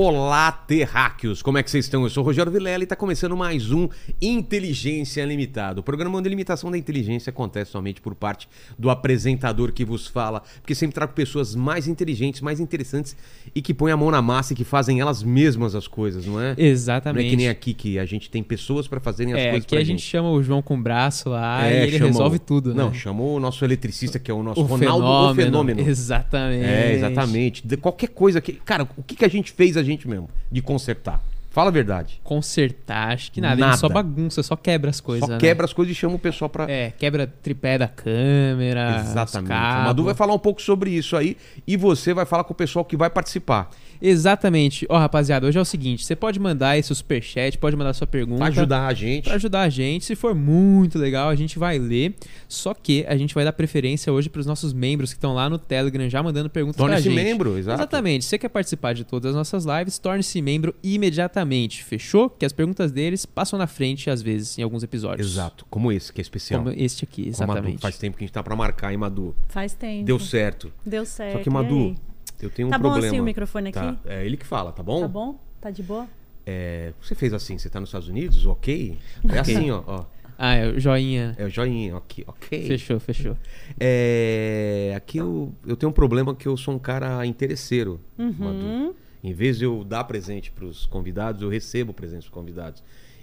Olá, terráqueos! Como é que vocês estão? Eu sou o Rogério Vilela e está começando mais um Inteligência Limitada. O programa de limitação da inteligência acontece somente por parte do apresentador que vos fala, porque sempre trago pessoas mais inteligentes, mais interessantes e que põem a mão na massa e que fazem elas mesmas as coisas, não é? Exatamente. Não é que nem aqui que a gente tem pessoas para fazerem as é, coisas aqui pra a gente chama o João com o braço lá É, e ele resolve tudo, né? Não, chamou o nosso eletricista, que é o nosso o Ronaldo fenômeno. o Fenômeno. Exatamente. É, exatamente. De qualquer coisa que. Cara, o que, que a gente fez a gente mesmo de consertar? Fala a verdade. Consertar, acho que nada. Nada. Ele só bagunça, só quebra as coisas. Só né? quebra as coisas e chama o pessoal pra. É, quebra tripé da câmera. Exatamente. O. Madu vai falar um pouco sobre isso aí e você vai falar com o pessoal que vai participar. Exatamente. Ó, rapaziada, hoje é o seguinte: você pode mandar esse superchat, pode mandar sua pergunta. Pra ajudar a gente. Pra ajudar a gente. Se for muito legal, a gente vai ler. Só que a gente vai dar preferência hoje pros nossos membros que estão lá no Telegram já mandando perguntas pra Torne-se gente. membro, exato. Exatamente. Se você quer participar de todas as nossas lives, torne-se membro imediatamente. Fechou? Que as perguntas deles passam na frente, às vezes, em alguns episódios. Exato, como esse, que é especial. Como este aqui, Ô, Madu, exatamente. faz tempo que a gente tá pra marcar, hein, Madu? Faz tempo. Deu certo. Deu certo. Só que, e Madu, aí? Eu tenho um Tá bom problema. assim o microfone aqui? Tá, é ele que fala, tá bom? Tá bom? Tá de boa? É, você fez assim, você tá nos Estados Unidos, ok? É assim, ó, ó. Ah, é o joinha. É o joinha, ok, ok. Fechou, fechou. É, aqui eu, eu tenho um problema que eu sou um cara interesseiro, Uhum. Madu. Em vez de eu dar presente pros convidados, eu recebo presente pros convidados.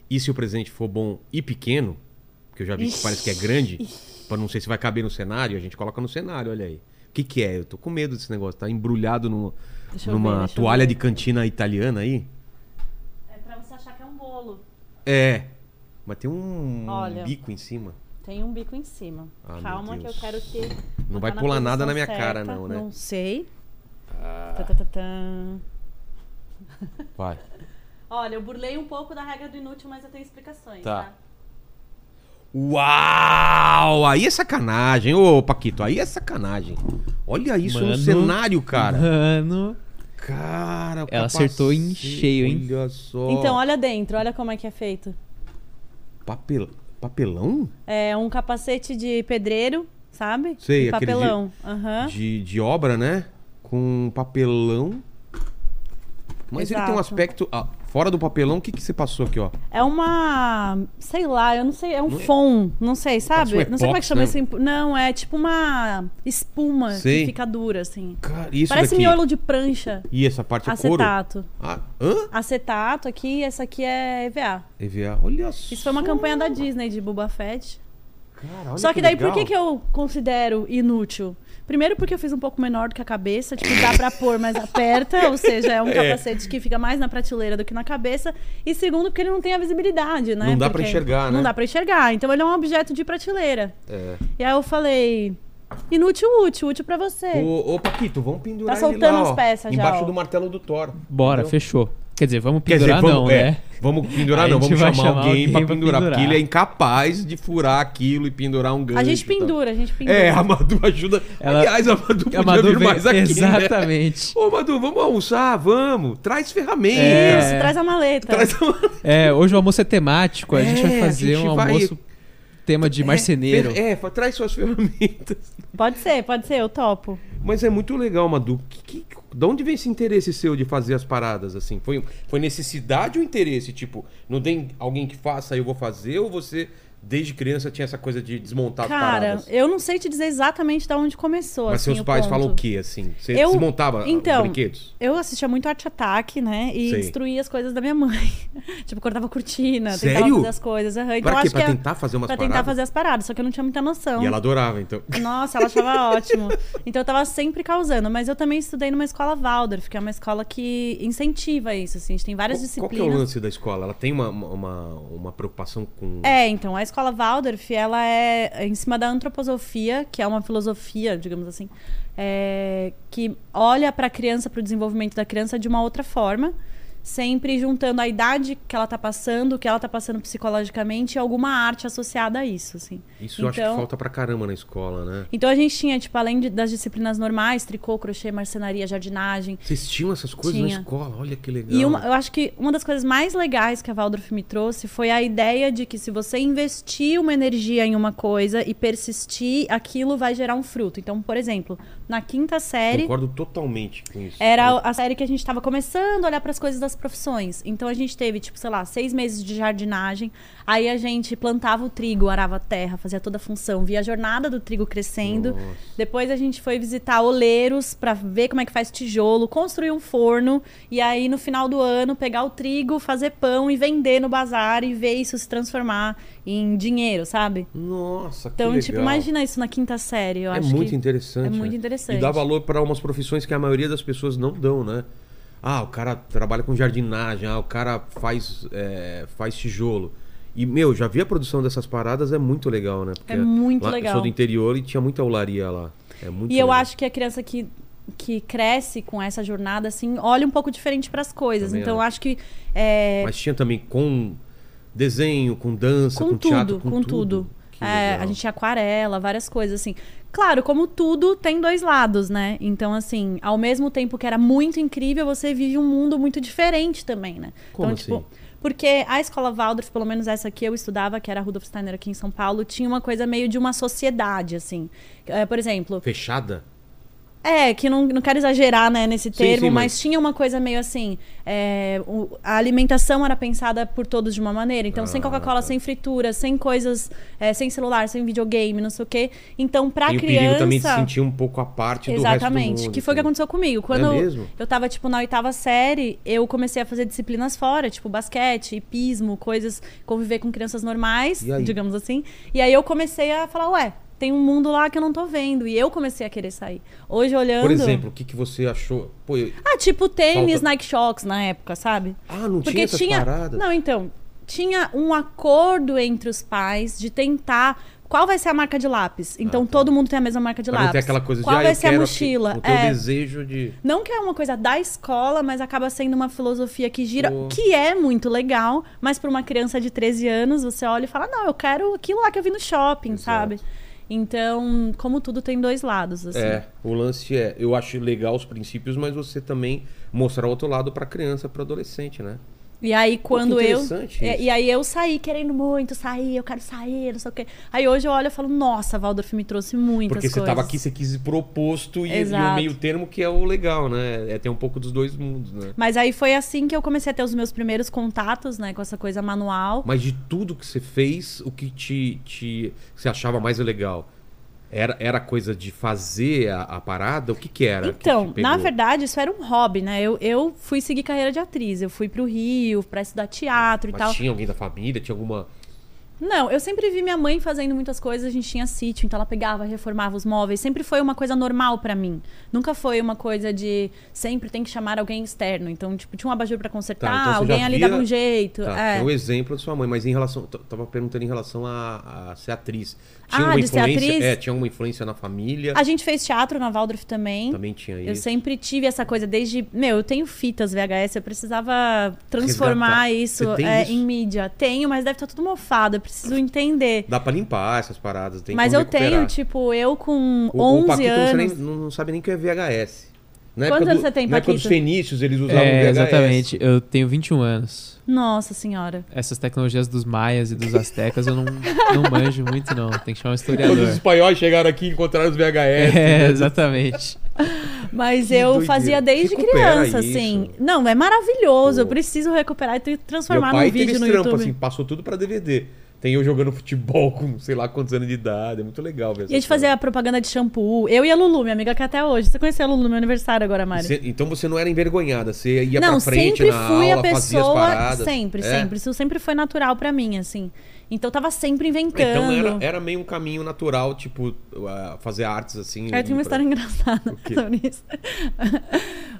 E se o presente for bom e pequeno, que eu já vi que Ixi. parece que é grande, pra não sei se vai caber no cenário, a gente coloca no cenário, olha aí. O que que é? Eu tô com medo desse negócio, tá embrulhado numa, ver, numa eu toalha ver. de cantina italiana aí. É pra você achar que é um bolo. É, mas tem um, Olha. bico em cima. Tem um bico em cima. Ah, Calma que eu quero que. Não tá vai na pular nada posição na minha certa. cara não, né? Não sei. Ah, Tá, tá, tá, tá. vai. Olha, eu burlei um pouco da regra do inútil, mas eu tenho explicações, Tá. Uau! Aí é sacanagem, ô Paquito, aí é sacanagem. Olha isso no Mano. cenário, cara. Mano. Cara, o Ela acertou em cheio, hein? Olha só. Então, olha dentro, olha como é que é feito. Papel... Papelão? É um capacete de pedreiro, sabe? Sei, de aquele de- papelão. Aham. De, de obra, né? Com papelão. Mas ele tem um Exato. aspecto. ah, fora do papelão, o que, que você passou aqui, ó? É uma. Sei lá, eu não sei. É um Não é- fom, não sei, sabe? Um não sei como é que chama né? esse. imp- Não, é tipo uma espuma Sei. que fica dura, assim. Cara, isso Parece daqui. miolo de prancha. E essa parte é couro? Acetato. Ah, hã? Acetato aqui, essa aqui é EVA. EVA. Olha só. Isso foi uma campanha da Disney de Boba Fett. Cara, Só que daí, por legal. que, que eu considero inútil? Primeiro porque eu fiz um pouco menor do que a cabeça, tipo, dá pra pôr, mas aperta, ou seja, é um capacete que fica mais na prateleira do que na cabeça. E segundo, porque ele não tem a visibilidade, né? Não dá pra Porque enxergar, né? Não dá pra enxergar. Então ele é um objeto de prateleira. É. E aí eu falei, inútil, útil, útil pra você. Ô, ô, Paquito, vamos pendurar Tá ele soltando lá, as ó, peças já, Embaixo ó. do martelo do Thor. Bora, entendeu? fechou. Quer dizer, vamos Quer dizer, pendurar vamos, não, é, né? vamos pendurar A não, vamos chamar, chamar alguém alguém pra pra pendurar, porque ele pendurar. é incapaz de furar aquilo e pendurar um gancho. A gente pendura, a gente pendura. É, a Madu ajuda. Ela- Aliás, a Madu podia A Madu vir vem- mais aqui, né? Exatamente. Ô, Madu, vamos almoçar? Vamos. Traz ferramentas. É. Isso, traz a maleta. Traz uma... É, hoje o almoço é temático. A gente É, vai a gente gente um vai- almoço tema de marceneiro. É, é, traz suas ferramentas. Pode ser, pode ser, eu topo. Mas é muito legal, Madu. Que, que, de onde vem esse interesse seu de fazer as paradas assim? Foi, foi necessidade ou interesse? Tipo, não tem alguém que faça, eu vou fazer? Ou você, desde criança, tinha essa coisa de desmontar Cara, paradas? eu não sei te dizer exatamente de onde começou. Mas assim, seus pais ponto. falam o quê, assim? Você Eu- desmontava então, os brinquedos? Eu assistia muito Arte Ataque, né? E Sei. destruía as coisas da minha mãe. tipo, cortava cortina, Sério? tentava fazer as coisas. Aham. Então pra quê? Pra que é- tentar fazer umas pra paradas? tentar fazer as paradas, só que eu não tinha muita noção. E ela adorava, então. Nossa, ela achava ótimo. Então eu tava sempre causando. Mas eu também estudei numa escola Waldorf, que é uma escola que incentiva isso, assim. A gente tem várias Qual, qual que é disciplinas. o lance da escola? Ela tem uma, uma, uma preocupação com... É, então, a escola Waldorf, ela é em cima da antroposofia, que é uma filosofia, digamos assim, é, que olha para a criança, para o desenvolvimento da criança de uma outra forma. Sempre juntando a idade que ela tá passando, o que ela tá passando psicologicamente e alguma arte associada a isso, assim. Isso eu acho que Então- falta pra caramba na escola, né? Então a gente tinha, tipo, além de- das disciplinas normais, tricô, crochê, marcenaria, jardinagem, Vocês tinham essas coisas na Tinha. escola, olha que legal. E uma- eu acho que uma das coisas mais legais que a Waldorf me trouxe foi a ideia de que se você investir uma energia em uma coisa e persistir, aquilo vai gerar um fruto. Então, por exemplo, na quinta série Concordo totalmente com isso. era a série que a gente estava começando a olhar para as coisas das profissões. Então a gente teve, tipo, sei lá, seis meses de jardinagem. Aí a gente plantava o trigo, arava a terra, fazia toda a função, via a jornada do trigo crescendo. Nossa. Depois a gente foi visitar oleiros para ver como é que faz tijolo, construir um forno e aí no final do ano pegar o trigo, fazer pão e vender no bazar e ver isso se transformar em dinheiro, sabe? Nossa, que Então, legal. tipo, imagina isso na quinta série. Eu é acho muito que interessante. é muito interessante. E dá valor para umas profissões que a maioria das pessoas não dão, né? Ah, o cara trabalha com jardinagem, ah, o cara faz, é, faz tijolo. E, meu, já vi a produção dessas paradas, é muito legal, né? Porque É muito lá- Eu legal. sou do interior e tinha muita olaria lá. É muito E eu legal. acho que a criança que, que cresce com essa jornada, assim, olha um pouco diferente para as coisas. Também então, eu acho. que. é, Mas tinha também com desenho, com dança, com, com, teatro, tudo, com tudo. Que É, a gente tinha aquarela, várias coisas, assim. Claro, como tudo tem dois lados, né? Então, assim, ao mesmo tempo que era muito incrível, você vive um mundo muito diferente também, né? Como então, tipo, assim? porque a escola Waldorf, pelo menos essa que eu estudava, que era a Rudolf Steiner aqui em São Paulo, tinha uma coisa meio de uma sociedade, assim. É, por exemplo, Fechada? É, que não, não quero exagerar né, nesse termo, sim, mas... mas- tinha uma coisa meio assim. é, o- a alimentação era pensada por todos de uma maneira. Então, sem Ah, Coca-Cola, tá. sem fritura, sem coisas, é, sem celular, sem videogame, não sei o quê. Então, pra o criança. perigo também de se sentir um pouco a parte do resto do Exatamente. mundo. que foi o que assim. aconteceu comigo. Quando É mesmo? eu tava, tipo, na oitava série, eu comecei a fazer disciplinas fora, tipo basquete, hipismo, coisas, conviver com crianças normais, E digamos assim. E aí eu comecei a falar, ué, tem um mundo lá que eu não tô vendo. E eu comecei a querer sair. Hoje, olhando. Por exemplo, o que, que você achou? Pô, eu- Ah, tipo tênis, Falta- Nike Shocks na época, sabe? Ah, não Porque tinha essas tinha. paradas? Não, então. Tinha um acordo entre os pais de tentar. Qual vai ser a marca de lápis? Então Ah, tá. todo mundo tem a mesma marca de Pra lápis. ter aquela coisa Qual de, ah, vai ser a mochila? o teu É. desejo de... Não que é uma coisa da escola, mas acaba sendo uma filosofia que gira, Pô. que é muito legal, mas para uma criança de 13 anos, você olha e fala: "Não, eu quero aquilo lá que eu vi no shopping", Exato. sabe? Então, como tudo tem dois lados, assim. É, o lance é, eu acho legal os princípios, mas você também mostrar o outro lado pra criança, pra adolescente, né? E aí quando eu interessante é, e aí eu saí querendo muito sair, eu quero sair, não sei o quê. Aí hoje eu olho e falo: "Nossa, Waldorf me trouxe muitas Porque você coisas". tava aqui, você quis ir pro oposto e, e o meio termo que é o legal, né? É ter um pouco dos dois mundos, né? Mas aí foi assim que eu comecei a ter os meus primeiros contatos, né, com essa coisa manual. Mas de tudo que você fez, o que te, te você achava mais legal? Era, era coisa de fazer a, a parada? O que que era? que Então, pegou? na verdade, isso era um hobby, né? Eu, eu fui seguir carreira de atriz. Eu fui pro Rio pra estudar teatro e Mas tal. tinha alguém da família? Tinha alguma... Não, eu sempre vi minha mãe fazendo muitas coisas. A gente tinha sítio, então ela pegava, reformava os móveis. Sempre foi uma coisa normal pra mim. Nunca foi uma coisa de sempre tem que chamar alguém externo. Então, tipo, tinha um abajur pra consertar, Tá, então alguém ali via- dava um jeito. Tá, é. tinha o exemplo da sua mãe, mas em relação... Tava perguntando em relação a, a ser atriz. Tinha Ah, uma de ser atriz? É, tinha uma influência na família? A gente fez teatro na Waldorf também. Também tinha isso. Eu sempre tive essa coisa desde. Meu, eu tenho fitas VHS, eu precisava transformar Resgatar. isso, é, isso? em mídia. Tenho, mas deve estar tudo mofado, preciso entender. Dá pra limpar essas paradas, tem mas eu tenho, recuperar. tipo, eu com O, o 11 Paquito não, anos. nem- não, sabe nem o que é VHS. Na Quantos anos do- você tem, Na época dos Paquito? fenícios, eles usavam É, VHS. exatamente. Eu tenho 21 anos. Nossa senhora. Essas tecnologias dos maias e dos astecas eu não, não manjo muito, não. Tem que chamar um Quando os historiador. espanhóis chegaram aqui e encontraram os VHS. É, exatamente. Mas Que eu doideira. fazia desde Recupera criança, isso. assim. Não, é maravilhoso. Eu Pô. preciso recuperar e Meu transformar pai num teve vídeo esse no trampo, YouTube. assim, passou tudo pra DVD. Tem eu jogando futebol com sei lá quantos anos de idade. É muito legal ver E a gente fazia a propaganda de shampoo. Eu e a Lulu, minha amiga que até hoje. Você conheceu a Lulu no meu aniversário agora, Mari? Você- então você não era envergonhada, você ia não, pra frente sempre na fui aula, a fazia as pessoa. paradas. Sempre, É? sempre. Isso sempre foi natural pra mim, assim. Então eu tava sempre Então inventando. era, era meio um caminho natural, tipo, uh, fazer artes assim. Eu tenho uma pra- história engraçada sobre isso.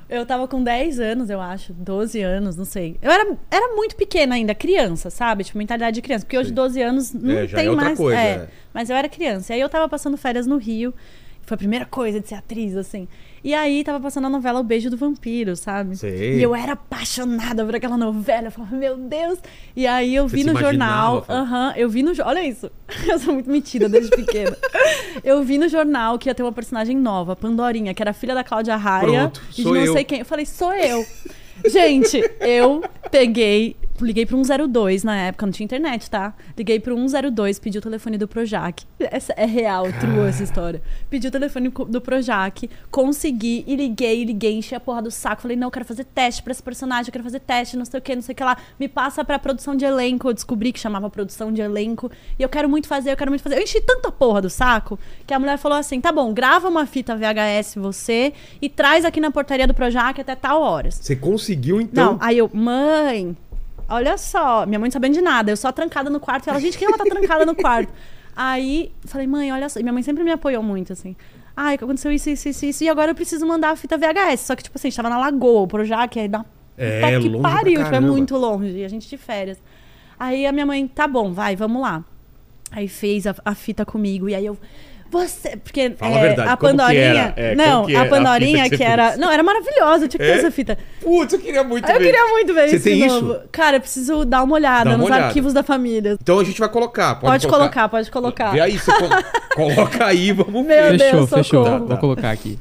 Eu tava com 10 anos, eu acho, 12 anos, não sei. Eu era, era muito pequena ainda, criança, sabe? Tipo, mentalidade de criança. Porque hoje, Sim. 12 anos, não É, tem é mais. coisa, é. é. Mas eu era criança. E aí eu tava passando férias no Rio. Foi a primeira coisa de ser atriz, assim. E aí tava passando a novela O Beijo do Vampiro, sabe? Sei. E eu era apaixonada por aquela novela. Eu falava, meu Deus. E aí eu Você vi no jornal. Aham, eu vi no. Olha isso. Eu sou muito metida desde pequena. eu vi no jornal que ia ter uma personagem nova, Pandorinha, que era filha da Cláudia Raia. Pronto, e de não eu. sei quem. Eu falei, sou eu. Gente, eu peguei, liguei pro 102 na época, não tinha internet, tá? Liguei pro 102, pedi o telefone do Projac. Essa é real, true essa história. Pedi o telefone do Projac, consegui e liguei, liguei, enchi a porra do saco. Falei, não, eu quero fazer teste pra esse personagem, eu quero fazer teste, não sei o que, não sei o que lá. Me passa pra produção de elenco. Eu descobri que chamava produção de elenco. E eu quero muito fazer, eu quero muito fazer. Eu enchi tanta porra do saco que a mulher falou assim: tá bom, grava uma fita VHS você e traz aqui na portaria do Projac até tal horas. Você conseguiu, então? Não, aí eu, mãe, olha só, minha mãe não sabendo de nada, eu só trancada no quarto. E ela, gente, quem ela tá trancada no quarto? Aí, falei, mãe, olha só. E minha mãe sempre me apoiou muito, assim. Ai, aconteceu isso, isso, isso, isso. E agora eu preciso mandar a fita VHS. Só que, tipo assim, a gente tava na Lagoa, o Projac, aí na É, puta que longe pariu, tipo, é muito longe. E a gente de férias. Aí a minha mãe, tá bom, vai, vamos lá. Aí fez a, a fita comigo. E aí eu. Você. Porque Fala a é, verdade, a como que Pandorinha. era? É, não, que é a a Pandorinha que que, era. fez? Não, era maravilhosa, eu tinha que ter É? essa fita. Putz, eu queria muito Eu ver. queria muito ver Você isso tem de isso? novo. Cara, eu preciso dar uma olhada uma nos olhada. arquivos da família. Então a gente vai colocar. Pode, Pode, colocar, pode colocar. Vê aí, você co- coloca aí, vamos Meu ver. Deus, fechou, fechou. socorro. Vou colocar aqui.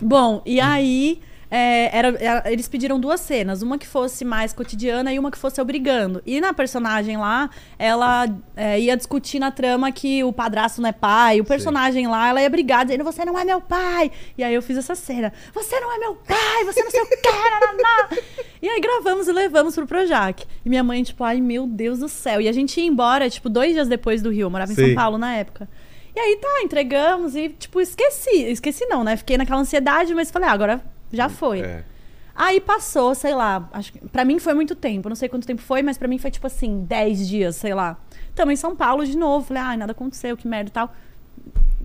Bom, e aí é, era, era- eles pediram duas cenas, uma que fosse mais cotidiana e uma que fosse obrigando. E na personagem lá, ela é, ia discutir na trama que o padrasto não é pai. O personagem lá, ela ia brigar dizendo: Você não é meu pai. E aí eu fiz essa cena: Você não é meu pai, você não sei o que. nananá." E aí gravamos e levamos pro Projac. E minha mãe, tipo, ai meu Deus do céu. E a gente ia embora, tipo, dois dias depois do Rio. Eu morava em Sei. São Paulo na época. E aí tá, entregamos e, tipo, esqueci. Esqueci não, né? Fiquei naquela ansiedade, mas falei, ah, agora já foi. É. Aí passou, sei lá, acho que pra mim foi muito tempo, não sei quanto tempo foi, mas pra mim foi tipo assim, 10 dias, sei lá. Tamo em São Paulo de novo, falei, ai, nada aconteceu, que merda e tal.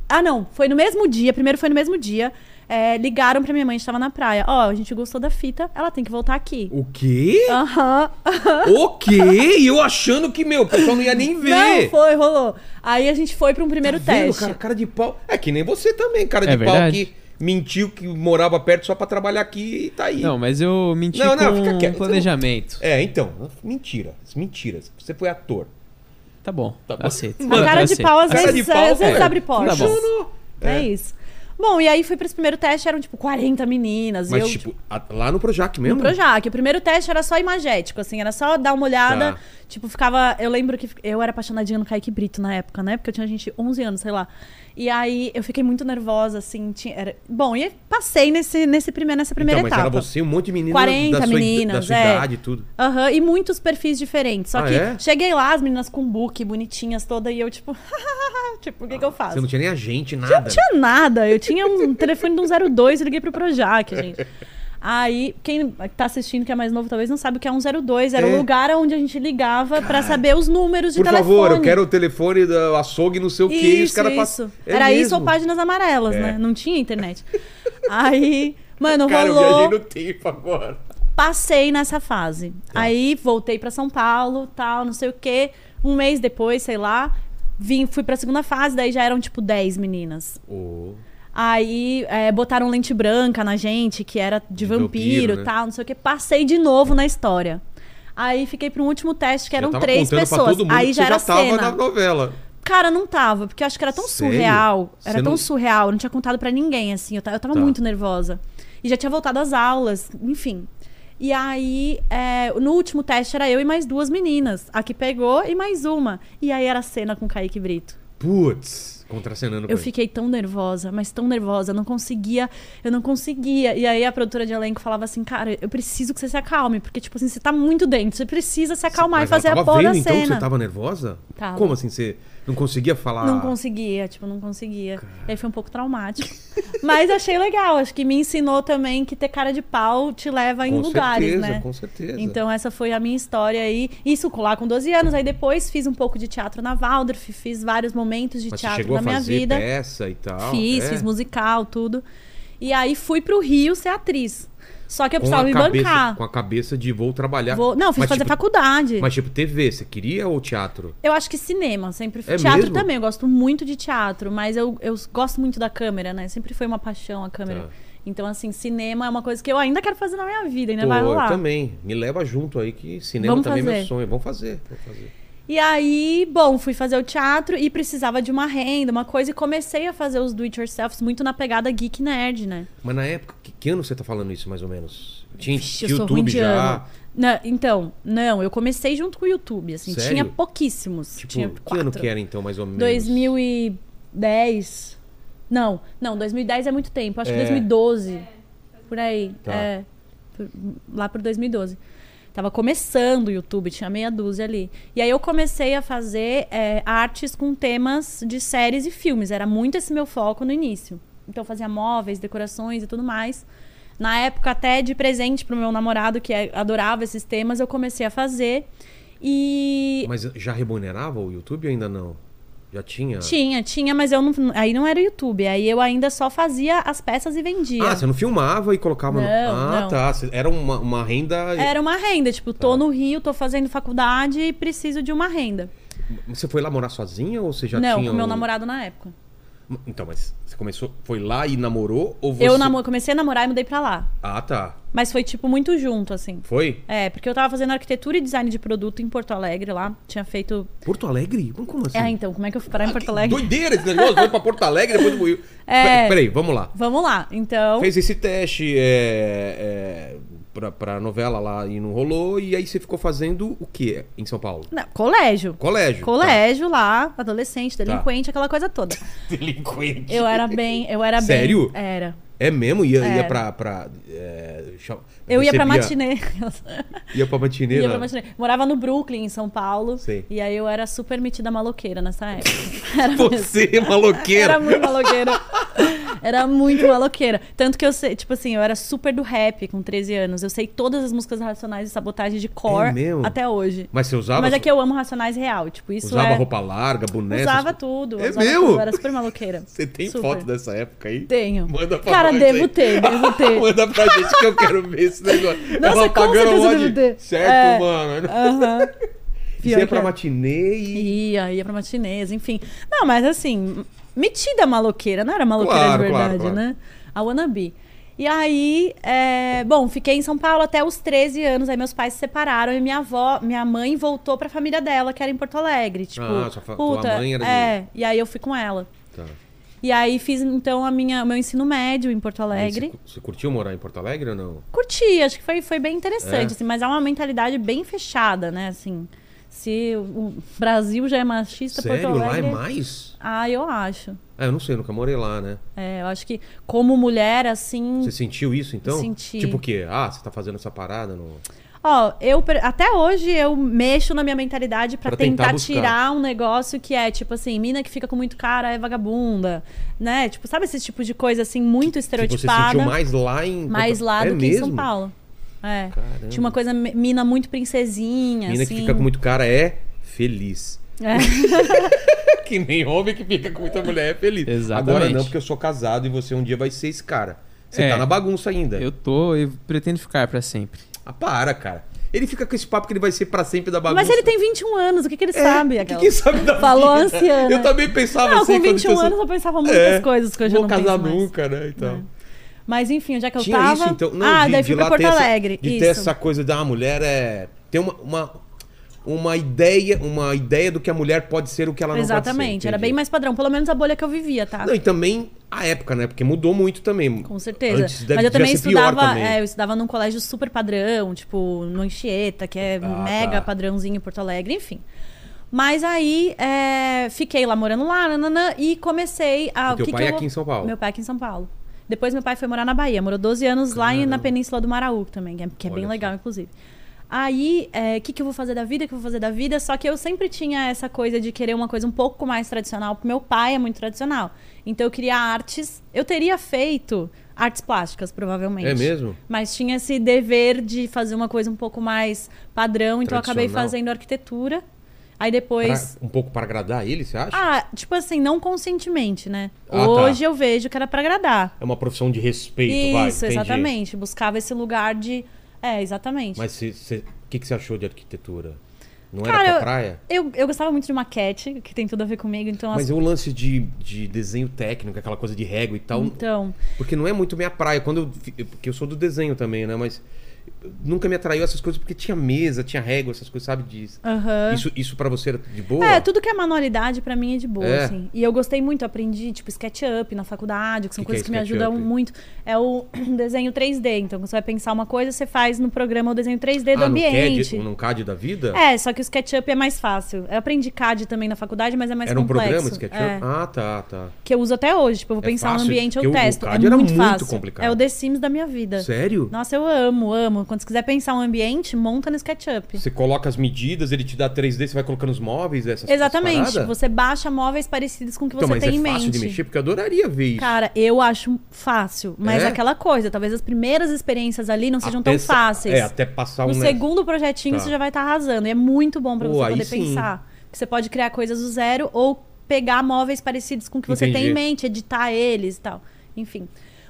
Ah, não, foi no mesmo dia, primeiro foi no mesmo dia. é, ligaram pra minha mãe, a gente tava na praia. Ó, a gente gostou da fita, ela tem que voltar aqui. O quê? Aham. O quê? E eu achando que, meu, o pessoal não ia nem ver. Não, foi, rolou. Aí a gente foi pra um primeiro Tá vendo, teste. cara, cara de pau. É que nem você também, cara de É pau verdade. Mentiu que morava perto só pra trabalhar aqui e tá aí. Não, mas eu menti Não, não, com fica quieto. planejamento. É, então, mentira, mentiras. Você foi ator. Tá bom, Tá bom. aceito. A cara de aceito. pau às vezes, de pau, às vezes é. abre portas. Tá bom. Funcionou. É. isso. Bom, e aí fui pra esse primeiro teste, eram tipo 40 meninas. Mas, eu, tipo, a- lá no Projac mesmo? No Projac. O primeiro teste era só imagético, assim, era só dar uma olhada. Tá. Tipo, ficava. Eu lembro que eu era apaixonadinha no Kaique Brito na época, né? Porque eu tinha gente 11 anos, sei lá. E aí eu fiquei muito nervosa, assim. Tinha, era... Bom, e passei nesse, nesse primeiro, nessa primeira então, mas etapa. era você, um monte de meninas 40 da sua, meninas, da sua é. idade e tudo. Aham, e muitos perfis diferentes. Só Ah, que é? cheguei lá, as meninas com book, bonitinhas todas, e eu, tipo, tipo, o que, que eu faço? Você não tinha nem agente, Eu nada. não tinha nada. Eu tinha um telefone de um 02 e liguei pro Projac, gente. Aí, quem tá assistindo que é mais novo talvez não sabe o que é um 02. Era É. o lugar onde a gente ligava pra saber os números de Por telefone. favor, eu quero o telefone do açougue, não sei o quê. os Isso, caras isso. É Era isso mesmo. ou páginas amarelas, É. né? Não tinha internet. Aí, mano, Cara, eu viajei rolou. no tempo agora. Passei nessa fase. Tá. Aí voltei pra São Paulo, tal, não sei o quê. Um mês depois, sei lá, vim, fui pra segunda fase, daí já eram tipo 10 meninas. Ô, Aí é, botaram lente branca na gente, que era de, vampiro e né? tal, não sei o que. Passei de novo na história. Aí fiquei pro último teste, que eram três pessoas. todo mundo Aí já era já tava cena. na novela. Cara, não tava, porque eu acho que era tão Sério? surreal. Era Você tão não- surreal, eu não tinha contado pra ninguém, assim. Eu tava, eu tava Tá. muito nervosa. E já tinha voltado às aulas, enfim. E aí, é, no último teste era eu e mais duas meninas. A que pegou e mais uma. E aí era cena com o Kaique Brito. Putz, contracenando Eu fiquei tão nervosa, mas tão nervosa, eu não conseguia, eu não conseguia. E aí a produtora de elenco falava assim, cara, eu preciso que você se acalme, porque, tipo assim, você tá muito dentro, você precisa se acalmar Mas e fazer a porra da então, cena. você tava nervosa? Tava. Como assim? Você não conseguia falar? Não conseguia, tipo, não conseguia. E aí foi um pouco traumático. Mas achei legal, acho que me ensinou também que ter cara de pau te leva em Com lugares, certeza, né? com certeza. Então essa foi a minha história aí. Isso lá com 12 anos, aí depois fiz um pouco de teatro na Waldorf, fiz vários momentos de Mas teatro na minha vida. peça e tal? Fiz, é? fiz musical, tudo. E aí fui pro Rio ser atriz. Só que eu precisava me cabeça, bancar. Com a cabeça de vou trabalhar. Vou- Não, fui Mas, fazer tipo, faculdade. Mas tipo, TV, você queria ou teatro? Eu acho que cinema, sempre É Teatro mesmo? também, eu gosto muito de teatro, mas eu, eu gosto muito da câmera, né? Sempre foi uma paixão a câmera. Tá. Então, assim, cinema é uma coisa que eu ainda quero fazer na minha vida, ainda Pô, vai eu rolar. também. Me leva junto aí que cinema Vamos também é meu fazer. sonho. Vamos fazer, vamos fazer. E aí, bom, fui fazer o teatro e precisava de uma renda, uma coisa, e comecei a fazer os do-it-yourselfs muito na pegada geek nerd, né? Mas na época, que, que ano você tá falando isso, mais ou menos? Tinha Vixe, eu sou ruim YouTube de já? Não, então, não, eu comecei junto com o YouTube, assim, Sério? tinha pouquíssimos. Tipo, tinha que quatro. ano que era então, mais ou menos? 2010. Não, não, 2010 é muito tempo. Acho É. que 2012. Por aí. Tá. É. Por- lá por 2012. Tava começando o YouTube, tinha meia dúzia ali. E aí eu comecei a fazer é, artes com temas de séries e filmes. Era muito esse meu foco no início. Então eu fazia móveis, decorações e tudo mais. Na época, até de presente pro meu namorado, que é- adorava esses temas, eu comecei a fazer. E Mas já remunerava o YouTube ou ainda não? Já tinha? tinha, tinha, mas eu não. Aí não era YouTube. Aí eu ainda só fazia as peças e vendia. Ah, você não filmava e colocava no... Não, Ah, não. tá. Era uma, uma renda... Era uma renda, tipo, tô Tá. no Rio, tô fazendo faculdade e preciso de uma renda. Você foi lá morar sozinha ou você já não, tinha... com meu um- namorado na época. Então, mas você começou... Foi lá e namorou ou você... Eu namo- comecei a namorar e mudei pra lá. Ah, tá. Mas foi, tipo, muito junto, assim. Foi? É, porque eu tava fazendo arquitetura e design de produto em Porto Alegre lá. Tinha feito. Porto Alegre? Como- assim? É, então, como é que eu fui parar em Ah, Porto que Alegre? Doideira esse negócio. Foi pra Porto Alegre, depois do Rio. É. Peraí, Peraí, vamos lá. Vamos lá. Então. Fez esse teste é, é, pra, pra novela lá e não rolou. E aí você ficou fazendo o quê em São Paulo? Não, colégio. Colégio. Colégio lá, adolescente, delinquente, aquela coisa toda. Tá. Delinquente. Eu era bem. Eu era Sério? bem. Era. É mesmo? Ia, ia Era. pra. pra é, Eu ia pra matinê. Ia pra matinê, Ia pra matinê. Morava no Brooklyn, em São Paulo. Sei. E aí eu era super metida maloqueira nessa época. Era Você, é maloqueira. Era muito maloqueira. Era muito maloqueira. Tanto que eu sei, tipo assim, eu era super do rap com 13 anos. Eu sei todas as músicas racionais e sabotagem de cor É mesmo? até hoje. Mas você usava? Mas é que eu amo racionais real. Tipo, isso usava é... roupa larga, boné? Usava tudo. É usava mesmo? tudo. Eu era super maloqueira. Você tem Super. foto dessa época aí? Tenho. Manda pra Cara, nós devo ter, devo ter. Manda pra gente que eu quero ver esse negócio. Nossa, Ela com pagando certeza um monte devo de- ter. Certo, É. mano. Aham. Você Pior ia pra é. matinê e... Ia, ia pra matinês, enfim. Não, mas assim, metida maloqueira, não era maloqueira Claro, de claro, verdade, claro. né? A wannabe. E aí, é, bom, fiquei em São Paulo até os 13 anos, aí meus pais se separaram e minha avó, minha mãe voltou pra família dela, que era em Porto Alegre, tipo, Ah, sua fa- puta, mãe era de- é, e aí eu fui com ela. Tá. E aí fiz então a minha, o meu ensino médio em Porto Alegre. Você, você curtiu morar em Porto Alegre ou não? Curti, acho que foi, foi bem interessante, É? assim, mas é uma mentalidade bem fechada, né, assim. Se o Brasil já é machista, Sério? Porto Lá é Alegre... mais? Ah, eu acho. Ah, eu não sei, eu nunca morei lá, né? É, eu acho que como mulher, assim. Você sentiu isso, então? Senti. Tipo o quê? Ah, você tá fazendo essa parada no... Ó, eu até hoje eu mexo na minha mentalidade pra Pra tentar tentar, tirar um negócio que é tipo assim, mina que fica com muito cara é vagabunda, né? Tipo, sabe esse tipo de coisa assim muito Que você estereotipada? sentiu mais lá em... mais lá é do que em? São Paulo. É. Caramba. Tinha uma coisa mina muito princesinha, Mina assim. que fica com muito cara é feliz. É. que nem homem que fica com muita mulher é feliz. Exatamente. Agora não, porque eu sou casado e você um dia vai ser esse cara. Você É. tá na bagunça ainda. Eu tô e pretendo ficar pra sempre. Ah, para, cara. Ele fica com esse papo que ele vai ser pra sempre da bagunça. Mas ele tem 21 anos, o que, que ele É, sabe? o que que sabe da Falou a vida? anciana. Eu também pensava Não, assim. com quando 21 você- anos eu pensava muitas É, coisas que hoje vou eu não casar penso mais. nunca, né? Então. Mas enfim, onde é que eu Tinha tava? isso, então. Não, ah, de, daí fui pra Porto ter essa- Alegre. de isso. ter essa coisa da mulher é. Ter uma, uma, uma ideia, uma ideia do que a mulher pode ser o que ela não Exatamente, pode ser. era entendi. bem mais padrão. Pelo menos a bolha que eu vivia, tá? Não, e também a época, né? Porque mudou muito também. Com certeza. Antes deve- Mas eu também estudava, também. é, eu estudava num colégio super padrão, tipo, no Anchieta, que é Ah, mega tá. padrãozinho em Porto Alegre, enfim. Mas aí é, fiquei lá morando lá, nananã, e comecei a. E teu que pai que é eu- aqui em São Paulo? Meu pai é aqui em São Paulo. Depois meu pai foi morar na Bahia, morou 12 anos lá e na Caramba. Península do Maraú também, que é, que é bem legal, inclusive. Aí, o que, que eu vou fazer da vida? O que eu vou fazer da vida? Só que eu sempre tinha essa coisa de querer uma coisa um pouco mais tradicional, porque meu pai é muito tradicional. Então eu queria artes. Eu teria feito artes plásticas, provavelmente. É mesmo? Mas tinha esse dever de fazer uma coisa um pouco mais padrão, então eu acabei fazendo arquitetura. Aí depois. Pra- um pouco para agradar ele, você acha? Ah, tipo assim, não conscientemente, né? Ah, tá. Hoje eu vejo que era pra agradar. É uma profissão de respeito, vai. Isso, entendi. exatamente. Buscava esse lugar de. É, exatamente. Mas o que, que você achou de arquitetura? Não Cara, era eu- praia? Eu, eu gostava muito de maquete, que tem tudo a ver comigo, então as Mas o lance de, de desenho técnico, aquela coisa de régua e tal. Então, Porque não é muito minha praia. Quando eu, porque eu sou do desenho também, né? Mas nunca me atraiu essas coisas porque tinha mesa, tinha régua, essas coisas, sabe? De, aham. Isso, isso para você era de boa? É, tudo que é manualidade pra mim é de boa, É. assim. E eu gostei muito, aprendi, tipo, SketchUp na faculdade, que são Que que coisas é que me ajudam muito. É o desenho 3D. Então, quando você vai pensar uma coisa, você faz no programa o desenho 3D do ah, no ambiente. CAD, num CAD da vida? É, só que o SketchUp é mais fácil. Eu aprendi CAD também na faculdade, mas é mais Era um complexo. programa SketchUp? É, Ah, tá, tá. que eu uso até hoje. Tipo, eu vou É pensar fácil, no ambiente, porque eu o- o testo. CAD é era muito, muito fácil. complicado. É o The Sims da minha vida. Sério? Nossa, eu amo, amo. Quando você quiser pensar um ambiente, monta no SketchUp. Você coloca as medidas, ele te dá 3D, você vai colocando os móveis, essas Exatamente. Você baixa móveis parecidos com o que Então, você mas tem é em fácil mente. de mexer, porque eu adoraria ver isso. Cara, eu acho fácil. Mas É? aquela coisa, talvez as primeiras experiências ali não sejam Até tão fáceis. É, até passar um... No segundo projetinho Tá. você já vai estar arrasando. E é muito bom Pô, você poder sim. pensar. Porque você pode criar coisas do zero ou pegar móveis parecidos com o que você tem Entendi. em mente, editar eles e tal. Enfim.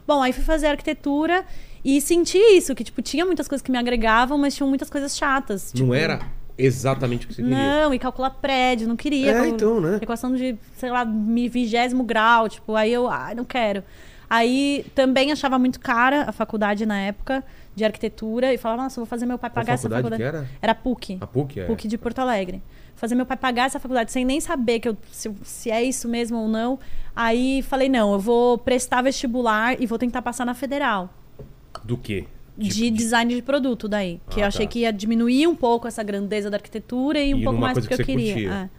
Bom, aí fui fazer arquitetura e senti isso, que tipo, tinha muitas coisas que me agregavam, mas tinham muitas coisas chatas. Não tipo, era exatamente o que você queria. Não, e calcular prédio, não queria. É, então, né? Equação de, sei lá, vigésimo grau, tipo, aí eu, ai, não quero. Aí também achava muito cara a faculdade na época de arquitetura e falava, nossa, vou fazer meu pai pagar essa faculdade que era? PUC. A PUC, é. PUC de Porto Alegre. Fazer meu pai pagar essa faculdade sem nem saber que eu, se, se é isso mesmo ou não. Aí falei, não, eu vou prestar vestibular e vou tentar passar na federal. Do quê? de design de produto daí. Que Ah, eu achei tá. que ia diminuir um pouco essa grandeza da arquitetura e um E pouco mais porque eu que você queria. é.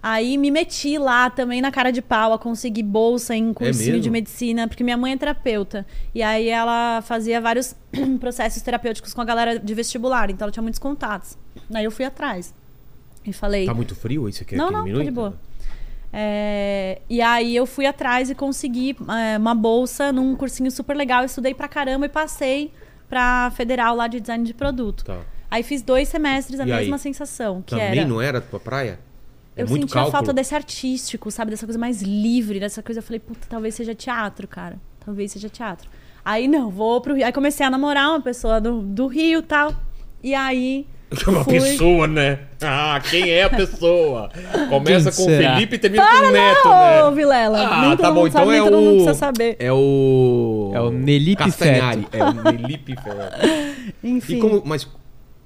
Aí me meti lá também na cara de pau a conseguir bolsa em cursinho É de medicina, porque minha mãe é terapeuta. E aí ela fazia vários processos terapêuticos com a galera de vestibular, então ela tinha muitos contatos. Aí eu fui atrás. E falei. Tá muito frio? Você quer Não, que não, tá de boa. É, e aí eu fui atrás e consegui é, uma bolsa num cursinho super legal. Estudei pra caramba e passei pra federal lá de design de produto. Tá. Aí fiz dois semestres a E aí? mesma sensação, que Também era. não era a tua praia? É eu muito sentia cálculo. falta desse artístico, sabe? Dessa coisa mais livre, dessa coisa. Eu falei, puta, talvez seja teatro, cara. Talvez seja teatro. Aí não, vou pro Rio. Aí comecei a namorar uma pessoa do, do Rio e tal. E aí. Uma fui- pessoa, né? Ah, quem é a pessoa? Começa Quem com o será? Felipe e termina com o Neto, Ô, né? Vilela. Ah, nem tá bom, então sabe, é o... precisa saber. É o... É o Nelipe Castanhari. É o Nelipe Feto. Enfim. E como... Mas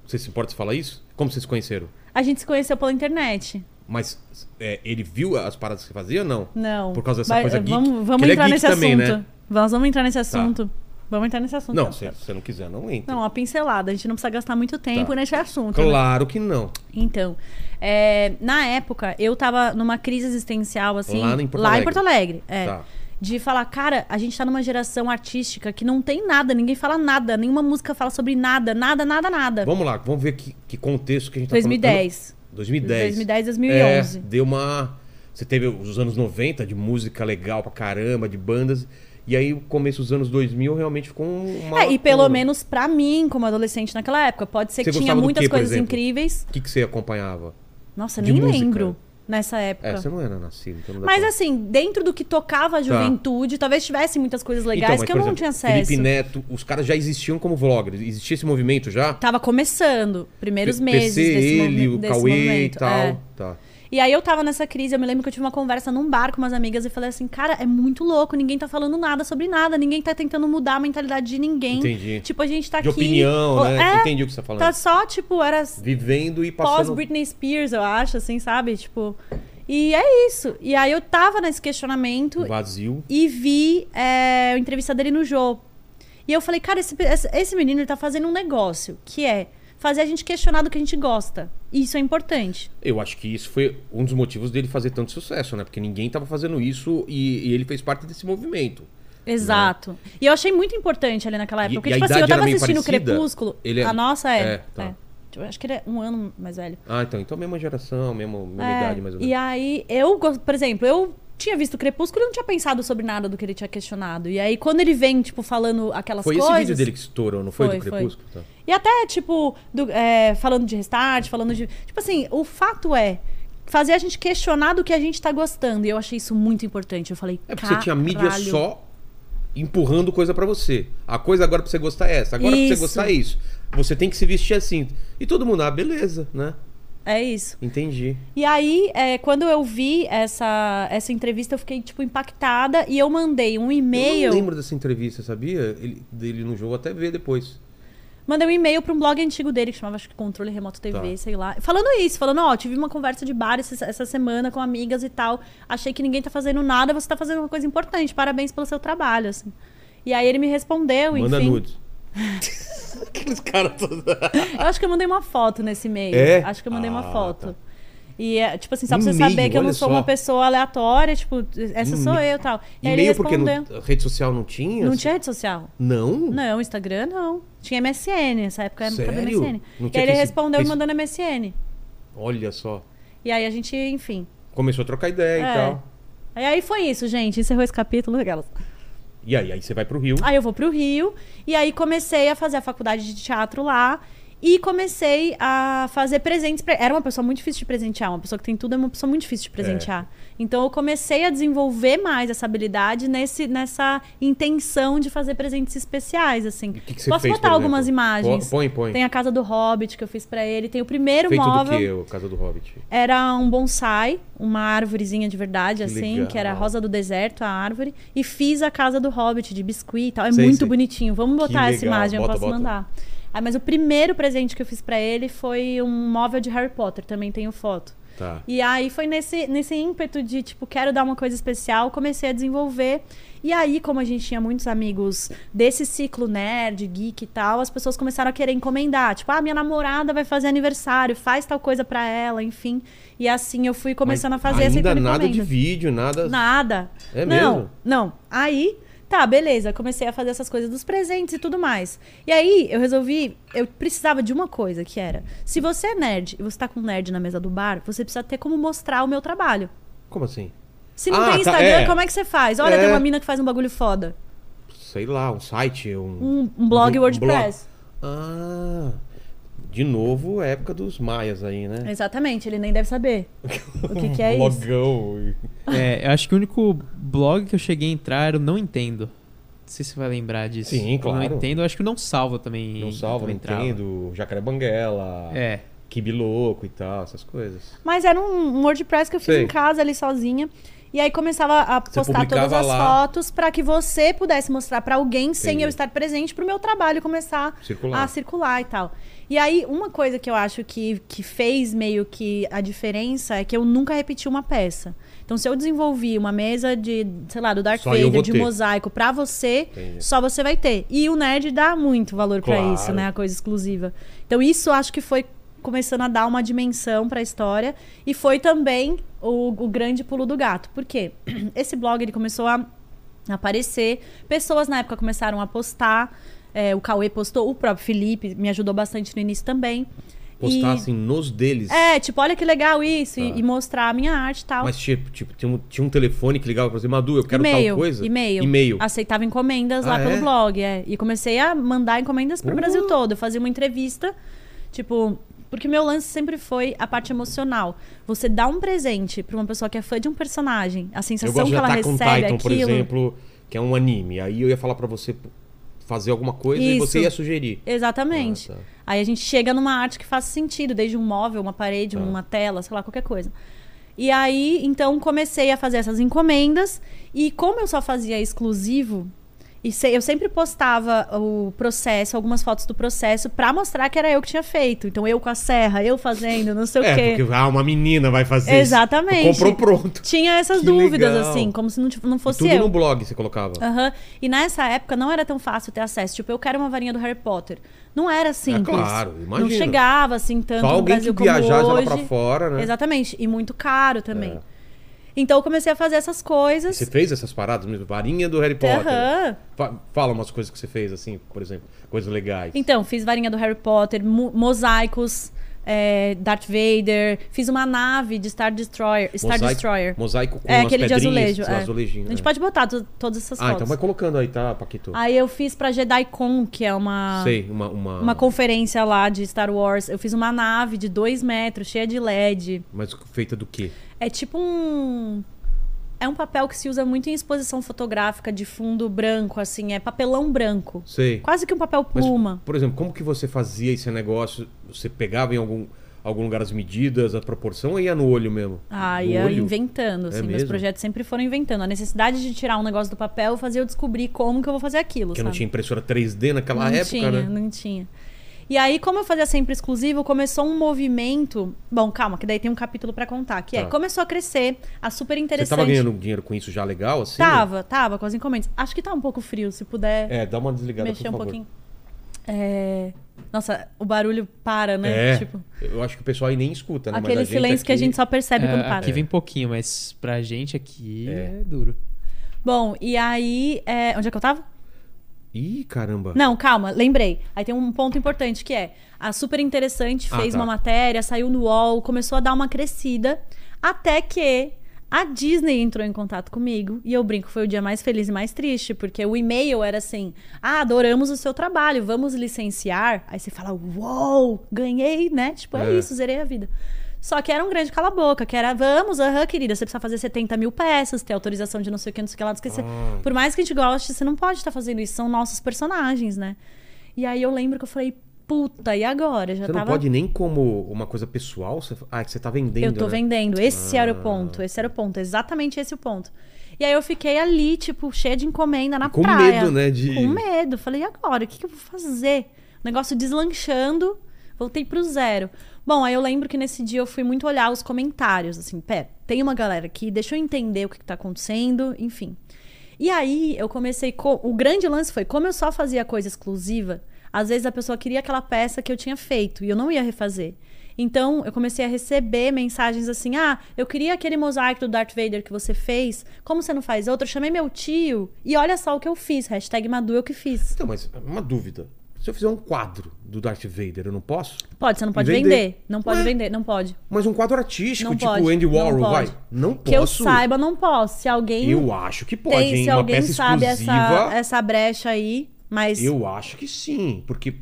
você se importa de falar isso? Como vocês se conheceram? A gente se conheceu pela internet. Mas é, ele viu as paradas que você fazia ou não? Não. Por causa dessa Vai- coisa geek? Vamos, vamos é entrar geek nesse também, assunto. né? Vamos, vamos entrar nesse assunto. Vamos entrar nesse assunto. Não, se você não quiser, não entra. Não, uma pincelada. A gente não precisa gastar muito tempo Tá. nesse assunto. né? Claro que não. Então, é, na época, eu tava numa crise existencial, assim. Lá em Porto lá Alegre. em Porto Alegre. É. Tá. De falar, cara, a gente tá numa geração artística que não tem nada, ninguém fala nada, nenhuma música fala sobre nada, nada, nada, nada. Vamos lá, vamos ver que, que contexto que a gente tá 2010. falando. 2010. 2010, 2011. É, deu uma... Você teve os anos 90 de música legal pra caramba, de bandas. E aí, o começo dos anos 2000 realmente ficou uma... É, e pelo uma- menos pra mim, como adolescente naquela época, pode ser Você que tinha muitas quê, coisas incríveis. O que, que você acompanhava? Nossa, De nem música? lembro nessa época. É, você não era nascido, então não Mas pra... assim, dentro do que tocava a juventude, talvez tivesse muitas coisas legais Então, mas, que eu não exemplo, tinha acesso. Felipe Neto, os caras já existiam como vloggers. Existia esse movimento já? Tava começando, primeiros P- meses PC, desse, ele, movi- o desse Cauê e movimento. tal. é. Tá. E aí eu tava nessa crise, eu me lembro que eu tive uma conversa num bar com umas amigas e falei assim, cara, é muito louco, ninguém tá falando nada sobre nada, ninguém tá tentando mudar a mentalidade de ninguém. Entendi. Tipo, a gente tá De aqui... opinião, né? É, Entendi o que você tá falando. tá só, tipo, era Vivendo e passando... pós Britney Spears, eu acho, assim, sabe? Tipo... E é isso. E aí eu tava nesse questionamento Vazio. e vi é, a entrevista dele no Jô. E eu falei, cara, esse, esse- esse menino ele tá fazendo um negócio que é fazer a gente questionar do que a gente gosta. E isso é importante. Eu acho que isso foi um dos motivos dele fazer tanto sucesso, né? Porque ninguém tava fazendo isso e, e ele fez parte desse movimento. Exato. E eu achei muito importante ali naquela época. E- Porque, e tipo assim, eu tava assistindo parecida? Crepúsculo. Ele é- A nossa é. É, tá. é. Tipo, eu acho que ele é um ano mais velho. Ah, então, então mesma geração, mesmo, mesma É, idade mais ou E menos. aí, eu, por exemplo, eu tinha visto Crepúsculo e não tinha pensado sobre nada do que ele tinha questionado. E aí, quando ele vem, tipo, falando aquelas Foi coisas. esse vídeo dele que estourou, não foi, Foi, do foi. Crepúsculo? Tá. E até, tipo, do- é, falando de restart, falando de. Tipo assim, o fato é fazer a gente questionar do que a gente tá gostando. E eu achei isso muito importante. Eu falei, É porque você tinha mídia só empurrando coisa pra você. A coisa agora pra você gostar é essa, agora pra Isso. você gostar é isso. Você tem que se vestir assim. E todo mundo, ah, beleza, né? É isso. Entendi. E aí, é, quando eu vi essa, essa entrevista, eu fiquei, tipo, impactada. E eu mandei um Eu e-mail. não lembro dessa entrevista, sabia? Ele, dele no jogo, até ver depois. Mandei um e-mail pra um blog antigo dele, que chamava, acho que Controle Remoto TV, Tá. sei lá. Falando isso, falando, ó, tive uma conversa de bar essa, essa semana com amigas e tal. Achei que ninguém tá fazendo nada, você tá fazendo uma coisa importante. Parabéns pelo seu trabalho, assim. E aí ele me respondeu, Manda enfim. nudes. Aqueles caras todos. Eu acho que eu mandei uma foto nesse e-mail. É? Acho que eu mandei uma Ah, foto. tá. E, é, tipo assim, só pra você saber que eu não sou só. uma pessoa aleatória, tipo, essa Um sou e- eu e tal. E aí ele porque respondeu. no, rede social não tinha? Não assim? tinha rede social. Não? Não, Instagram não. Tinha MSN, nessa época era Sério? MSN. Não E tinha aí ele respondeu face- me mandando MSN. Olha só. E aí a gente, enfim. Começou a trocar ideia É. e tal. Aí, aí foi isso, gente. Encerrou esse capítulo. Aquelas. E aí, aí você vai pro Rio. Aí eu vou pro Rio. E aí comecei a fazer a faculdade de teatro lá. E comecei a fazer presentes. Pra... Era uma pessoa muito difícil de presentear. Uma pessoa que tem tudo é uma pessoa muito difícil de presentear. Então eu comecei a desenvolver mais essa habilidade nesse, nessa intenção de fazer presentes especiais, assim. Que, que Posso fez, botar algumas exemplo? imagens? Põe, põe. Tem a casa do Hobbit que eu fiz pra ele. Tem o primeiro Feito móvel. do que, o Casa do Hobbit? Era um bonsai, uma árvorezinha de verdade, Que assim, legal. que era a rosa do deserto, a árvore. E fiz a casa do Hobbit, de biscuit e tal. É Sei, muito sei. bonitinho. Vamos botar essa imagem, eu Bota, posso bota. mandar. Ah, mas o primeiro presente que eu fiz pra ele foi um móvel de Harry Potter, também tenho foto. Tá. E aí foi nesse, nesse ímpeto de, tipo, quero dar uma coisa especial, comecei a desenvolver. E aí, como a gente tinha muitos amigos desse ciclo nerd, geek e tal, as pessoas começaram a querer encomendar. Tipo, ah, minha namorada vai fazer aniversário, faz tal coisa pra ela, enfim. E assim eu fui começando Mas a fazer ainda aceitando nada de vídeo, nada... Nada. É não, mesmo? Não. Aí, tá, beleza. Comecei a fazer essas coisas dos presentes e tudo mais. E aí, eu resolvi. Eu precisava de uma coisa que era: se você é nerd e você tá com um nerd na mesa do bar, você precisa ter como mostrar o meu trabalho. Como assim? Se não Ah, tem tá, Instagram, é. como é que você faz? Olha, É. tem uma mina que faz um bagulho foda. Sei lá, um site, um... Um, um blog um WordPress. Ah, de novo, época dos maias aí, né? Exatamente, ele nem deve saber o que, que é isso. Blogão. É, eu acho que o único blog que eu cheguei a entrar era o Não Entendo. Não sei se você vai lembrar disso. Sim, claro. Não Entendo, eu acho que o Não Salva também. Não salva, também entrava. Nintendo, Jacaré Banguela, É. Kibi Louco e tal, essas coisas. Mas era um, um WordPress que eu fiz Sei. em casa ali sozinha. E aí começava a postar todas as lá. fotos pra que você pudesse mostrar pra alguém sem Entendi. eu estar presente pro meu trabalho começar Circular. a circular e tal. E aí, uma coisa que eu acho que, que fez meio que a diferença é que eu nunca repeti uma peça. Então, se eu desenvolvi uma mesa de, sei lá, do Só eu Vader, de ter. mosaico pra você, Entendi. só você vai ter. E o nerd dá muito valor pra Claro. isso, né? A coisa exclusiva. Então, isso acho que foi começando a dar uma dimensão pra história. E foi também o, o grande pulo do gato. Por quê? Esse blog ele começou a aparecer. Pessoas na época começaram a postar. É, o Cauê postou, o próprio Felipe me ajudou bastante no início também. Postar E- assim nos deles. É, tipo, olha que legal isso. e- Tá. E, mostrar a minha arte e tal. Mas tipo, tipo tinha, um, tinha um telefone que ligava pra você, Madu, eu quero e-mail, tal coisa. E-mail. E-mail. Aceitava encomendas lá Ah, pelo é? blog, é. E comecei a mandar encomendas pro Uh! Brasil todo. Eu fazia uma entrevista, tipo... Porque meu lance sempre foi a parte emocional. Você dá um presente pra uma pessoa que é fã de um personagem, a sensação que ela recebe Titan, por aquilo... exemplo, que é um anime. Aí eu ia falar pra você fazer alguma coisa e Isso. você ia sugerir. Exatamente. Ah, tá. Aí a gente chega numa arte que faz sentido, desde um móvel, uma parede, Tá. uma tela, sei lá, qualquer coisa. E aí, então, comecei a fazer essas encomendas. E como eu só fazia exclusivo, e se- eu sempre postava o processo, algumas fotos do processo, pra mostrar que era eu que tinha feito. Então, eu com a serra, eu fazendo, não sei o É, quê. porque ah, uma menina vai fazer isso. Exatamente. Comprou pronto. Tinha essas Que dúvidas, legal. assim, como se não, não E fosse tudo eu. no blog você colocava. Aham. E nessa época não era tão fácil ter acesso. Tipo, eu quero uma varinha do Harry Potter. Não era simples. claro, Não imagino. chegava assim tanto Só no alguém Brasil que viajasse como hoje. pra fora, né? Exatamente. E muito caro também. É. Então eu comecei a fazer essas coisas. Você fez essas paradas mesmo? Varinha do Harry Potter. Aham. Fa- Fala umas coisas que você fez, assim, por exemplo. Coisas legais. Então, fiz varinha do Harry Potter, mo- mosaicos. É, Darth Vader. Fiz uma nave de Star Destroyer. Star Mosaico- Destroyer. Mosaico com É, aquele de azulejo. é. azulejinhos, A gente é. pode botar to- todas essas Ah, fotos. então vai colocando aí, tá, Paquito? Aí eu fiz pra JediCon, que é uma, Sei, uma... Uma, uma conferência lá de Star Wars. Eu fiz uma nave de dois metros, cheia de LED. Mas feita do quê? É tipo um. É um papel que se usa muito em exposição fotográfica de fundo branco, assim, é papelão branco. Sei. Quase que um papel Mas, pluma. por exemplo, como que você fazia esse negócio? Você pegava em algum, algum lugar as medidas, a proporção ou ia no olho mesmo? Ah, No ia olho? inventando, assim, meus mesmo? projetos sempre foram inventando. A necessidade de tirar um negócio do papel fazia eu descobrir como que eu vou fazer aquilo, Porque sabe? não tinha impressora 3D naquela não época, tinha, né? não tinha. E aí, como eu fazia sempre exclusivo, começou um movimento. Bom, calma, que daí tem um capítulo pra contar. Que é, Tá. começou a crescer, a super Você interessante. tava ganhando dinheiro com isso já legal, assim? Tava, tava, com as encomendas. Acho que tá um pouco frio, se puder É, dá uma desligada, mexer por um favor. pouquinho. É... Nossa, o barulho para, né? É, Tipo, eu acho que o pessoal aí nem escuta, né? Mas aquele a gente silêncio que a aqui- gente só percebe É, quando para. aqui vem pouquinho, mas pra gente aqui É. é, duro. Bom, e aí. é, Onde é que eu tava? Ih, caramba. Não, calma, lembrei. Aí tem um ponto importante que é: a super interessante Ah, fez tá. uma matéria, saiu no UOL, começou a dar uma crescida, até que a Disney entrou em contato comigo. E eu brinco, foi o dia mais feliz e mais triste, porque o e-mail era assim: ah, adoramos o seu trabalho, vamos licenciar. Aí você fala: uou, ganhei, né? Tipo, é, É. isso, zerei a vida. Só que era um grande cala-boca, que era, vamos, aham, querida, você precisa fazer 70 mil peças, ter autorização de não sei o que, não sei o que lá, não que. Ah. Por mais que a gente goste, você não pode estar fazendo isso, são nossos personagens, né? E aí eu lembro que eu falei, puta, e agora? Já Você não tava. pode nem como uma coisa pessoal? Você... Ah, que você tá vendendo, eu tô né? vendendo. Esse era o Ah. ponto, esse era o ponto, exatamente esse o ponto. E aí eu fiquei ali, tipo, cheia de encomenda na Com praia. medo, né, de- Com medo. Falei, e agora? O que, que eu vou fazer? O negócio deslanchando, voltei pro zero. Bom, aí eu lembro que nesse dia eu fui muito olhar os comentários, assim, pera, tem uma galera aqui, deixa eu entender o que, que tá acontecendo, enfim. E aí eu comecei. co- O grande lance foi, como eu só fazia coisa exclusiva, às vezes a pessoa queria aquela peça que eu tinha feito e eu não ia refazer. Então eu comecei a receber mensagens assim: ah, eu queria aquele mosaico do Darth Vader que você fez, como você não faz outro? Eu chamei meu tio e olha só o que eu fiz. Hashtag Madu eu que fiz. Então, mas uma dúvida. Se eu fizer um quadro do Darth Vader, eu não posso? Pode, você não pode Vender. vender. Não pode Ué? vender, não pode. Mas um quadro artístico, Não tipo pode, Andy não Warhol, pode. vai. Não posso. Que eu saiba, não posso. Se alguém Eu acho que pode, tem, hein? se Uma alguém peça sabe exclusiva. essa, essa brecha aí, mas Eu acho que sim, porque.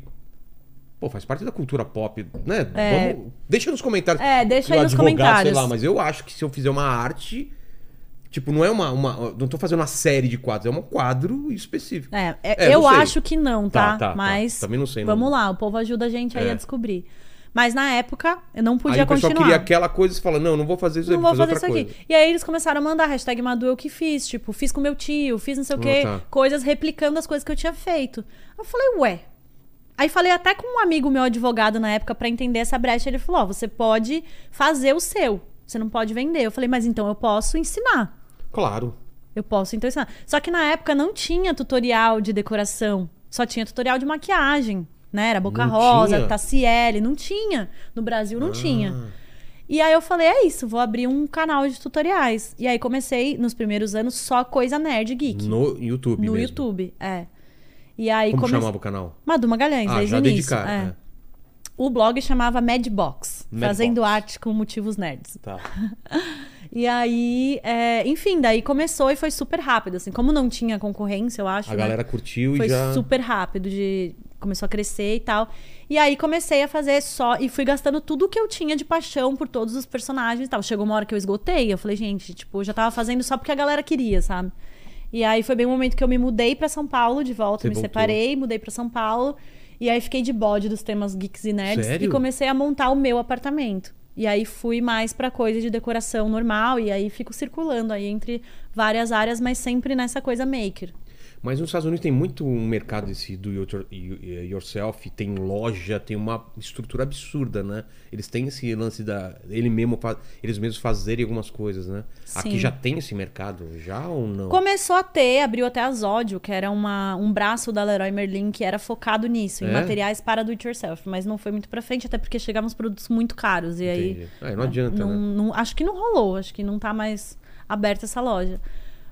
Pô, faz parte da cultura pop, né? É. Vamos- deixa nos comentários. É, deixa aí nos advogado, comentários. Sei lá, mas eu acho que se eu fizer uma arte. Tipo, não é uma, uma. Não tô fazendo uma série de quadros, é um quadro específico. É, é, É, eu acho que não, tá? Tá, tá, tá. Mas Também não sei, não- vamos lá, o povo ajuda a gente aí É. a descobrir. Mas na época eu não podia Aí o continuar. queria aquela coisa e você fala, não, não vou fazer isso, não vou fazer, fazer isso outra aqui. coisa. E aí eles começaram a mandar hashtag Madu eu que fiz, tipo, fiz com meu tio, fiz não sei o quê, Ah, tá. coisas replicando as coisas que eu tinha feito. Eu falei, ué. Aí falei até com um amigo meu advogado na época pra entender essa brecha. Ele falou: Ó, você pode fazer o seu, você não pode vender. Eu falei, mas então eu posso ensinar. Claro. Eu posso então ensinar. Só que na época não tinha tutorial de decoração. Só tinha tutorial de maquiagem. Né? Era Boca Não Rosa, tinha? Tassiele. Não tinha. No Brasil não Ah. tinha. E aí eu falei, é isso, vou abrir um canal de tutoriais. E aí comecei, nos primeiros anos, só coisa nerd geek. No YouTube no mesmo. YouTube, é. E aí Como comecei... chamava o canal? Madu Magalhães, Ah, desde já o início. cara. é. é. O blog chamava Madbox, Mad fazendo arte com motivos nerds. Tá. E aí, é, enfim, daí começou e foi super rápido, assim. Como não tinha concorrência, eu acho, A né? galera curtiu Foi e já. super rápido, de começou a crescer e tal. E aí comecei a fazer só e fui gastando tudo que eu tinha de paixão por todos os personagens e tal. Chegou uma hora que eu esgotei, eu falei, gente, tipo, eu já tava fazendo só porque a galera queria, sabe? E aí foi bem o momento que eu me mudei pra São Paulo de volta, Você me voltou. separei, mudei pra São Paulo. E aí fiquei de bode dos temas geeks e nerds Sério? e comecei a montar o meu apartamento. E aí fui mais pra coisa de decoração normal e aí fico circulando aí entre várias áreas, mas sempre nessa coisa maker. Mas nos Estados Unidos tem muito um mercado desse do your- yourself, tem loja, tem uma estrutura absurda, né? Eles têm esse lance da ele mesmo eles mesmos fazerem algumas coisas, né? Aqui Sim. já tem esse mercado já ou não? Começou a ter, abriu até a Zódio, que era uma, um braço da Leroy Merlin que era focado nisso, em É? materiais para do it yourself, mas não foi muito pra frente, até porque chegavam uns produtos muito caros e aí Entendi. É, não adianta, não, né? não- acho que não rolou, acho que não tá mais aberta essa loja.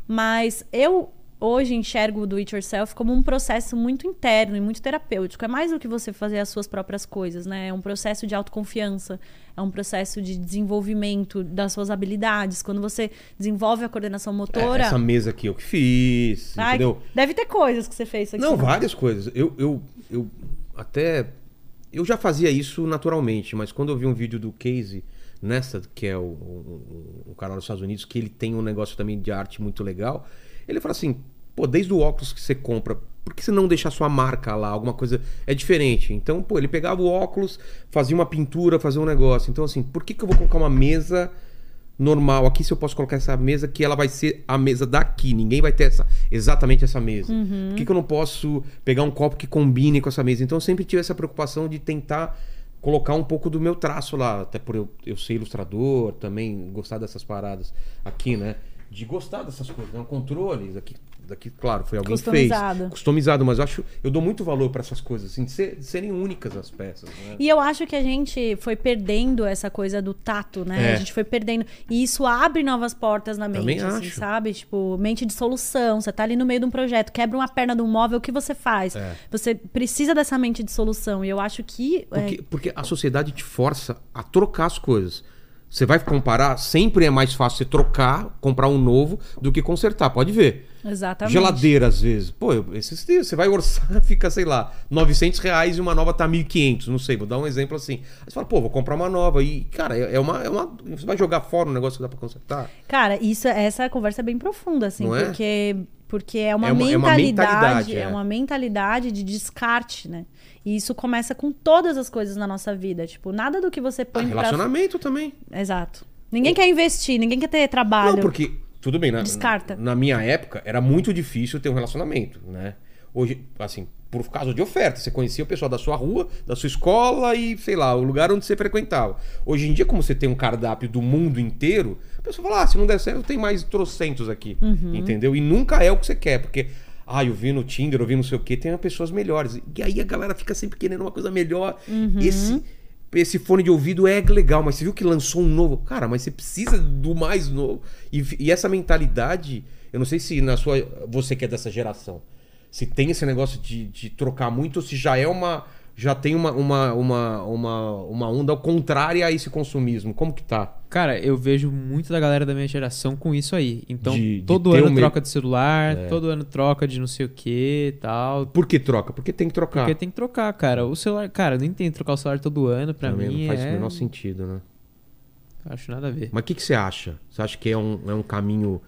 Mas eu hoje enxergo o do it yourself como um processo muito interno e muito terapêutico. É mais do que você fazer as suas próprias coisas, né? É um processo de autoconfiança, é um processo de desenvolvimento das suas habilidades. Quando você desenvolve a coordenação É, motora. essa mesa aqui eu que fiz, Ai, entendeu? Deve ter coisas que você fez aqui. Não, várias coisas. Eu, eu, eu até. Eu já fazia isso naturalmente, mas quando eu vi um vídeo do Casey Nessa, que é o, o, o cara dos Estados Unidos, que ele tem um negócio também de arte muito legal, ele fala assim: pô, desde o óculos que você compra, por que você não deixar sua marca lá? Alguma coisa é diferente. Então, pô, ele pegava o óculos, fazia uma pintura, fazia um negócio. Então, assim, por que, que eu vou colocar uma mesa normal aqui se eu posso colocar essa mesa que ela vai ser a mesa daqui ninguém vai ter essa, exatamente essa mesa por que, que eu não posso pegar um copo que combine com essa mesa então eu sempre tive essa preocupação de tentar colocar um pouco do meu traço lá até por eu, eu ser ilustrador também gostar dessas paradas aqui né de gostar dessas coisas né? o controle daqui claro foi alguém que fez Customizado. customizado mas eu acho eu dou muito valor para essas coisas assim de, ser- de serem únicas as peças né? E eu acho que a gente foi perdendo essa coisa do tato, né? É. A gente foi perdendo. E isso abre novas portas na mente, assim, sabe? Tipo, mente de solução. Você tá ali no meio de um projeto, quebra uma perna de um móvel, o que você faz? É. Você precisa dessa mente de solução. E eu acho que. é, Porque, porque a sociedade te força a trocar as coisas. Você vai comparar, sempre é mais fácil você trocar, comprar um novo, do que consertar. Pode ver. exatamente. Geladeira, às vezes. Pô, esses dias, você vai orçar, fica, sei lá, 900 reais e uma nova tá 1.500, não sei, vou dar um exemplo assim. Aí você fala, pô, vou comprar uma nova. E, cara, é é uma, é uma. Você vai jogar fora um negócio que dá pra consertar? Cara, isso, essa conversa é bem profunda, assim, Não é? Porque, é uma, É uma- é uma mentalidade, mentalidade, é. é. uma mentalidade de descarte, né? E isso começa com todas as coisas na nossa vida. Tipo, nada do que você Ah, põe pra... relacionamento também. Exato. Ninguém quer investir, ninguém quer ter trabalho. Não, porque, tudo bem, na, Descarta. na minha época era muito difícil ter um relacionamento, né? Hoje, assim, por causa de oferta, você conhecia o pessoal da sua rua, da sua escola e, sei lá, o lugar onde você frequentava. Hoje em dia, como você tem um cardápio do mundo inteiro, a pessoa fala, ah, se não der certo, tem mais trocentos aqui, Uhum. entendeu? E nunca é o que você quer, porque... Ah, eu vi no Tinder, eu vi não sei o que, tem pessoas melhores. E aí a galera fica sempre querendo uma coisa melhor. Uhum. Esse, esse fone de ouvido é legal, mas você viu que lançou um novo. Cara, mas você precisa do mais novo. E, e essa mentalidade, eu não sei se na sua. Você que é dessa geração, se tem esse negócio de, de trocar muito, se já é uma. Já tem uma, uma, uma, uma, uma onda contrária a esse consumismo. Como que tá? Cara, eu vejo muito da galera da minha geração com isso aí. Então, De- de todo ter ano um troca de celular, É. todo ano troca de não sei o que tal. Por que troca? Porque tem que trocar. Porque tem que trocar, cara. O celular, cara, nem tem que trocar o celular todo ano, pra Também mim não faz é... o menor sentido, né? Acho nada a ver. Mas o que, que você acha? Você acha que é um, é um caminho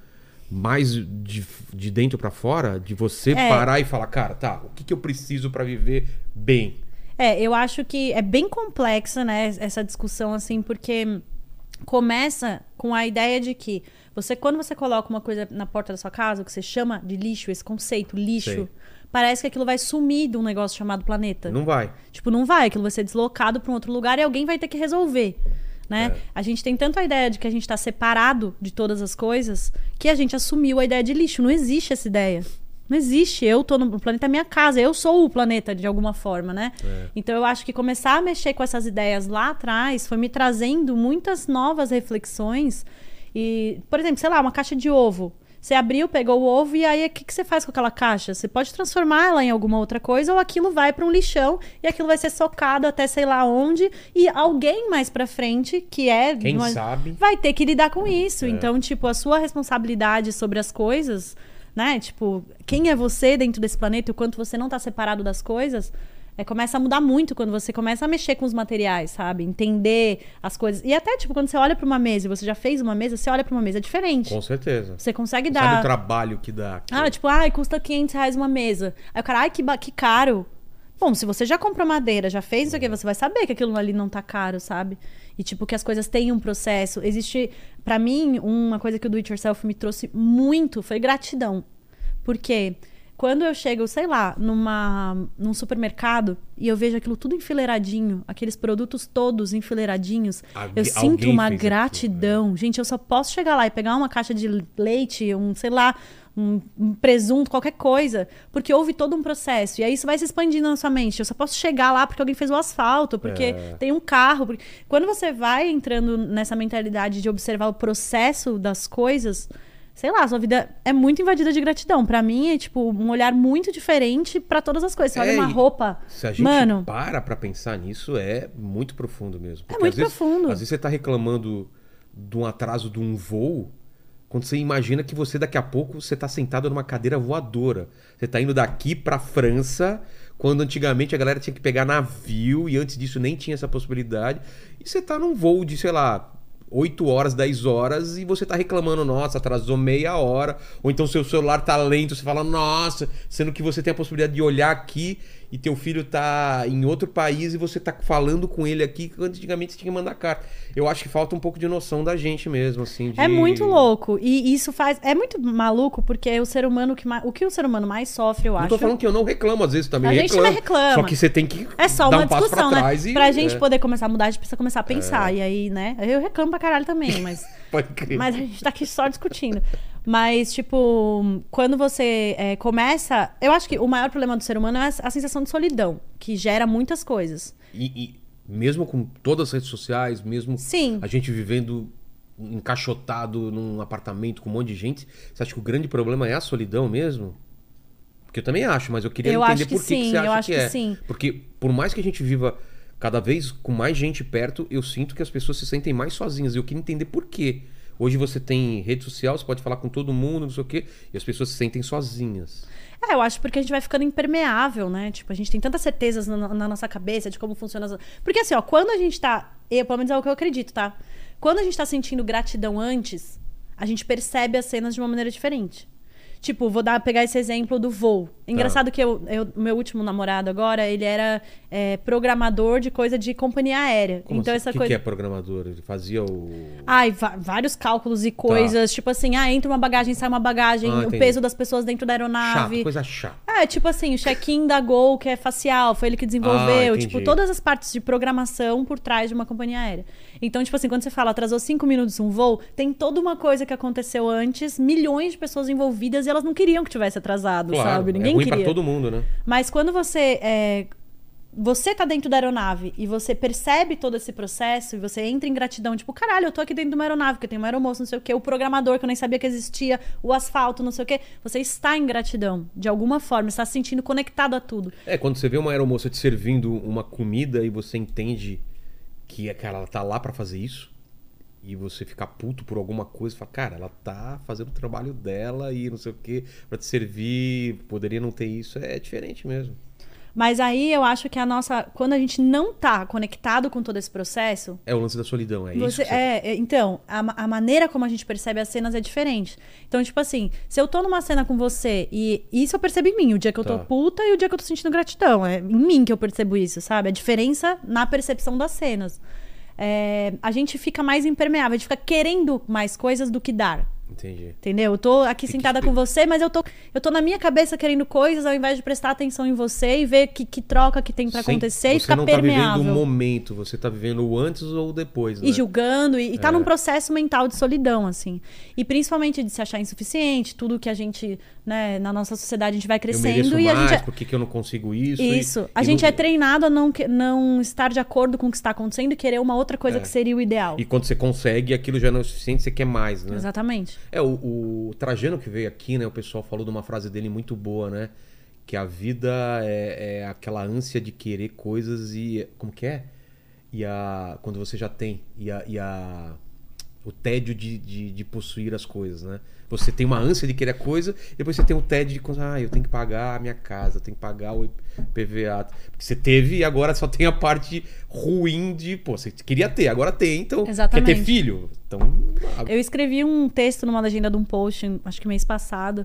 mais de, de dentro pra fora? De você É. parar e falar, cara, tá, o que, que eu preciso pra viver bem? É, eu acho que é bem complexa, né, essa discussão, assim, porque começa com a ideia de que você, quando você coloca uma coisa na porta da sua casa, o que você chama de lixo, esse conceito, lixo, parece que aquilo vai sumir de um negócio chamado planeta. Não vai. Tipo, não vai, aquilo vai ser deslocado para um outro lugar e alguém vai ter que resolver. Né? É. A gente tem tanto a ideia de que a gente está separado de todas as coisas que a gente assumiu a ideia de lixo. Não existe essa ideia. Não existe. Eu tô no o planeta é minha casa. Eu sou o planeta de alguma forma, né? É. Então eu acho que começar a mexer com essas ideias lá atrás foi me trazendo muitas novas reflexões. E, por exemplo, sei lá, uma caixa de ovo. Você abriu, pegou o ovo e aí o que, que você faz com aquela caixa? Você pode transformar ela em alguma outra coisa ou aquilo vai para um lixão e aquilo vai ser socado até sei lá onde e alguém mais para frente, que é Quem uma- sabe? vai ter que lidar com isso. É. Então, tipo, a sua responsabilidade sobre as coisas, né? Tipo, quem é você dentro desse planeta e o quanto você não tá separado das coisas, é, começa a mudar muito quando você começa a mexer com os materiais, sabe? Entender as coisas. E até, tipo, quando você olha para uma mesa e você já fez uma mesa, você olha para uma mesa diferente. Com certeza. Você consegue Sabe dar. o trabalho que dá. aqui? Ah, tipo, ai, custa 500 reais uma mesa. Aí o cara, ai, que, ba- que caro. Bom, se você já comprou madeira, já fez isso aqui, você vai saber que aquilo ali não tá caro, sabe? E, tipo, que as coisas têm um processo. Existe, pra mim, uma coisa que o Do It Yourself me trouxe muito foi gratidão. Porque quando eu chego, sei lá, numa, num supermercado e eu vejo aquilo tudo enfileiradinho, aqueles produtos todos enfileiradinhos, Algu- eu sinto uma fez aquilo, gratidão. Gente, eu só posso chegar lá e pegar uma caixa de leite, um, sei lá, um, um presunto, qualquer coisa, porque houve todo um processo. E aí isso vai se expandindo na sua mente. Eu só posso chegar lá porque alguém fez o asfalto, porque É. tem um carro. porque- Quando você vai entrando nessa mentalidade de observar o processo das coisas, sei lá, sua vida é muito invadida de gratidão. Pra mim é tipo um olhar muito diferente pra todas as coisas. Você olha É, uma e roupa, Se a gente mano, para pra pensar nisso, é muito profundo mesmo. Porque muito às vezes- profundo. Às vezes você tá reclamando de um atraso de um voo, quando você imagina que você daqui a pouco você tá sentado numa cadeira voadora. Você tá indo daqui pra França, quando antigamente a galera tinha que pegar navio e antes disso nem tinha essa possibilidade. E você tá num voo de, sei lá, 8 horas, 10 horas e você tá reclamando, nossa, atrasou meia hora. Ou então seu celular tá lento, você fala, nossa, sendo que você tem a possibilidade de olhar aqui e teu filho tá em outro país e você tá falando com ele aqui, que antigamente você tinha que mandar carta. Eu acho que falta um pouco de noção da gente mesmo, assim. de- É muito louco. E isso faz. É muito maluco, porque o ser humano que mais. O que o ser humano mais sofre, eu Não acho. tô falando que eu não reclamo, às vezes também A gente reclamo. também reclama. Só que você tem que É só dar uma um discussão, pra né? e. pra gente é, poder começar a mudar, a gente precisa começar a pensar. E aí, né? Eu reclamo pra caralho também, mas. Pode crer. Mas a gente tá aqui só discutindo. Mas, tipo, quando você é, começa. Eu acho que o maior problema do ser humano é a, sensação de solidão, que gera muitas coisas. E, e mesmo com todas as redes sociais, mesmo Sim. a gente vivendo encaixotado num apartamento com um monte de gente, você acha que o grande problema é a solidão mesmo? Porque eu também acho, mas eu queria Eu entender que por que, que sim, você acha eu acho que, que é. sim. Porque por mais que a gente viva cada vez com mais gente perto, eu sinto que as pessoas se sentem mais sozinhas. E eu queria entender por quê. Hoje você tem rede social, você pode falar com todo mundo, não sei o quê, e as pessoas se sentem sozinhas. É, eu acho porque a gente vai ficando impermeável, né? Tipo, a gente tem tantas certezas na, na nossa cabeça de como funciona. As... Porque assim, ó, quando a gente tá. Eu, pelo menos é o que eu acredito, tá? Quando a gente tá sentindo gratidão antes, a gente percebe as cenas de uma maneira diferente. Tipo, vou dar, pegar esse exemplo do voo. Engraçado que eu, eu- meu último namorado agora, ele era é, programador de coisa de companhia aérea. Como então assim? essa O que, coisa. que é programador? Ele fazia o. Ai, vários cálculos e coisas. Tipo assim, ah, entra uma bagagem, sai uma bagagem, Ah, o entendi. peso das pessoas dentro da aeronave. Chato, coisa chata. É, tipo assim, o check-in da Gol, que é facial, foi ele que Ah, desenvolveu. entendi. tipo, todas as partes de programação por trás de uma companhia aérea. Então, tipo assim, quando você fala atrasou cinco minutos um voo, tem toda uma coisa que aconteceu antes, milhões de pessoas envolvidas e elas não queriam que tivesse atrasado, Claro, sabe? Ninguém é ruim queria. pra todo mundo, né? Mas quando você é, você tá dentro da aeronave e você percebe todo esse processo e você entra em gratidão, tipo, caralho, eu tô aqui dentro de uma aeronave, que tem uma aeromoça, não sei o quê, o programador que eu nem sabia que existia, o asfalto, não sei o quê. Você está em gratidão, de alguma forma, está se sentindo conectado a tudo. É, quando você vê uma aeromoça te servindo uma comida e você entende que cara, ela tá lá pra fazer isso, e você ficar puto por alguma coisa, fala, cara, ela tá fazendo o trabalho dela e não sei o que, pra te servir, poderia não ter isso, é diferente mesmo. Mas aí eu acho que a nossa. Quando a gente não tá conectado com todo esse processo, É o lance da solidão, é isso. Você, que você- é, é, então, a, a maneira como a gente percebe as cenas é diferente. Então, tipo assim, se eu tô numa cena com você, e isso eu percebo em mim, o dia que eu tô Tá. puta e o dia que eu tô sentindo gratidão. É em mim que eu percebo isso, sabe? A diferença na percepção das cenas. É, a gente fica mais impermeável, a gente fica querendo mais coisas do que dar. Entendi. Entendeu? Eu tô aqui sentada espe- com você, mas eu tô, eu tô na minha cabeça querendo coisas ao invés de prestar atenção em você e ver que, que troca que tem pra Sem- acontecer e você ficar não tá permeável. vivendo o momento, você tá vivendo o antes ou o depois, né? E julgando, e, e tá É. num processo mental de solidão, assim. E principalmente de se achar insuficiente, tudo que a gente, né, na nossa sociedade a gente vai crescendo e a mais, gente. é- por que, que eu não consigo isso? E- Isso. a e gente não- é treinado a não, não estar de acordo com o que está acontecendo e querer uma outra coisa É. que seria o ideal. E quando você consegue, aquilo já não é o suficiente, você quer mais, né? Exatamente. É, o, o Trajano que veio aqui, né? O pessoal falou de uma frase dele muito boa, né? Que a vida é, é aquela ânsia de querer coisas e. Como que é? E a. Quando você já tem. E a. E a o tédio de, de, de possuir as coisas, né? Você tem uma ânsia de querer a coisa, e depois você tem o tédio de ah, eu tenho que pagar a minha casa, eu tenho que pagar o PVA. Porque você teve e agora só tem a parte ruim de, pô, você queria ter, agora tem, então quer Exatamente. ter filho? Então, Eu escrevi um texto numa legenda de um post, acho que mês passado,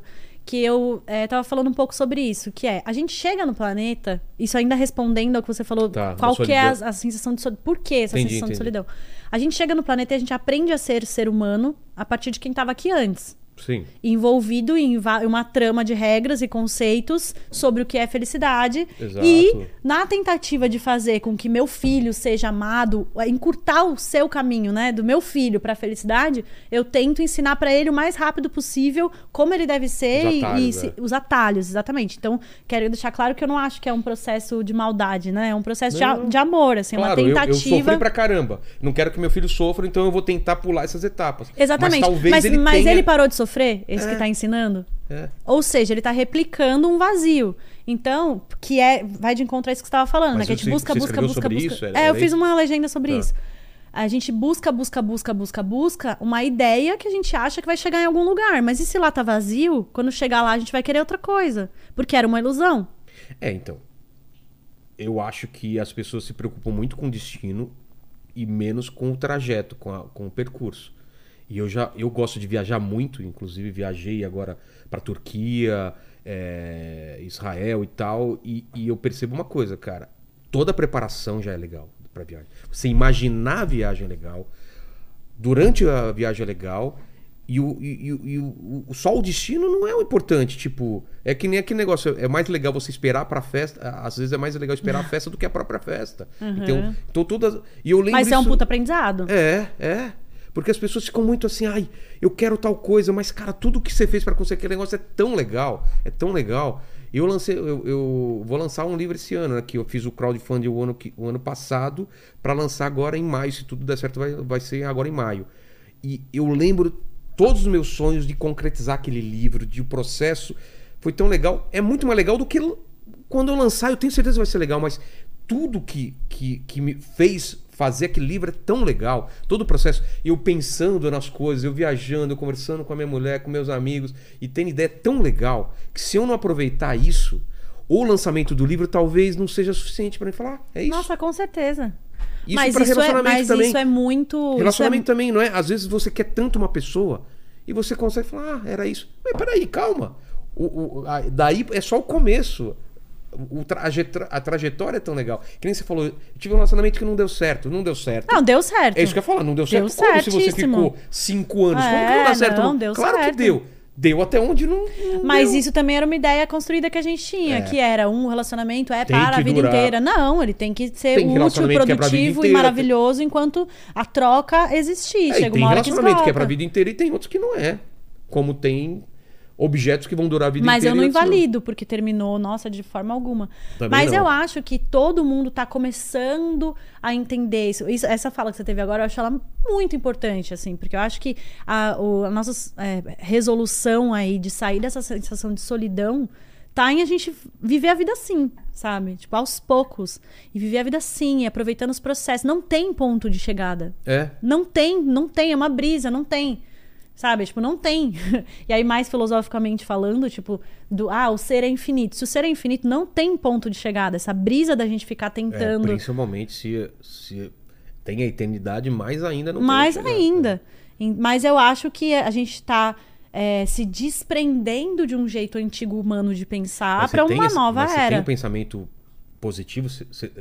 que eu é, tava falando um pouco sobre isso, que é, a gente chega no planeta, isso ainda respondendo ao que você falou, Tá, qual que é a, a sensação de solidão, por que essa Entendi, sensação de entendi. solidão? A gente chega no planeta e a gente aprende a ser ser humano a partir de quem tava aqui antes. Sim. envolvido em uma trama de regras e conceitos sobre o que é felicidade. Exato. E na tentativa de fazer com que meu filho seja amado, é, encurtar o seu caminho, né, do meu filho para a felicidade, eu tento ensinar para ele o mais rápido possível como ele deve ser Os e- atalhos, e, se- é. os atalhos, exatamente. Então, quero deixar claro que eu não acho que é um processo de maldade, né? É um processo de, Não. de amor, assim, Claro, uma eu, eu tentativa. sofri pra caramba. Não quero que meu filho sofra, então eu vou tentar pular essas etapas. Exatamente. Mas talvez mas ele mas tenha... ele parou de sofrer? Esse que tá ensinando? É. Ou seja, ele tá replicando um vazio. Então, que é. Vai de encontro a isso que você estava falando, Mas né? Que a gente busca, busca, busca, sobre busca. isso? É, eu fiz uma legenda sobre Tá. isso. A gente busca, busca, busca, busca, busca uma ideia que a gente acha que vai chegar em algum lugar. Mas e se lá tá vazio? Quando chegar lá, a gente vai querer outra coisa. Porque era uma ilusão. É, então. Eu acho que as pessoas se preocupam muito com o destino e menos com o trajeto, com, a- com o percurso. E eu já eu gosto de viajar muito, inclusive viajei agora para Turquia, é, Israel e tal, e, e eu percebo uma coisa, cara. Toda a preparação já é legal para viagem. Você imaginar a viagem é legal, durante a viagem é legal. E, o, e, e o- o, só o destino não é o importante. Tipo, é que nem aquele negócio. É mais legal você esperar pra festa. Às vezes é mais legal esperar a festa do que a própria festa. Então, então todas. E eu lembro Mas é um isso- puta aprendizado. É, é. Porque as pessoas ficam muito assim, ai, eu quero tal coisa, mas, cara, tudo que você fez pra conseguir aquele negócio é tão legal, é tão legal. Eu lancei, eu, eu vou lançar um livro esse ano, né? Que eu fiz o crowdfunding o ano, o ano passado, pra lançar agora em maio. Se tudo der certo, vai, vai ser agora em maio. E eu lembro todos os meus sonhos de concretizar aquele livro, de o processo. Foi tão legal. É muito mais legal do que quando eu lançar, eu tenho certeza que vai ser legal, mas tudo que, que, que me fez fazer aquele livro é tão legal. Todo o processo, eu pensando nas coisas, eu viajando, eu conversando com a minha mulher, com meus amigos, e tendo ideia tão legal que se eu não aproveitar isso, o lançamento do livro talvez não seja suficiente pra mim falar, "Ah, é isso. Nossa, com certeza. Isso mas pra isso é, relacionamento mas também. isso é muito. Relacionamento isso também, não é? Às vezes você quer tanto uma pessoa e você consegue falar, ah, era isso. Mas peraí, calma. O, o- a- daí é só o começo. O trajetra- a trajetória é tão legal. Que nem você falou, eu tive um relacionamento que não deu certo. Não deu certo. é... Não, deu certo. É isso que eu ia falar, não deu certo. Deu Como se você certíssimo. ficou cinco anos? Como que não É, dá certo? não, deu claro certo. que deu. Deu até onde não. não Mas deu. isso também era uma ideia construída que a gente tinha, É. que era um relacionamento é Tem para a que vida durar. inteira. Não, ele tem que ser Tem útil, que é produtivo e inteira. maravilhoso enquanto a troca existir. É, e Chega tem uma hora que relacionamento que, é esgota. pra vida inteira e tem outros que não é. Como tem objetos que vão durar a vida Mas eu inteira. não e outros invalido porque terminou, nossa, de forma alguma. Também Mas não. eu acho que todo mundo tá começando a entender isso. Isso- Essa fala que você teve agora, eu acho ela muito importante, assim, porque eu acho que a, o- a nossa é, resolução aí de sair dessa sensação de solidão tá em a gente viver a vida assim, sabe? Tipo, aos poucos. E viver a vida assim, aproveitando os processos. Não tem ponto de chegada. É. Não tem, não tem, é uma brisa, não tem. Sabe? Tipo, não tem. E aí, mais filosoficamente falando, tipo, do ah, o ser é infinito. Se o ser é infinito, não tem ponto de chegada. Essa brisa da gente ficar É, tentando. principalmente se, se tem a eternidade, mais ainda não tem mais chegado. ainda. Em- Mas eu acho que a gente tá é, se desprendendo de um jeito antigo humano de pensar para tem uma esse- nova mas Você era. tem um pensamento positivo?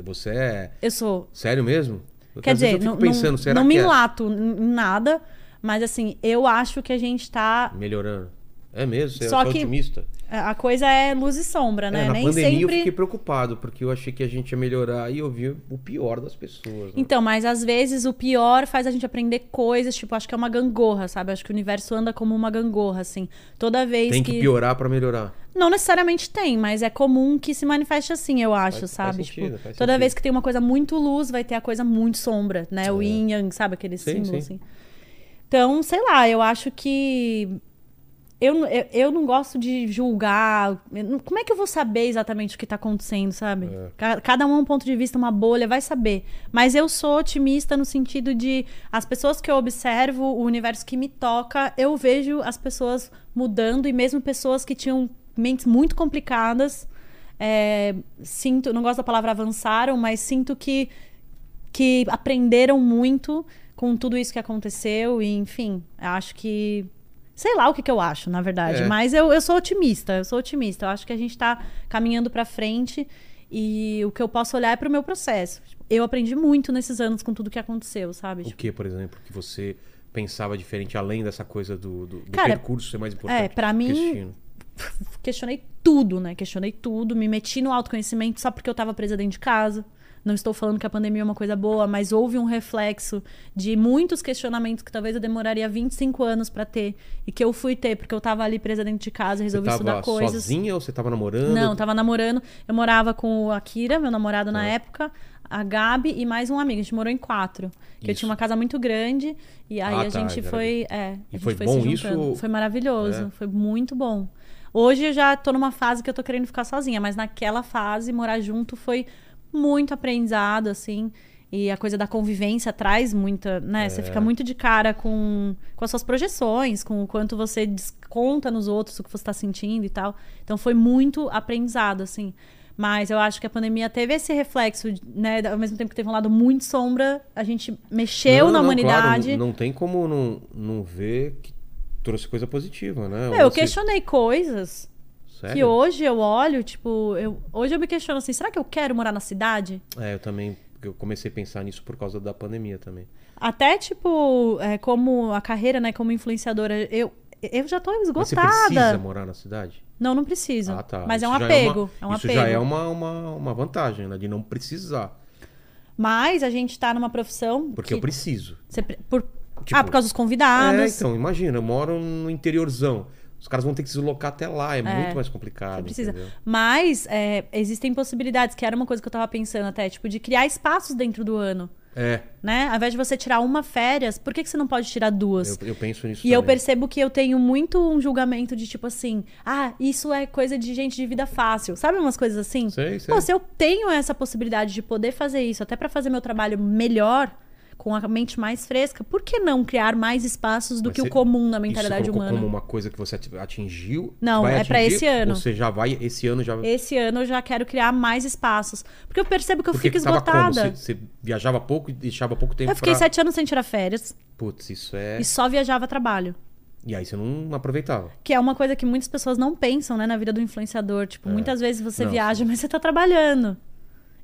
Você, é Eu sou. sério mesmo? Porque Quer dizer, eu não, fico pensando, não, será não me que é enlato em nada, mas assim, eu acho que a gente tá. melhorando? É mesmo? Você Só é que- otimista? A coisa é luz e sombra, né? É, na Nem pandemia eu sempre. fiquei preocupado, porque eu achei que a gente ia melhorar e eu vi o pior das pessoas. né? Então, mas às vezes o pior faz a gente aprender coisas, tipo, acho que é uma gangorra, sabe? Acho que o universo anda como uma gangorra, assim. Toda vez tem que, piorar pra melhorar. Não necessariamente tem, mas é comum que se manifeste assim, eu acho, Faz- sabe? faz sentido, tipo, faz toda sentido. vez que tem uma coisa muito luz, vai ter a coisa muito sombra, né? O yin yang, sabe? Aquele Sim, símbolo, sim. assim. Então, sei lá, eu acho que. Eu, não- eu, eu não gosto de julgar. Não- Como é que eu vou saber exatamente o que tá acontecendo, sabe? É. Ca- Cada um é um ponto de vista, uma bolha, vai saber. Mas eu sou otimista no sentido de as pessoas que eu observo, o universo que me toca, eu vejo as pessoas mudando e mesmo pessoas que tinham mentes muito complicadas. é, sinto, não gosto da palavra avançaram, mas sinto que que aprenderam muito com tudo isso que aconteceu e enfim, acho que sei lá o que, que eu acho, na verdade, É. mas eu, eu sou otimista, eu sou otimista. Eu acho que a gente tá caminhando pra frente e o que eu posso olhar é pro meu processo. Eu aprendi muito nesses anos com tudo que aconteceu, sabe? O Tipo, que, por exemplo, que você pensava diferente, além dessa coisa do, do, do Cara, percurso ser mais importante? é, pra o mim- questionei tudo, né? Questionei tudo, me meti no autoconhecimento só porque eu tava presa dentro de casa. Não estou falando que a pandemia é uma coisa boa, mas houve um reflexo de muitos questionamentos que talvez eu demoraria 25 anos pra ter e que eu fui ter porque eu tava ali presa dentro de casa, Você resolvi tava estudar coisas. sozinha ou você tava namorando? Não, tava namorando. Eu morava com o Akira, meu namorado na Ah. época. a Gabi e mais um amigo. A gente morou em quatro. Que eu tinha uma casa muito grande e aí Ah, a tá, gente era- foi. É, E a gente foi bom se isso? Foi maravilhoso. É. Foi muito bom. Hoje eu já tô numa fase que eu tô querendo ficar sozinha, mas naquela fase, morar junto foi muito aprendizado, assim. E a coisa da convivência traz muita, né? Você É. fica muito de cara com, com as suas projeções, com o quanto você desconta nos outros o que você tá sentindo e tal. Então foi muito aprendizado, assim. Mas eu acho que a pandemia teve esse reflexo, né? Ao mesmo tempo que teve um lado muito sombra, a gente mexeu Não, na não, humanidade. claro, não, tem como não, não ver que trouxe coisa positiva, né? Meu, eu Você- questionei coisas Sério? que hoje eu olho, tipo, eu, hoje eu me questiono assim, será que eu quero morar na cidade? É, eu também eu comecei a pensar nisso por causa da pandemia também. Até, tipo, é, como a carreira, né, como influenciadora, eu, eu já tô Mas você esgotada. precisa morar na cidade? Não, não preciso. Ah, tá. Mas é Isso um já apego. É, uma- um isso apego. já é uma, uma, uma vantagem, né? De não precisar. Mas a gente tá numa profissão. Porque que eu preciso. você por... Tipo, ah, por causa dos convidados. É, então, imagina, eu moro no interiorzão. Os caras vão ter que se deslocar até lá, é, muito mais complicado. Você precisa. entendeu? Mas é, existem possibilidades, que era uma coisa que eu tava pensando até, tipo, de criar espaços dentro do ano. É, Né? Ao invés de você tirar uma férias, por que, que você não pode tirar duas? eu, eu penso nisso E eu também. percebo que eu tenho muito um julgamento de tipo assim, ah, isso é coisa de gente de vida fácil. Sabe umas coisas assim? Sei, sei. Pô, se eu tenho essa possibilidade de poder fazer isso, até pra fazer meu trabalho melhor, com a mente mais fresca, por que não criar mais espaços do Mas que você- o comum na Isso mentalidade você colocou humana? como uma coisa que você ati- atingiu? Não, é pra atingir, esse ano. Você já vai, esse ano já... Esse ano eu já quero criar mais espaços. Porque eu percebo que eu Porque fico esgotada. Você, você viajava pouco e deixava pouco tempo Eu fiquei pra... sete anos sem tirar férias Putz, isso é... e só viajava a trabalho. E aí você não aproveitava. Que é uma coisa que muitas pessoas não pensam, né, na vida do influenciador. Tipo, muitas vezes você É. Não, viaja, mas você tá trabalhando.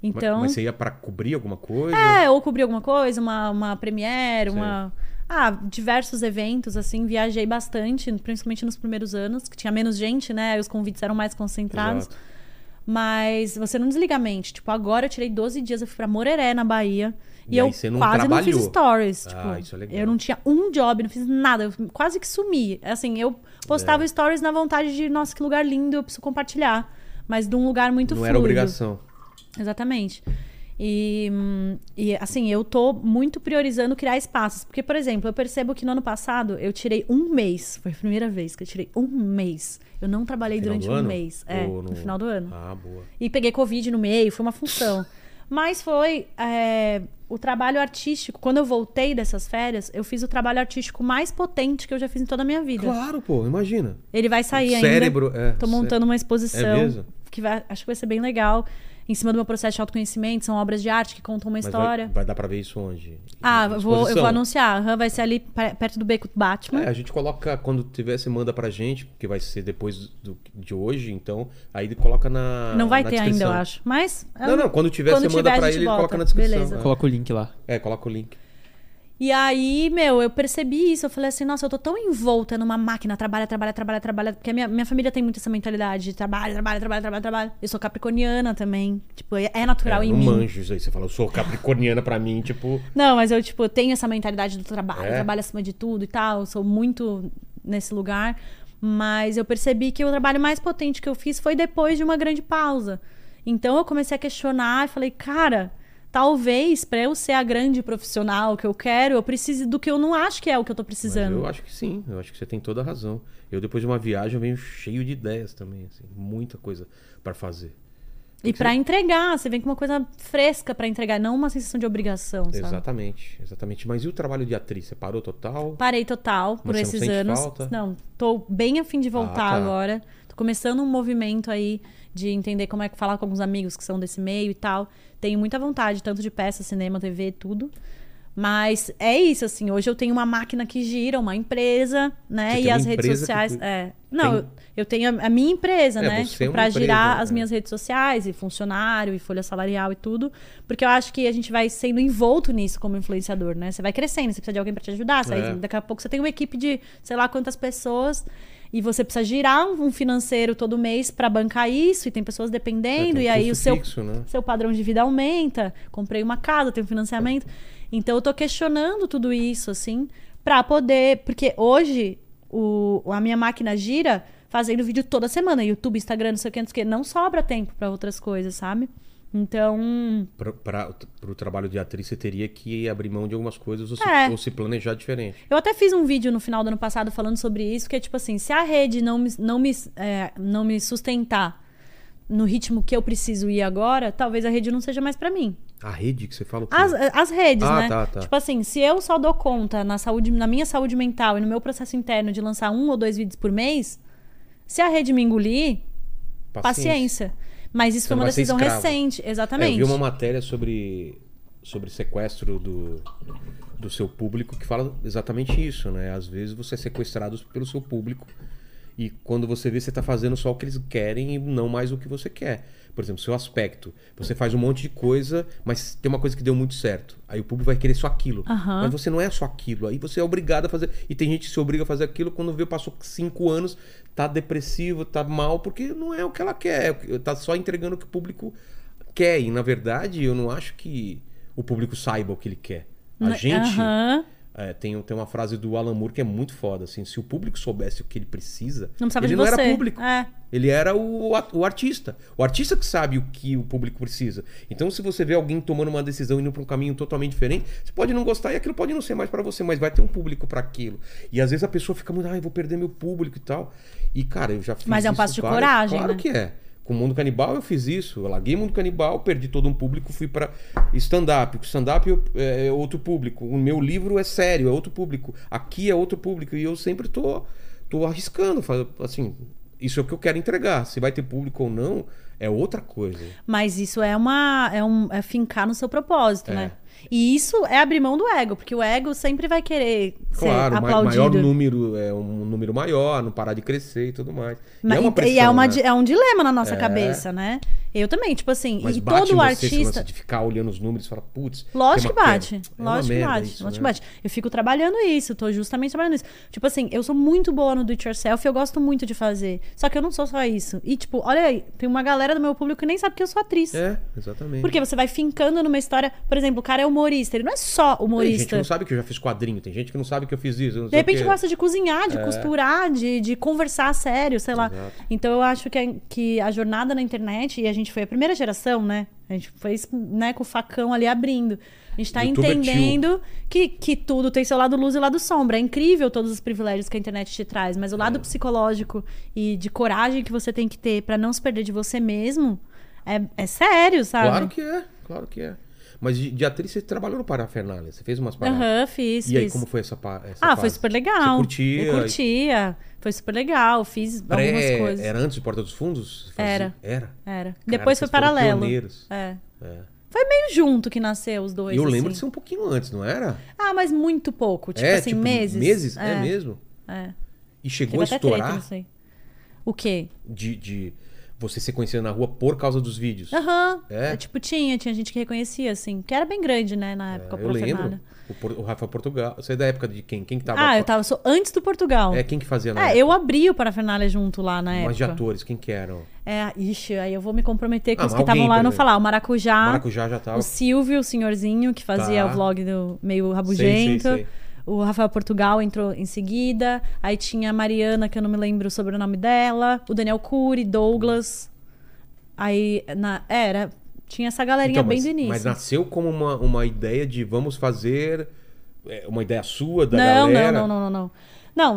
Então. Mas você ia pra cobrir alguma coisa? É, ou cobrir alguma coisa, uma, uma premiere, Sei. uma. Ah, diversos eventos, assim, viajei bastante, principalmente nos primeiros anos, que tinha menos gente, né? Os convites eram mais concentrados. Exato. Mas você não desliga a mente. Tipo, agora eu tirei 12 dias, eu fui pra Moreré, na Bahia. E, E eu não quase não trabalhou. fiz stories. Ah, tipo, isso é legal. Eu não tinha um job, não fiz nada. Eu quase que sumi. Assim, eu postava É. stories na vontade de, nossa, que lugar lindo, eu preciso compartilhar. Mas de um lugar muito não fluido. era obrigação. Exatamente. E, e, assim, eu tô muito priorizando criar espaços. Porque, por exemplo, eu percebo que no ano passado eu tirei um mês. Foi a primeira vez que eu tirei um mês. Eu não trabalhei durante um ano? mês. É, Ou no... final do ano. Ah, boa. E peguei Covid no meio, foi uma função. Mas foi é, o trabalho artístico. Quando eu voltei dessas férias, eu fiz o trabalho artístico mais potente que eu já fiz em toda a minha vida. Claro, pô, imagina. Ele vai sair O ainda. cérebro, é, Tô montando uma exposição. É mesmo? Que vai, acho que vai ser bem legal. Em cima do meu processo de autoconhecimento, são obras de arte que contam uma Mas história. Vai, vai dar pra ver isso onde? Ah, vou, eu vou anunciar. Aham, vai ser ali pe- perto do Beco do Batman. É, a gente coloca, quando tiver, você manda pra gente, porque vai ser depois do- de hoje, então, aí ele coloca na não vai na ter ainda, eu descrição. acho. Mas. Não, não, quando tiver, Quando você manda tiver, a pra ele e coloca na descrição. Beleza. É. Coloca o link lá. É, coloca o link. E aí, meu, eu percebi isso. Eu falei assim, nossa, eu tô tão envolta numa máquina, trabalha, trabalha, trabalha, trabalha. Porque a minha, minha família tem muito essa mentalidade de trabalho, trabalho, trabalho, trabalho, trabalho. Eu sou capricorniana também. Tipo, é é natural é, em não mim. manjo isso aí. Você fala, eu sou capricorniana pra mim, tipo... Não, mas eu, tipo, eu tenho essa mentalidade do trabalho, É? trabalho acima de tudo e tal. Eu sou muito nesse lugar. Mas eu percebi que o trabalho mais potente que eu fiz foi depois de uma grande pausa. Então eu comecei a questionar e falei, cara, talvez pra eu ser a grande profissional que eu quero, eu precise do que eu não acho que é o que eu tô Mas precisando. eu acho que sim, eu acho que você tem toda a razão. Eu, depois de uma viagem, eu venho cheio de ideias também, assim, muita coisa pra fazer. E pra entregar, você vem com uma coisa fresca pra entregar, não uma sensação de obrigação, sabe? Exatamente, exatamente. Mas e o trabalho de atriz? Você parou total? Parei total por Mas não esses sente anos. falta? Não, tô bem afim de voltar Ah, tá. agora. Tô começando um movimento aí de entender como é que falar com alguns amigos que são desse meio e tal. Tenho muita vontade, tanto de peça, cinema, TV, tudo. Mas é isso, assim. Hoje eu tenho uma máquina que gira, uma empresa, né? Você e as redes sociais. cu- É. Não, tem- eu, eu tenho a, minha empresa, É, né? é Tipo, uma pra empresa, girar é. as minhas redes sociais e funcionário e folha salarial e tudo. Porque eu acho que a gente vai sendo envolto nisso como influenciador, né? Você vai crescendo, você precisa de alguém pra te ajudar. você- É. Daqui a pouco você tem uma equipe de sei lá quantas pessoas. E você precisa girar um financeiro todo mês pra bancar isso, e tem pessoas É, dependendo, um e aí o seu, fixo, né? seu padrão de vida aumenta. Comprei uma casa, tenho financiamento. Então eu tô questionando tudo isso, assim, pra poder. Porque hoje o, a minha máquina gira fazendo vídeo toda semana. YouTube, Instagram, não sei o que, não sei o que. Não sobra tempo pra outras coisas, sabe? Então, Para o trabalho de atriz, você teria que abrir mão de algumas coisas ou se, É. ou se planejar diferente. eu até fiz um vídeo no final do ano passado falando sobre isso, que é tipo assim, se a rede não me, não me, é, não me sustentar no ritmo que eu preciso ir agora, talvez a rede não seja mais pra mim. A rede que você fala? As, as redes, Ah, né? tá, tá. Tipo assim, se eu só dou conta na, saúde, na minha saúde mental e no meu processo interno de lançar um ou dois vídeos por mês, se a rede me engolir, paciência. Mas isso Você foi uma decisão recente, É, exatamente. eu vi uma matéria sobre, sobre sequestro do, do seu público que fala exatamente isso, né? Às vezes você é sequestrado pelo seu público e quando você vê, você tá fazendo só o que eles querem e não mais o que você quer. Por exemplo, seu aspecto. Você faz um monte de coisa, mas tem uma coisa que deu muito certo. Aí o público vai querer só aquilo. Aham. Mas você não é só aquilo. Aí você é obrigado a fazer. E tem gente que se obriga a fazer aquilo quando vê, passou cinco anos, tá depressivo, tá mal, porque não é o que ela quer. Tá só entregando o que o público quer. E na verdade, eu não acho que o público saiba o que ele quer. A Né? gente. É, tem, tem uma frase do Alan Moore que é muito foda, assim, se o público soubesse o que ele precisa, Não ele não você. era público. É. Ele era o, o artista. O artista que sabe o que o público precisa. Então, se você vê alguém tomando uma decisão indo para um caminho totalmente diferente, você pode não gostar e aquilo pode não ser mais para você, mas vai ter um público para aquilo. E às vezes a pessoa fica muito, ah, eu vou perder meu público e tal. E cara, eu já fiz Mas é um passo de várias- coragem, Claro né? que é. Com o Mundo Canibal eu fiz isso. Eu larguei o Mundo Canibal, perdi todo um público, fui para stand-up. Stand-up eu- é outro público. O meu livro é sério, é outro público. Aqui é outro público. E eu sempre tô, tô arriscando. Assim, isso é o que eu quero entregar. Se vai ter público ou não, é outra coisa. Mas isso é uma. É, um, é fincar no seu propósito, É. né? E isso é abrir mão do ego, porque o ego sempre vai querer Claro, ser aplaudido. maior número é um número maior, não parar de crescer e tudo mais. E Mas- é uma e pressão, é, uma né? é um dilema na nossa É. cabeça, né? Eu também, tipo assim, Mas e todo você artista. de ficar olhando os números e falar, putz. Lógico que uma bate. É uma Lógico que bate. isso, lógico né? que bate. Eu fico trabalhando isso, tô justamente trabalhando isso. Tipo assim, eu sou muito boa no do it yourself e eu gosto muito de fazer. Só que eu não sou só isso. E, tipo, olha aí, tem uma galera do meu público que nem sabe que eu sou atriz. É, exatamente. Porque você vai fincando numa história. Por exemplo, o cara é humorista. Ele não é só Tem gente humorista. que não sabe que eu já fiz quadrinho, tem gente que não sabe que eu fiz isso. De repente gosta de cozinhar, de costurar, de, de conversar sério, sei lá. Exato. Então eu acho que a, que a jornada na internet, e a gente foi a primeira geração, né? A gente fez né, com o facão ali abrindo. A gente tá Youtuber entendendo que, que tudo tem seu lado luz e lado sombra. É incrível todos os privilégios que a internet te traz, mas o É. lado psicológico e de coragem que você tem que ter pra não se perder de você mesmo é, é sério, sabe? Claro que é, claro que é. Mas de, de atriz você trabalhou no Parafernália, você fez umas paradas. Aham, fiz, E aí, fiz. como foi essa, pa- essa Ah, fase? foi super legal. Você curtia? Eu curtia. Foi super legal. Fiz Pré- algumas coisas. Era antes de Porta dos Fundos? Fazia- Era. Era? Era. Depois foi paralelo. pioneiros. É. É. Foi meio junto que nasceu os dois. E eu lembro assim. de ser um pouquinho antes, não era? Ah, mas muito pouco. Tipo é, assim, tipo, meses. Meses? É, mesmo? É. E chegou Teve a até treta, estourar não sei. O quê? de, de você ser conhecido na rua por causa dos vídeos. Aham. É? É, Tipo, tinha, tinha gente que reconhecia, assim. Que era bem grande, né, na época. É, o eu lembro. O, o Rafa Portugal. Você é da época de quem? Quem que tava? Ah, eu tava sou antes do Portugal. É, quem que fazia na É, época? eu abri o Parafernália junto lá na Mas de época. atores, quem que eram? É, ixi, aí eu vou me comprometer com Ah, os mas que estavam lá e não falar. O Maracujá. Maracujá já tava. O Silvio, o senhorzinho, que fazia Tá. o vlog do meio rabugento. Sei, sei, sei. O Rafael Portugal entrou em seguida. Aí tinha a Mariana, que eu não me lembro o sobrenome dela. O Daniel Cury, Douglas. Aí, na, era. Tinha essa galerinha Então, bem mas, do início. mas nasceu como uma, uma ideia de vamos fazer. é, Uma ideia sua, da não, galera. não, não, não, não, não.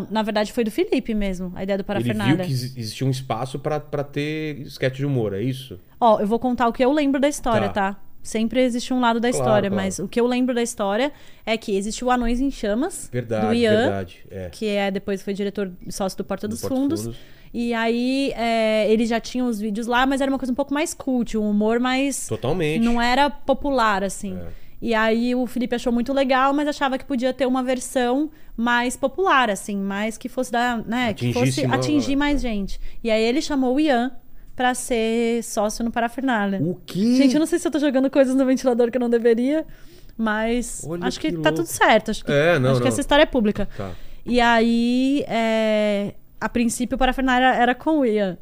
Não, na verdade foi do Felipe mesmo, a ideia do Ele Parafernália. viu que exi- existia um espaço pra pra ter sketch de humor, é isso? Ó, eu vou contar o que eu lembro da história, Tá. tá? Sempre existe um lado da Claro, história, claro. mas o que eu lembro da história é que existiu Anões em Chamas, Verdade, do Ian, verdade. É. que é depois foi diretor sócio do Porta Do dos Porta dos Fundos. Fundos. E aí é, ele já tinha os vídeos lá, mas era uma coisa um pouco mais cult, um humor mais. Totalmente. Não era popular, assim. É. E aí o Felipe achou muito legal, mas achava que podia ter uma versão mais popular, assim, mais que fosse dar, né? Que fosse atingir mais gente. E aí ele chamou o Ian pra ser sócio no Parafernália. O quê? Gente, eu não sei se eu tô jogando coisas no ventilador que eu não deveria, mas Olha acho que, que tá tudo certo. Acho que, É, não, acho que não. essa história é pública. Tá. E aí, é, a princípio, o Parafernália era, com o Ian.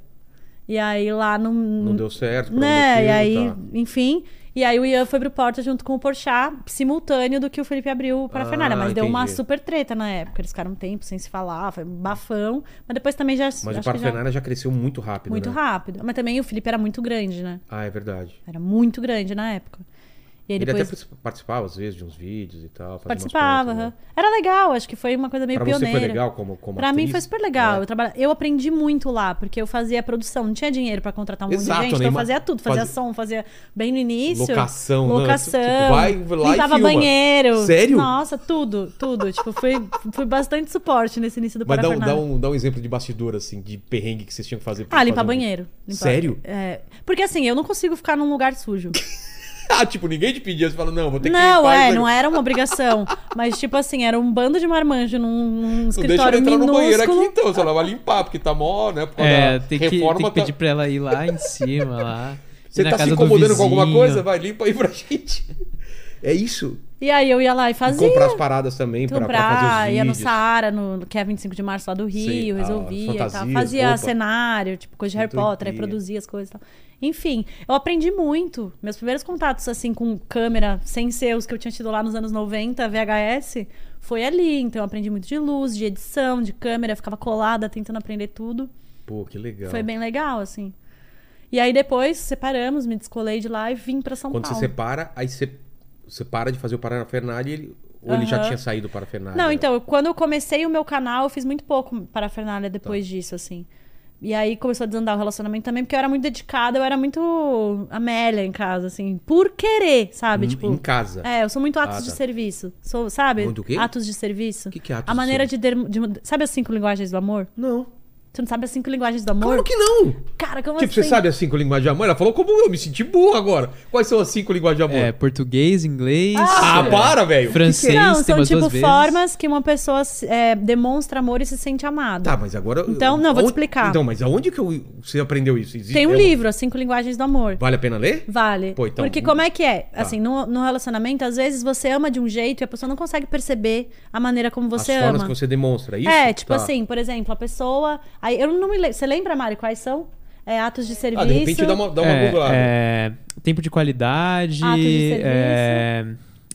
E aí lá não. Não deu certo. Né? motivo, e aí, tá. enfim. E aí o Ian foi pro Porta junto com o Porchat, simultâneo do que o Felipe abriu para a Ah, Fernália. Mas deu uma entendi. super treta na época. Eles ficaram um tempo sem se falar, foi bafão. Mas depois também já. Mas o que já- já cresceu muito rápido, Muito né? rápido. Mas também o Felipe era muito grande, né? Ah, é verdade. Era muito grande na época. Ele depois. até participava, às vezes, de uns vídeos e tal. Participava. pontas, né? Era legal, acho que foi uma coisa meio Pra você pioneira. foi legal como, como Pra mim atriz? foi super legal. É. Eu, trabalha... eu aprendi muito lá, porque eu fazia produção, não tinha dinheiro pra contratar um monte Exato, de gente, né? então eu fazia tudo, fazia fazia- som, fazia bem no início. Locação, né? Locação. Tipo, vai lá limpava banheiro. Sério? Nossa, tudo, tudo. tipo, fui, fui bastante suporte nesse início do Mas dá um, dá, um, dá um exemplo de bastidor, assim, de perrengue que vocês tinham que fazer. pra Ah, fazer limpar um- banheiro. Limpar- Sério? É. Porque assim, eu não consigo ficar num lugar sujo. ah, tipo, ninguém te pedia, você fala, não, vou ter que Não, limpar é, não aqui. era uma obrigação. Mas, tipo assim, era um bando de marmanjo num, num Não deixa escritório entrar no banheiro aqui minúsculo. então, você ela vai limpar, porque tá mó, né? É, tem que, tem reforma, que pedir tá... pra ela ir lá em cima, lá. Você tá se incomodando com alguma coisa? Vai, limpa aí pra gente. É isso. E aí eu ia lá e E fazia. comprar as paradas também pra, pra fazer comprar, os ia no vídeos. Saara, no, que é 25 de março lá do Rio, ah, resolvia e tal. Fazia roupa. cenário, tipo, coisa de Harry Potter, aí produzia as coisas e tal. Enfim, eu aprendi muito. Meus primeiros contatos, assim, com câmera, sem ser os que eu tinha tido lá nos anos 90, VHS, foi ali. Então eu aprendi muito de luz, de edição, de câmera, ficava colada tentando aprender tudo. Pô, que legal. Foi bem legal, assim. E aí depois separamos, me descolei de lá e vim pra São Quando você Paulo. separa, aí você, você para de fazer o Parafernália e ele, ou ele já tinha saído do Parafernália? Não, então, quando eu comecei o meu canal, eu fiz muito pouco para Fernália depois Tá. disso, assim. E aí começou a desandar o relacionamento também, porque eu era muito dedicada, eu era muito Amélia em casa, assim, por querer, sabe? Em- tipo, em casa. É, eu sou muito atos Ah, de tá. serviço. Sou, sabe? Muito o quê? Atos de serviço. O que que é atos A de maneira de, der- de. Sabe as cinco linguagens do amor? Não. Você não sabe as cinco linguagens do amor? Claro que não! Cara, como Tipo, assim? você sabe as cinco linguagens de amor? Ela falou como eu, me senti burro agora. Quais são as cinco linguagens de amor? É, português, inglês. Ah, é, para, velho! Francês, Não, tem são tipo formas que uma pessoa é, demonstra amor e se sente amada. Tá, mas agora. Então, não, vou te explicar. Então, mas aonde que eu- você aprendeu isso? Existe- Tem um é livro, As Cinco Linguagens do Amor. Vale a pena ler? Vale. Pô, então- Porque como é que é? Tá. Assim, no, no relacionamento, às vezes você ama de um jeito e a pessoa não consegue perceber a maneira como você As formas ama. que você demonstra, é isso? É, tipo Tá. assim, por exemplo, a pessoa. Aí eu não me lembro. Você lembra, Mari, quais são? É, atos de serviço. Ah, de repente dá uma, dá uma É, googlada. é, tempo de qualidade. Atos de serviço. é,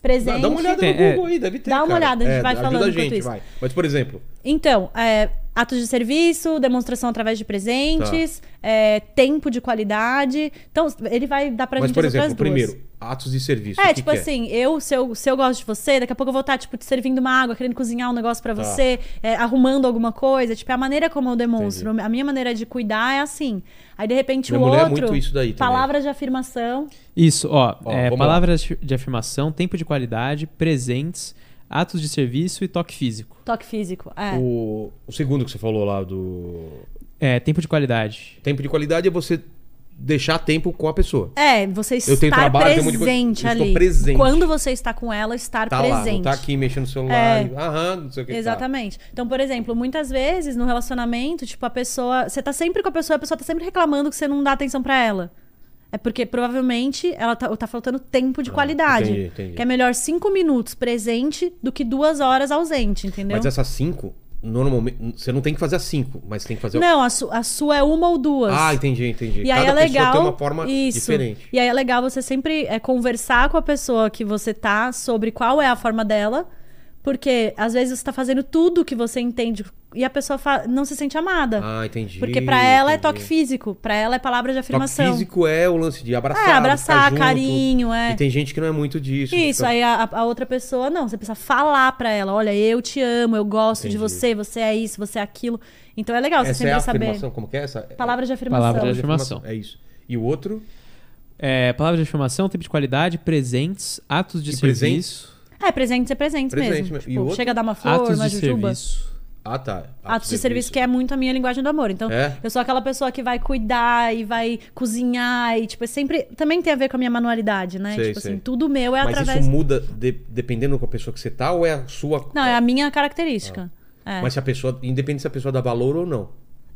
Presente. Dá, dá uma olhada Tem- no Google é, aí, deve ter. dá uma cara. olhada, a gente É, vai ajuda falando a gente, isso. vai. Mas, por exemplo, Então, é, atos de serviço, demonstração através de presentes, Tá. é, tempo de qualidade. Então, ele vai dar pra mas gente por exemplo, duas. primeiro, atos de serviço. o É, que tipo que assim, eu se, eu, se eu gosto de você, daqui a pouco eu vou estar, tipo, te servindo uma água, querendo cozinhar um negócio pra Tá. você, é, arrumando alguma coisa. Tipo, é a maneira como eu demonstro. A minha maneira de cuidar é assim. Aí, de repente, Minha o mulher é outro. muito isso daí também. palavras de afirmação. Isso, ó. Ó, é, palavras de afirmação, tempo de qualidade, presentes, atos de serviço e toque físico. Toque físico. É. O, o segundo que você falou lá do É, tempo de qualidade. tempo de qualidade é você deixar tempo com a pessoa. É, você Eu tenho estar trabalho, tenho um monte de coisa- presente eu estou ali. presente. Quando você está com ela, estar Tá lá, não presente. tá aqui mexendo no celular. É. Aham, não sei o que. tá. Exatamente. Então, por exemplo, muitas vezes no relacionamento, tipo, a pessoa. Você tá sempre com a pessoa, a pessoa tá sempre reclamando que você não dá atenção pra ela. É porque provavelmente ela tá, tá faltando tempo de qualidade. Ah, entendi, entendi. Que é melhor cinco minutos presente do que duas horas ausente, entendeu? Mas essas cinco, normalmente, você não tem que fazer as cinco, mas tem que fazer. Não, a, su- a sua é uma ou duas. Ah, entendi, entendi. E aí Cada é pessoa legal. tem uma forma isso. diferente. E aí é legal você sempre é, conversar com a pessoa que você tá sobre qual é a forma dela. Porque às vezes você tá fazendo tudo que você entende e a pessoa não se sente amada. Ah, entendi. Porque pra ela é entendi. toque físico, pra ela é palavra de Toque afirmação. físico é o lance de abraçar. É, abraçar, ficar junto. carinho, é. E tem gente que não é muito disso. de Isso, ficar- aí a, a outra pessoa, não, você precisa falar pra ela, olha, eu te amo, eu gosto de Entendi. você, você é isso, você é aquilo. Então é legal você Essa é sempre a saber. afirmação, como que é essa? Palavra de afirmação. Palavra de Afirmação. É isso. E o outro? É, palavras de afirmação, tempo de qualidade, presentes, atos de E serviço. É, presentes é presentes Presente mesmo. mesmo. E Tipo, outro? chega a dar uma flor, Atos uma de jujuba. serviço. Ah, tá. Atos de serviço, que é muito a minha linguagem do amor. Então, É? eu sou aquela pessoa que vai cuidar e vai cozinhar e, tipo, é sempre. Também tem a ver com a minha manualidade, né? Sei, tipo sei. assim, tudo meu é Mas através. isso muda de- dependendo com a pessoa que você tá ou é a sua. Não, é a minha característica. É. Mas se a pessoa. Independente se a pessoa dá valor ou não.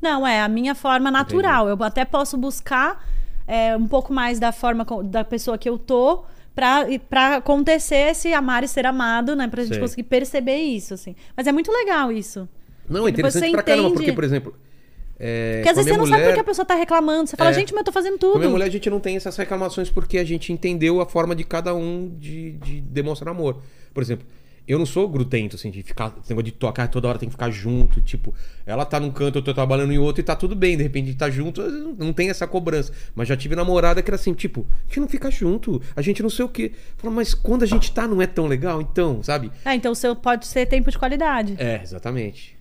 Não, é a minha forma natural. Eu até posso buscar é, um pouco mais da forma da pessoa que eu tô pra, pra acontecer esse amar e ser amado, né? Pra gente Sei. conseguir perceber isso, assim. Mas é muito legal isso. Não, é interessante pra caramba, entende- porque, por exemplo, É, Porque às vezes você minha não sabe mulher- por que a pessoa tá reclamando. Você fala, É. gente, mas eu tô fazendo Com a minha tudo. mulher, a gente não tem essas reclamações porque a gente entendeu a forma de cada um de, de demonstrar amor. Por exemplo, eu não sou grudento, assim, de ficar. Esse negócio de tocar toda hora tem que ficar junto. Tipo, ela tá num canto, eu tô trabalhando em outro e tá tudo bem. De repente tá junto, não tem essa cobrança. Mas já tive namorada que era assim, tipo, a gente não fica junto, a gente não sei o quê. Fala, mas quando a gente tá, não é tão legal? Então, sabe? Ah, então o seu pode ser tempo de qualidade. É, exatamente.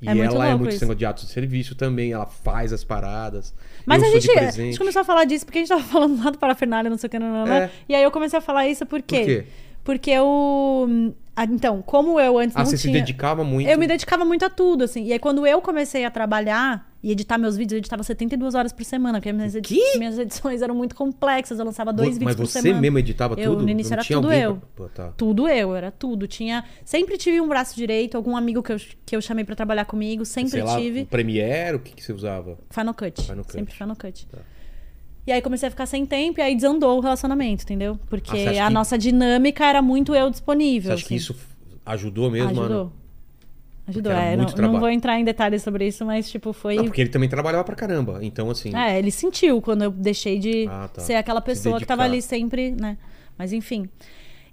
E É muito ela é muito de ato de serviço também, ela faz as paradas. Mas a gente, a gente começou a falar disso porque a gente tava falando lá do parafernália, não sei o que, não, não, não. É. E aí eu comecei a falar isso por quê? Por quê? Porque eu. Ah, Então, como eu antes Ah, não você tinha. se dedicava muito. Eu me dedicava muito a tudo, assim. E aí, quando eu comecei a trabalhar e editar meus vídeos, eu editava 72 horas por semana, porque minhas, edi- minhas edições eram muito complexas. Eu lançava dois Mas vídeos por você semana. mesmo editava Eu, tudo? no início Não era tinha tudo eu. pra- tá. Tudo eu, era tudo. Tinha. Sempre tive um braço direito, algum amigo que eu, que eu chamei pra trabalhar comigo, sempre Sei lá, tive. o Premiere, o que, que você usava? Final Cut. Final Cut. Sempre Final Cut. Tá. E aí comecei a ficar sem tempo e aí desandou o relacionamento, entendeu? Porque Ah, você acha a que- nossa dinâmica era muito eu Você disponível. acha que assim. isso ajudou mesmo, Ajudou. mano? Ajudou. É, não, não vou entrar em detalhes sobre isso, mas tipo, foi. Não, porque ele também trabalhava pra caramba. Então, assim. É, ele sentiu quando eu deixei de Ah, tá. ser aquela pessoa que tava ali sempre, né? Mas enfim.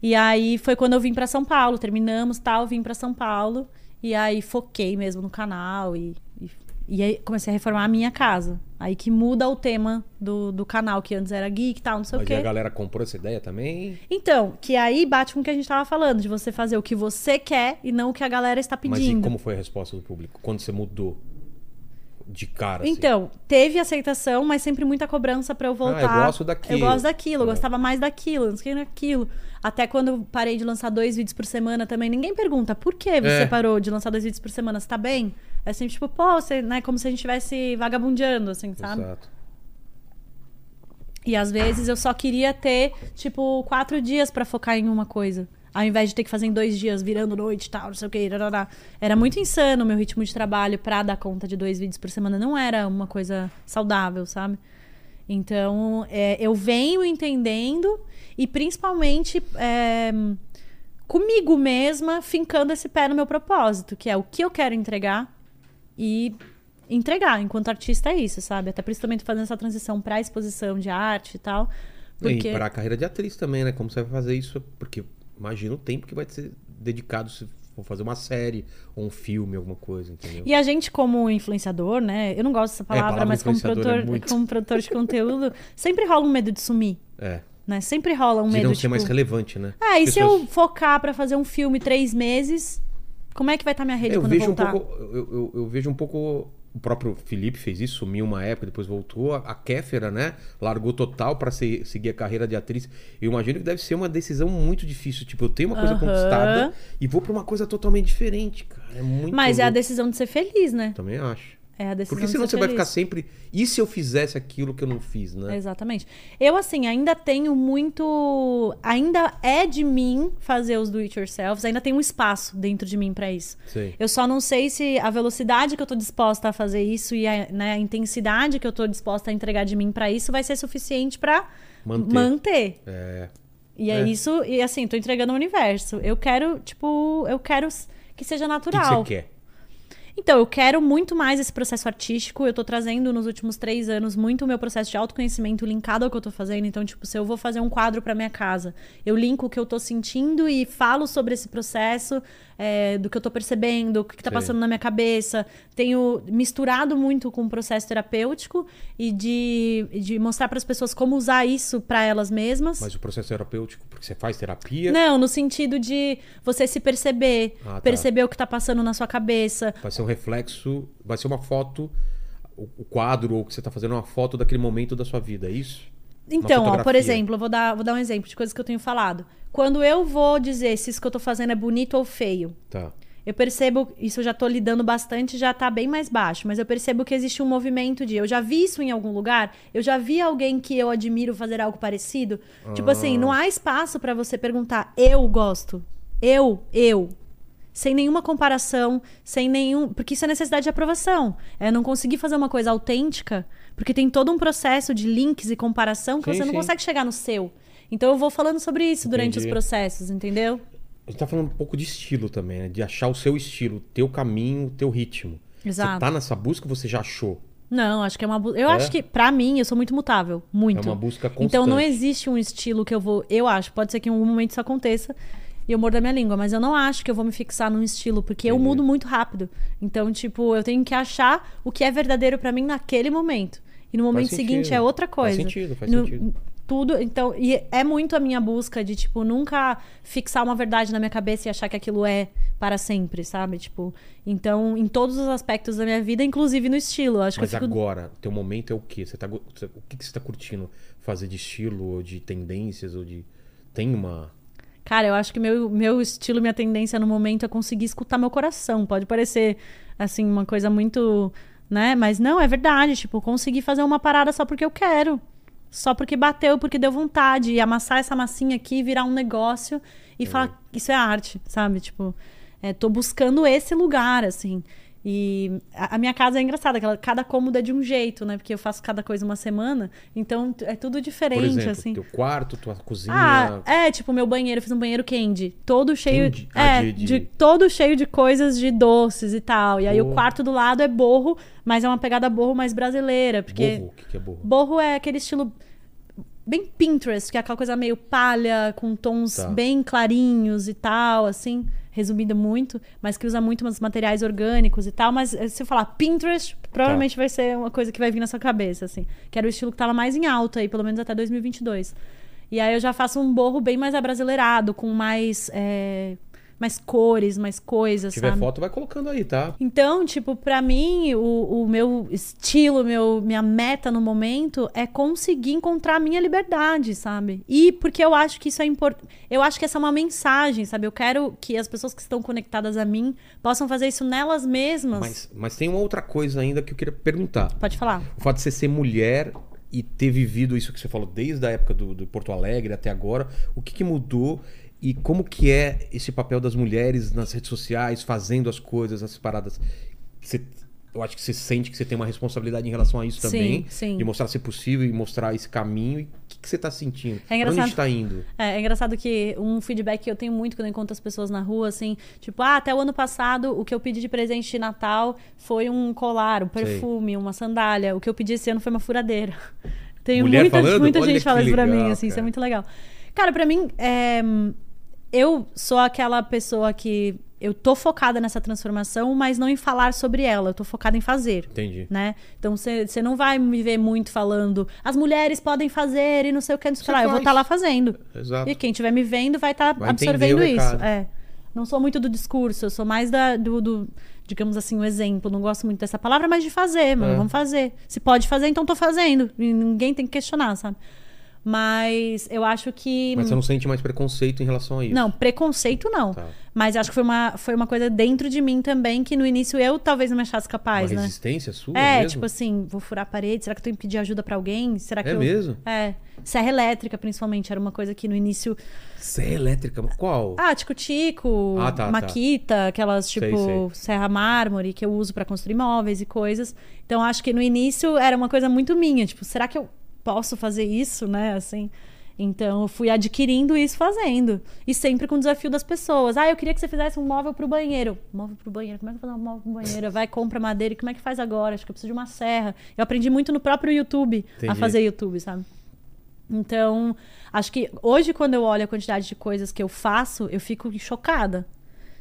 E aí foi quando eu vim pra São Paulo, terminamos tal, vim pra São Paulo. E aí foquei mesmo no canal e, e, e aí comecei a reformar a minha casa. Aí que muda o tema do, do canal, que antes era geek e tal, não sei mas o e a quê. galera comprou essa ideia também? Então, que aí bate com o que a gente tava falando, de você fazer o que você quer e não o que a galera está Mas pedindo. e como foi a resposta do público? Quando você mudou de cara? assim? Então, teve aceitação, mas sempre muita cobrança pra eu voltar. Ah, eu gosto daquilo. Eu gosto daquilo, eu É. gostava mais daquilo, não sei o que daquilo. Até quando eu parei de lançar dois vídeos por semana também, ninguém pergunta por que você É. parou de lançar dois vídeos por semana, você tá bem? É sempre tipo, pô, você, né, como se a gente estivesse vagabundeando, assim, sabe? Exato. E às vezes eu só queria ter, tipo, quatro dias pra focar em uma coisa. Ao invés de ter que fazer em dois dias, virando noite e tal, não sei o que. rarará. Era muito insano o meu ritmo de trabalho pra dar conta de dois vídeos por semana. Não era uma coisa saudável, sabe? Então, é, eu venho entendendo e principalmente é, comigo mesma, fincando esse pé no meu propósito, que é o que eu quero entregar e entregar. Enquanto artista é isso, sabe? Até por isso também tô fazendo essa transição pra exposição de arte e tal. Porque... E para a carreira de atriz também, né? Como você vai fazer isso? Porque imagina o tempo que vai ser dedicado se for fazer uma série ou um filme, alguma coisa, entendeu? E a gente, como influenciador, né? Eu não gosto dessa palavra, palavra mas como influenciador produtor, é muito. como produtor de conteúdo, sempre rola um medo de sumir, É. né? Sempre rola um De medo não de. ser tipo, mais relevante, né? Ah, e se Pessoas- eu focar pra fazer um filme três meses, como é que vai estar minha rede eu quando vejo eu um voltar? pouco eu, eu- eu vejo um pouco o próprio Felipe fez isso sumiu uma época depois voltou a, a Kéfera né largou total pra se- seguir a carreira de atriz eu imagino que deve ser uma decisão muito difícil tipo eu tenho uma coisa Aham. conquistada e vou pra uma coisa totalmente diferente cara é muito Mas é a louco. decisão de ser feliz, né? também acho É a decisão porque de senão ser você vai feliz. ficar sempre e se eu fizesse aquilo que eu não fiz né Exatamente. Eu, assim, ainda tenho muito. Ainda é de mim fazer os do it yourselves, ainda tem um espaço dentro de mim pra isso. Sei. Eu só não sei se a velocidade que eu tô disposta a fazer isso e a, né, a intensidade que eu tô disposta a entregar de mim pra isso vai ser suficiente pra Manter. manter. é E é. É. isso, e assim, tô entregando o universo. Eu quero, tipo, eu quero que seja o que, que natural. você quer Então, eu quero muito mais esse processo artístico. Eu tô trazendo nos últimos três anos muito o meu processo de autoconhecimento linkado ao que eu tô fazendo. Então, tipo, se eu vou fazer um quadro pra minha casa, eu linko o que eu tô sentindo e falo sobre esse processo, é, do que eu tô percebendo, o que, que tá Sei. passando na minha cabeça. Tenho misturado muito com o processo terapêutico e de, de mostrar para as pessoas como usar isso pra elas mesmas. mas o processo terapêutico porque você faz terapia Não, no sentido de você se perceber, Ah, tá. perceber o que tá passando na sua cabeça, Vai ser um reflexo, vai ser uma foto, o quadro ou o que você está fazendo é uma foto daquele momento da sua vida, é isso? Então, ó, por exemplo, eu vou dar, vou dar um exemplo de coisas que eu tenho falado. Quando eu vou dizer se isso que eu tô fazendo é bonito ou feio, Tá. eu percebo, isso eu já tô lidando bastante, já tá bem mais baixo, mas eu percebo que existe um movimento de eu já vi isso em algum lugar, eu já vi alguém que eu admiro fazer algo parecido. Tipo assim, não há espaço pra você perguntar, eu gosto. Eu, eu. Sem nenhuma comparação, sem nenhum. Porque isso é necessidade de aprovação. É não conseguir fazer uma coisa autêntica, porque tem todo um processo de links e comparação que Sim, você não sim. consegue chegar no seu. Então eu vou falando sobre isso durante os Entendi. processos, entendeu? A gente tá falando um pouco de estilo também, né? De achar o seu estilo, o teu caminho, o teu ritmo. Exato. Você tá nessa busca você já achou? Não, acho que é uma busca. Eu É? acho que, pra mim, eu sou muito mutável. Muito. É uma busca constante. Então não existe um estilo que eu vou. Eu acho, pode ser que em algum momento isso aconteça e eu mordo a minha língua, mas eu não acho que eu vou me fixar num estilo, porque eu Entendi. mudo muito rápido. Então, tipo, eu tenho que achar o que é verdadeiro pra mim naquele momento. E no momento Faz seguinte sentido. é outra Faz coisa. sentido, faz No- sentido. Tudo, então, e é muito a minha busca de, tipo, nunca fixar uma verdade na minha cabeça e achar que aquilo é para sempre, sabe? Tipo, então, em todos os aspectos da minha vida, inclusive no estilo. Acho Mas que fico agora, teu momento é o quê? Você tá, o que, que você tá curtindo fazer de estilo, ou de tendências, ou de. Tem uma. Cara, eu acho que meu, meu estilo, minha tendência no momento é conseguir escutar meu coração. Pode parecer, assim, uma coisa muito. Né? Mas não, é verdade. Tipo, conseguir fazer uma parada só porque eu quero. Só porque bateu, porque deu vontade. E amassar essa massinha aqui, virar um negócio e falar, isso é arte, sabe? Tipo, é, tô buscando esse lugar, assim. E a, a minha casa é engraçada, que ela- cada cômodo é de um jeito, né? Porque eu faço cada coisa uma semana. Então é tudo diferente, Por exemplo, assim. teu quarto, tua cozinha. Ah, é, tipo, meu banheiro, eu fiz um banheiro candy, todo cheio, Candy? Ah, é, de- de, de- todo cheio de coisas de doces e tal. E aí Pô. o quarto do lado é borro, mas é uma pegada borro mais brasileira, porque Borro. O que, que é borro? borro é aquele estilo bem Pinterest, que é aquela coisa meio palha, com tons Tá. bem clarinhos e tal, assim, resumindo muito, mas que usa muito uns materiais orgânicos e tal, mas eh, se eu falar Pinterest, provavelmente vai ser uma coisa que vai vir na sua cabeça, assim, que era o estilo que tava mais em alta aí, pelo menos até 2022. E aí eu já faço um borro bem mais abrasileirado, com mais, eh, mais cores, mais coisas, Se tiver sabe? foto, vai colocando aí, tá? Então, tipo, pra mim, o, o meu estilo, meu, minha meta no momento é conseguir encontrar a minha liberdade, sabe? E porque eu acho que isso é importante. Eu acho que essa é uma mensagem, sabe? Eu quero que as pessoas que estão conectadas a mim possam fazer isso nelas mesmas. Mas, mas tem uma outra coisa ainda que eu queria perguntar. Pode falar. O fato de você ser mulher e ter vivido isso que você falou desde a época do, do Porto Alegre até agora, o que, que mudou e como que é esse papel das mulheres nas redes sociais, fazendo as coisas, as paradas? Você- eu acho que você sente que você tem uma responsabilidade em relação a isso Sim, também, sim. de mostrar ser possível e mostrar esse caminho. E o que, que você tá sentindo? É onde engraçado. gente tá indo? É, é engraçado que um feedback que eu tenho muito quando eu encontro as pessoas na rua, assim, tipo, ah, até o ano passado o que eu pedi de presente de Natal foi um colar, um perfume, uma sandália. O que eu pedi esse ano foi uma furadeira. Tem muita, falando? muita Olha gente que fala isso pra mim, assim, isso é cara. muito legal. Cara, pra mim, é, eu sou aquela pessoa que eu tô focada nessa transformação, mas não em falar sobre ela, eu tô focada em fazer Entendi. né? Então você não vai me ver muito falando as mulheres podem fazer e não sei o que, não sei lá. Eu vou estar lá fazendo. Exato. E quem estiver me vendo vai estar entender absorvendo isso. É. Não sou muito do discurso, eu sou mais da, do, do, digamos assim, o exemplo. Não gosto muito dessa palavra, mas de fazer, mano. É. Vamos fazer. Se pode fazer, então tô fazendo. E ninguém tem que questionar, sabe? Mas eu acho que. Mas você não sente mais preconceito em relação a isso? Não, preconceito não. Tá. Mas acho que foi uma, foi uma coisa dentro de mim também que no início eu talvez não me achasse capaz, uma né? resistência sua É, mesmo? tipo assim, vou furar a parede, será que eu tenho que pedir ajuda pra alguém? Será que É eu... mesmo? É. Serra elétrica, principalmente, era uma coisa que no início. Serra elétrica, qual? Ah, tico-tico, Ah, tá, tá. maquita, aquelas Sei, tipo sei. serra mármore que eu uso pra construir móveis e coisas. Então acho que no início era uma coisa muito minha, tipo, será que eu posso fazer isso, né? Assim. Então eu fui adquirindo isso fazendo. E sempre com o desafio das pessoas. Ah, eu queria que você fizesse um móvel pro banheiro. Móvel pro banheiro? Como é que eu vou fazer um móvel pro banheiro? Vai, compra madeira. E como é que faz agora? Acho que eu preciso de uma serra. Eu aprendi muito no próprio YouTube a Entendi. fazer YouTube, sabe? Então, acho que hoje, quando eu olho a quantidade de coisas que eu faço, eu fico chocada.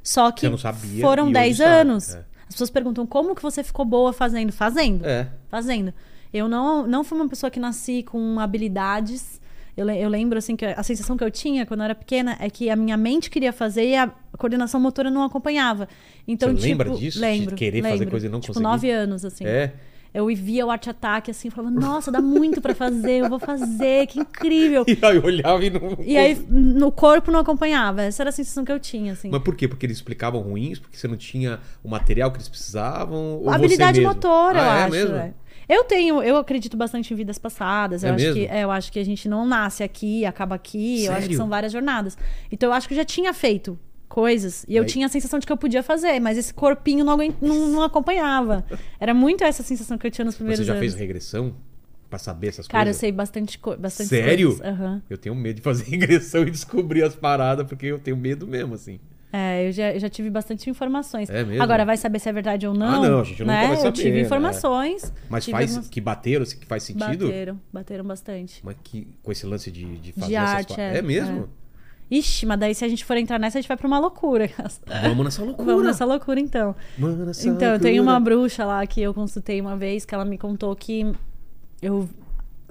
Só que sabia, foram hoje 10 sabe, anos. é. As pessoas perguntam como que você ficou boa fazendo? Fazendo É. fazendo. Eu não, não fui uma pessoa que nasci com habilidades. Eu, eu lembro, assim, que a sensação que eu tinha quando eu era pequena é que a minha mente queria fazer e a coordenação motora não acompanhava. Então, Você tipo, lembra disso? De Lembro. querer fazer lembro. coisa e não tipo, conseguir? nove anos, assim. É. Eu via o arte ataque assim, falava, nossa, dá muito pra fazer, eu vou fazer, que incrível. E aí eu olhava e não. E aí, no corpo não acompanhava. Essa era a sensação que eu tinha, assim. Mas por quê? Porque eles explicavam ruins? Porque você não tinha o material que eles precisavam? Ou habilidade motora, ah, eu é acho. Mesmo? é. Eu tenho, eu acredito bastante em vidas passadas. Eu É acho que é, eu acho que a gente não nasce aqui, acaba aqui. Eu acho que Sério? são várias jornadas. Então eu acho que eu já tinha feito coisas e eu Aí- tinha a sensação de que eu podia fazer, mas esse corpinho não, não, não acompanhava. Era muito essa sensação que eu tinha nos primeiros Você já anos. fez regressão? Pra saber essas Cara, eu coisas? sei bastante, co bastante Sério? Aham. Eu tenho medo de fazer regressão e descobrir as paradas, porque eu tenho medo mesmo, assim. É, eu já, eu já tive bastante informações. É mesmo? Agora, vai saber se é verdade ou não? Ah, não, a gente nunca né? vai Eu saber, tive né? informações. Mas tive faz algumas- que bateram, que faz sentido? Bateram, bateram bastante. Mas que, com esse lance de, de fazer De arte, é, É mesmo? Ixi, mas daí se a gente for entrar nessa, a gente vai pra uma loucura. Vamos nessa loucura. Vamos nessa loucura, então. Mano, nessa Então, tem uma loucura. bruxa lá que eu consultei uma vez que ela me contou que eu.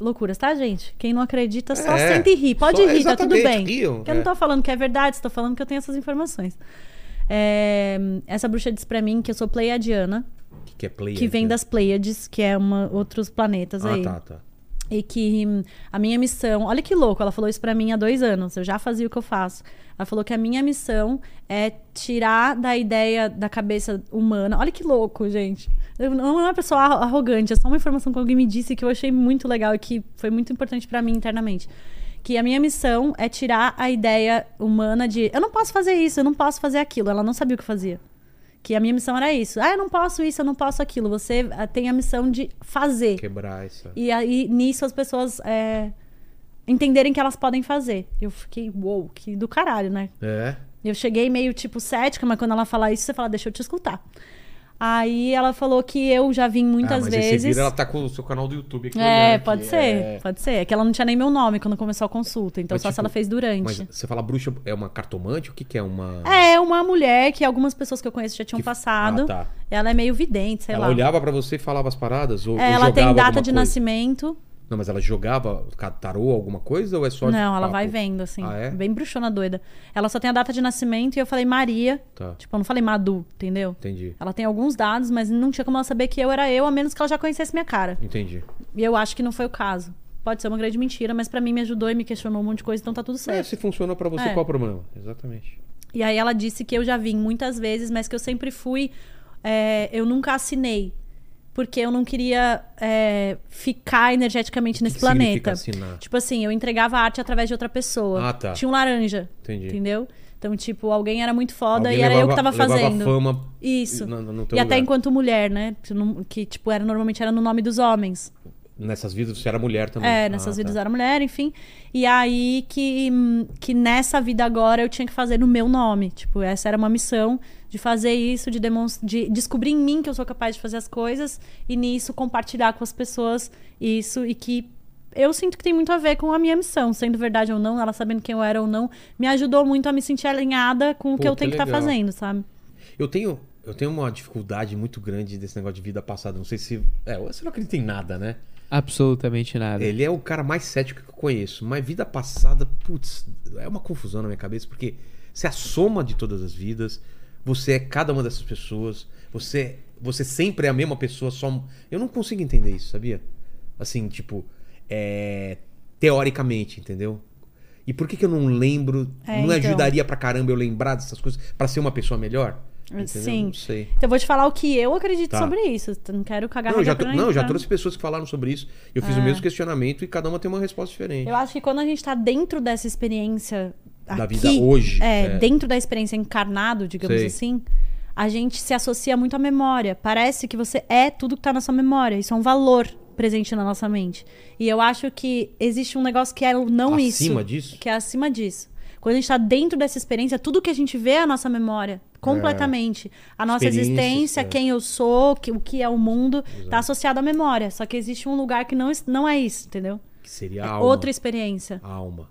Loucuras, tá, gente? Quem não acredita só É, senta e ri. Pode só- rir, tá tudo bem. riam, Porque eu não tô falando que é verdade, estou falando que eu tenho essas informações. É, essa bruxa disse pra mim que eu sou pleiadiana, O que, que é play? que vem das Pleiades, que é uma, outros planetas Ah, aí. tá, tá. E que a minha missão. Olha que louco, ela falou isso pra mim há dois anos. Eu já fazia o que eu faço. Ela falou que a minha missão é tirar da ideia da cabeça humana. Olha que louco, gente. Eu não é uma pessoa arro- arrogante, é só uma informação que alguém me disse que eu achei muito legal e que foi muito importante pra mim internamente. Que a minha missão é tirar a ideia humana de eu não posso fazer isso, eu não posso fazer aquilo. Ela não sabia o que fazia. Que a minha missão era isso. Ah, eu não posso isso, eu não posso aquilo. Você ah, tem a missão de fazer. Quebrar essa. E aí, nisso, as pessoas é, entenderem que elas podem fazer. Eu fiquei, uou, que do caralho, né? É. Eu cheguei meio, tipo, cética, mas quando ela fala isso, você fala, deixa eu te escutar. Aí ela falou que eu já vim muitas ah, mas vezes. Você vira, ela tá com o seu canal do YouTube aqui. É, aqui. pode ser, É. pode ser. É que ela não tinha nem meu nome quando começou a consulta, então Mas, só se tipo, ela fez durante. Mas você fala bruxa é uma cartomante? O que, que é uma. É, uma mulher que algumas pessoas que eu conheço já tinham Que- passado. Ah, tá. Ela é meio vidente, sei ela lá. olhava pra você e falava as paradas? Ou, ou É, ela tem data de coisa? nascimento. Não, mas ela jogava tarô, alguma coisa? Ou é só. Não, ela vai vendo, assim. Ah, é? Bem bruxona doida. Ela só tem a data de nascimento e eu falei Maria. Tá, Tipo, eu não falei Madu, entendeu? entendi. Ela tem alguns dados, mas não tinha como ela saber que eu era eu, a menos que ela já conhecesse minha cara. Entendi. E eu acho que não foi o caso. Pode ser uma grande mentira, mas pra mim me ajudou e me questionou um monte de coisa, então tá tudo É, certo. se funcionou pra você, É. qual o problema? Exatamente. E aí ela disse que eu já vim muitas vezes, mas que eu sempre fui. é, eu nunca assinei. Porque eu não queria é, ficar energeticamente nesse que planeta. assinar? Tipo assim, eu entregava arte através de outra pessoa. Ah, tá. Tinha um laranja. Entendi. Entendeu? Então, tipo, alguém era muito foda Alguém e era eu que levava- tava levava fazendo. fama Isso. no- no E até lugar. enquanto mulher, né? Que tipo, era, normalmente era no nome dos homens. Nessas vidas você era mulher também. É, nessas Ah, vidas tá. era mulher, enfim. E aí que, que nessa vida agora eu tinha que fazer no meu nome. Tipo, essa era uma missão de fazer isso, de, de descobrir em mim que eu sou capaz de fazer as coisas e nisso compartilhar com as pessoas isso e que eu sinto que tem muito a ver com a minha missão, sendo verdade ou não, ela sabendo quem eu era ou não, me ajudou muito a me sentir alinhada com o Pô, que eu que tenho que estar legal. fazendo, sabe? Eu tenho, eu tenho uma dificuldade muito grande desse negócio de vida passada. Não sei se. É, você não acredita em nada, né? Absolutamente nada. Ele é o cara mais cético que eu conheço. Mas vida passada, putz, é uma confusão na minha cabeça, porque você é a soma de todas as vidas, você é cada uma dessas pessoas, você, você sempre é a mesma pessoa, só. Eu não consigo entender isso, sabia? Assim, tipo, é, teoricamente, entendeu? E por que, que eu não lembro? É, não então. ajudaria pra caramba eu lembrar dessas coisas pra ser uma pessoa melhor? Entendeu? Sim. Não sei. Então eu vou te falar o que eu acredito Tá. sobre isso. Não quero cagar Não, já, não, eu já entrar. trouxe pessoas que falaram sobre isso. Eu fiz o É. mesmo questionamento e cada uma tem uma resposta diferente. Eu acho que quando a gente tá dentro dessa experiência Da aqui, vida hoje, É, é. dentro da experiência encarnado, digamos Sei. assim, a gente se associa muito à memória. Parece que você é tudo que tá na sua memória. Isso é um valor presente na nossa mente. E eu acho que existe um negócio que é o não isso. Acima disso? Que é acima disso. Quando a gente tá dentro dessa experiência, tudo que a gente vê é a nossa memória. Completamente. A nossa existência, é. quem eu sou, que- o que é o mundo, tá associado à memória. Só que existe um lugar que não, não é isso, entendeu? Que seria a É alma. outra experiência. A alma.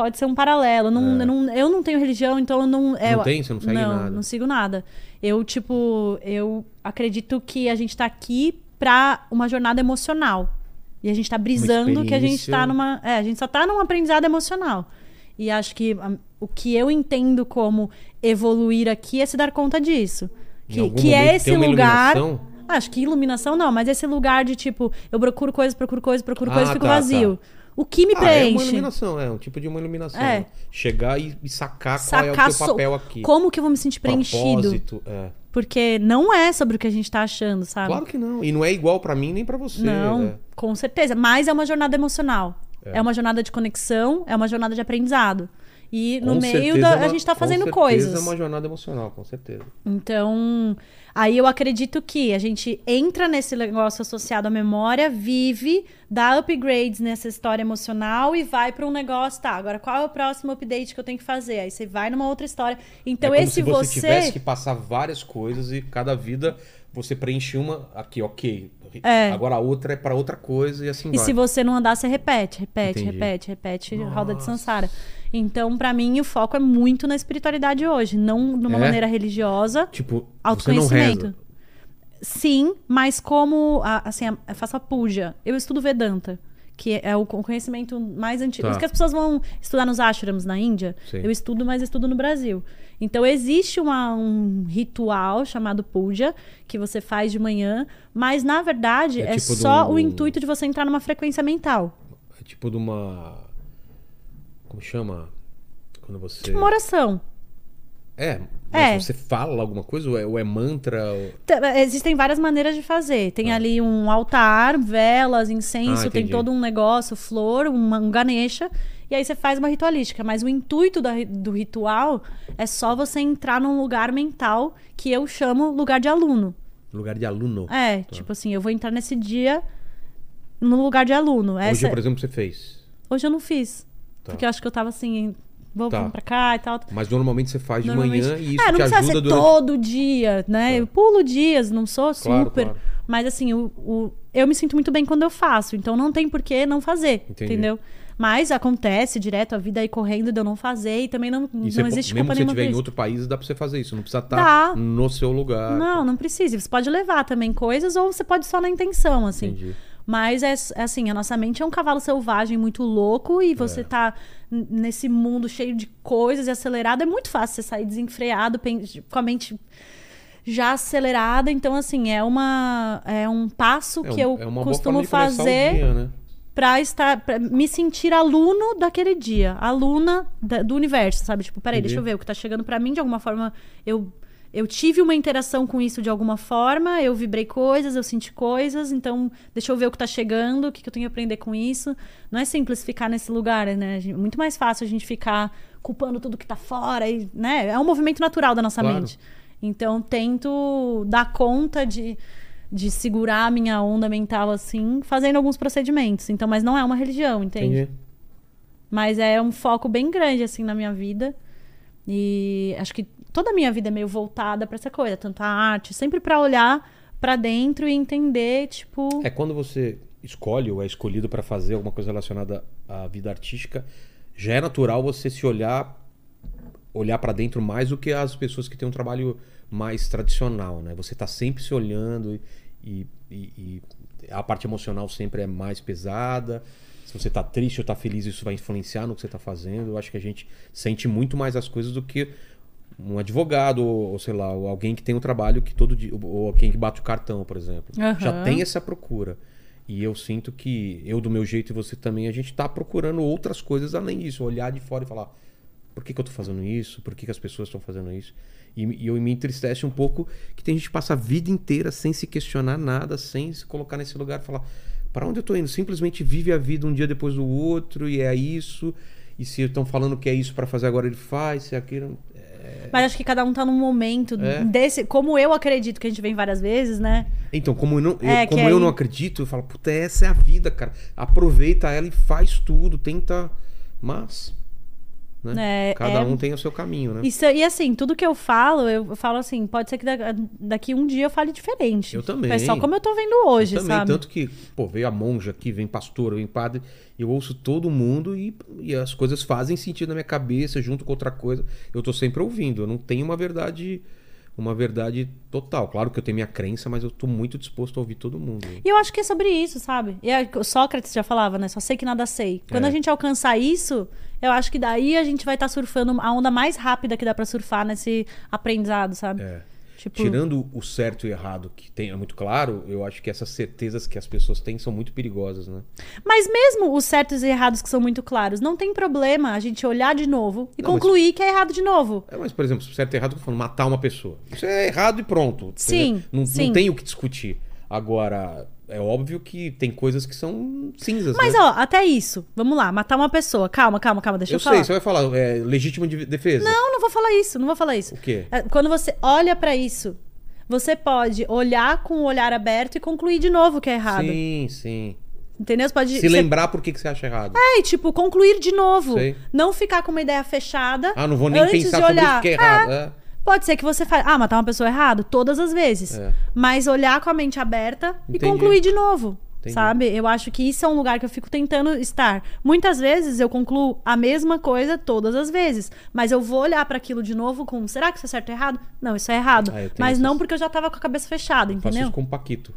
Pode ser um paralelo. Não, eu, não, eu não tenho religião, então eu não. é, É. Não eu- tem? Você não segue não, nada? Não sigo nada. Eu, tipo, eu acredito que a gente tá aqui pra uma jornada emocional. E a gente tá brisando que a gente tá numa. É, a gente só tá num aprendizado emocional. E acho que a- o que eu entendo como evoluir aqui é se dar conta disso. Que, que é esse lugar. iluminação? Acho que iluminação não, mas esse lugar de tipo, eu procuro coisa, procuro coisa, procuro Ah, fico tá, vazio. tá. O que me Ah, é uma preenche? iluminação, é um tipo de uma iluminação. É. né? Chegar e, e sacar, qual é o sacar teu papel aqui. como que eu vou me sentir preenchido. Propósito, é. Porque não é sobre o que a gente tá achando, sabe? Claro que não. E não é igual pra mim nem pra você. não, né? com certeza. Mas é uma jornada emocional. É. É. uma jornada de conexão, é uma jornada de aprendizado. E no Com meio certeza da, é a gente tá com fazendo certeza coisas. é uma jornada emocional, com certeza. Então, aí eu acredito que a gente entra nesse negócio associado à memória, vive dá upgrades nessa história emocional e vai pra um negócio, tá, agora qual é o próximo update que eu tenho que fazer? Aí você vai numa outra história. Então é como esse se você, você... tivesse que passar várias coisas e cada vida você preenche uma aqui, ok. É. Agora a outra é pra outra coisa e assim E vai. se você não andar, você repete, repete, Entendi. repete, repete, roda de Sansara. Então, pra mim, o foco é muito na espiritualidade hoje, não numa É? maneira religiosa. Tipo, você não Autoconhecimento. reza. Sim, mas como assim, a- eu faço a puja. Eu estudo Vedanta, que é o conhecimento mais antigo. Tá. Isso que as pessoas vão estudar nos ashrams na Índia. Sim. Eu estudo, mas estudo no Brasil. Então existe uma- um ritual chamado puja que você faz de manhã, mas na verdade É é, tipo só um- o intuito de você entrar numa frequência mental. É tipo de uma. Como chama? Quando você. Tipo uma oração. É, mas É. você fala alguma coisa? Ou é, ou é mantra? ou- Existem várias maneiras de fazer. Tem ali um altar, velas, incenso, Ah, tem todo um negócio, flor, uma, um ganesha. E aí você faz uma ritualística. Mas o intuito da do ritual é só você entrar num lugar mental que eu chamo lugar de aluno. Lugar de aluno. É, tipo assim, eu vou entrar nesse dia no lugar de aluno. Hoje, Essa... por exemplo, você fez. Hoje eu não fiz. Tá. Porque eu acho que eu tava assim, vou Tá. vamos pra cá e tal. Mas normalmente você faz de Normalmente- manhã e isso é, não precisa ajuda ser durante. todo dia, né? Tá. Eu pulo dias, não sou Claro, super. claro. Mas assim, o, o- eu me sinto muito bem quando eu faço, então não tem por que não fazer, Entendi. entendeu? Mas acontece direto a vida aí correndo de eu não fazer e também não, E não existe mesmo culpa se você estiver em outro país, dá pra você fazer isso. Não precisa estar Dá. no seu lugar. Não, não precisa. Você pode levar também coisas ou você pode só na intenção, assim. Entendi. Mas é é assim, a nossa mente é um cavalo selvagem muito louco e É. você tá n- nesse mundo cheio de coisas e acelerado, é muito fácil você sair desenfreado, com a mente já acelerada. Então, assim, é uma é um passo É, que um- eu é costumo fazer dia, né? pra estar pra me sentir aluno daquele dia, aluna da- do universo, sabe? Tipo, peraí, Entendi. deixa eu ver o que tá chegando pra mim de alguma forma. Eu eu tive uma interação com isso de alguma forma, eu vibrei coisas, eu senti coisas, então deixa eu ver o que tá chegando, o que, que eu tenho que aprender com isso. Não é simples ficar nesse lugar, né? É muito mais fácil a gente ficar culpando tudo que tá fora, e, né? É um movimento natural da nossa Claro. mente. Então, tento dar conta de, de segurar a minha onda mental assim, fazendo alguns procedimentos. Então, mas não é uma religião, entende? Entendi. Mas é um foco bem grande assim na minha vida. E acho que toda a minha vida é meio voltada pra essa coisa, tanto a arte, sempre pra olhar pra dentro e entender, tipo, É quando você escolhe ou é escolhido para fazer alguma coisa relacionada à vida artística, já é natural você se olhar olhar para dentro mais do que as pessoas que têm um trabalho mais tradicional, né? Você tá sempre se olhando e, e- e a parte emocional sempre é mais pesada. Se você tá triste ou tá feliz, isso vai influenciar no que você tá fazendo. Eu acho que a gente sente muito mais as coisas do que um advogado ou, sei lá, ou alguém que tem um trabalho que todo dia, ou- alguém que bate o cartão, por exemplo. Aham. Já tem essa procura. E eu sinto que eu, do meu jeito e você também, a gente tá procurando outras coisas além disso. Olhar de fora e falar: por que, que eu tô fazendo isso? Por que, que as pessoas estão fazendo isso? E, e eu me entristece um pouco que tem gente que passa a vida inteira sem se questionar nada, sem se colocar nesse lugar e falar: para onde eu tô indo? Simplesmente vive a vida um dia depois do outro e é isso. E se estão falando que é isso para fazer agora, ele faz, se é aquilo. mas acho que cada um tá num momento É. desse, como eu acredito que a gente vem várias vezes, né? Então, como eu não, eu- É, como eu não acredito, eu falo, puta, essa é a vida, cara. Aproveita ela e faz tudo, tenta. Mas. Né? É, Cada é- um tem o seu caminho, né? Isso, e assim, tudo que eu falo, eu falo assim, pode ser que da- daqui um dia eu fale diferente. Eu também. É só como eu tô vendo hoje, Eu também, sabe? tanto que, pô, veio a monja aqui, vem pastor, vem padre, eu ouço todo mundo e, e as coisas fazem sentido na minha cabeça, junto com outra coisa. Eu tô sempre ouvindo, eu não tenho uma verdade, uma verdade total. Claro que eu tenho minha crença, mas eu tô muito disposto a ouvir todo mundo. E eu acho que é sobre isso, sabe? E o Sócrates já falava, né? Só sei que nada sei. Quando É. a gente alcançar isso, eu acho que daí a gente vai estar surfando a onda mais rápida que dá pra surfar nesse aprendizado, sabe? É. Tipo, Tirando o certo e errado, que tem, é muito claro, eu acho que essas certezas que as pessoas têm são muito perigosas, né? Mas mesmo os certos e errados que são muito claros, não tem problema a gente olhar de novo e Não, mas- concluir que é errado de novo. É, mas, por exemplo, certo e errado, eu falando matar uma pessoa. Isso é errado e pronto. Sim? Não, sim. não tem o que discutir. Agora, é óbvio que tem coisas que são cinzas, Mas, né? ó, até isso. Vamos lá, matar uma pessoa. Calma, calma, calma, deixa eu, eu falar. sei, você vai falar, é legítima de defesa. Não, não vou falar isso, não vou falar isso. O quê? É, Quando você olha pra isso, você pode olhar com o olhar aberto e concluir de novo que é errado. Sim, sim. Entendeu? Você pode. Se você- lembrar por que, que você acha errado. É, e, tipo, concluir de novo. Sei. Não ficar com uma ideia fechada. Ah, não vou nem pensar de sobre olhar. isso que é errado. É. Pode ser que você fale, ah, matar uma pessoa errado? Todas as vezes. É. Mas olhar com a mente aberta Entendi. e concluir de novo. Entendi. Sabe? Eu acho que isso é um lugar que eu fico tentando estar. Muitas vezes eu concluo a mesma coisa todas as vezes. Mas eu vou olhar para aquilo de novo com, será que isso é certo ou errado? Não, isso é errado. Ah, eu mas não essas- porque eu já tava com a cabeça fechada, Faço entendeu? isso com o Paquito.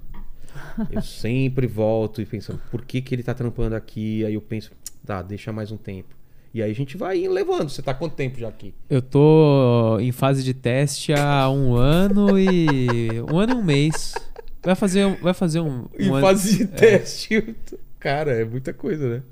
Eu sempre volto e pensando, por que, que ele tá trampando aqui? Aí eu penso, tá, deixa mais um tempo. E aí a gente vai levando. Você tá quanto tempo já aqui? Eu tô em fase de teste há um ano e. um ano e um mês. Vai fazer um. Vai fazer um. Em um ano- fase de teste. Cara, é muita coisa, né?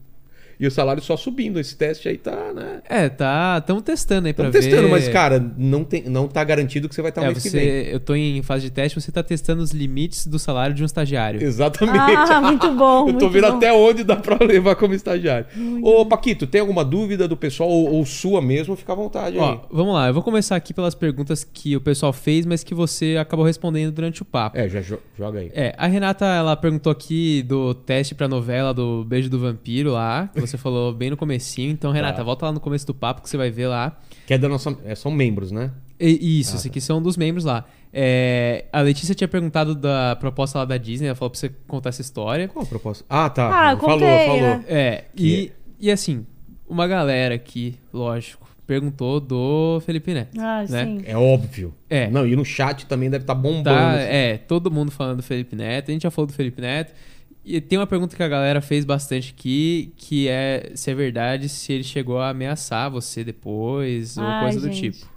E o salário só subindo. Esse teste aí tá, né? É, tá. Estamos testando aí pra Estamos testando, ver. mas, cara, não, tem, não tá garantido que você vai estar o É, mês que vem. você, eu tô em fase de teste, você tá testando os limites do salário de um estagiário. Exatamente. Ah, muito bom. Eu tô muito vendo bom. até onde dá pra levar como estagiário. Ô, Paquito, tem alguma dúvida do pessoal ou, ou sua mesmo? Fica à vontade aí. Ó, vamos lá, eu vou começar aqui pelas perguntas que o pessoal fez, mas que você acabou respondendo durante o papo. É, já jo- joga aí. É, a Renata, ela perguntou aqui do teste pra novela do Beijo do Vampiro lá, que você falou bem no comecinho. Então, Renata, Tá. volta lá no começo do papo que você vai ver lá. Que é da nossa. é, são membros, né? E- isso, Ah, tá. aqui são dos membros lá. É, a Letícia tinha perguntado da proposta lá da Disney, ela falou pra você contar essa história. Qual a proposta? Ah, tá. Ah, falou, contei, falou. né? É, Que- e, e assim, uma galera aqui, lógico, perguntou do Felipe Neto. Ah, né? sim. É óbvio. É. Não, e no chat também deve estar bombando. Tá, assim. é, todo mundo falando do Felipe Neto. A gente já falou do Felipe Neto. E tem uma pergunta que a galera fez bastante aqui, que é se é verdade se ele chegou a ameaçar você depois ou Ai, coisa do gente. tipo.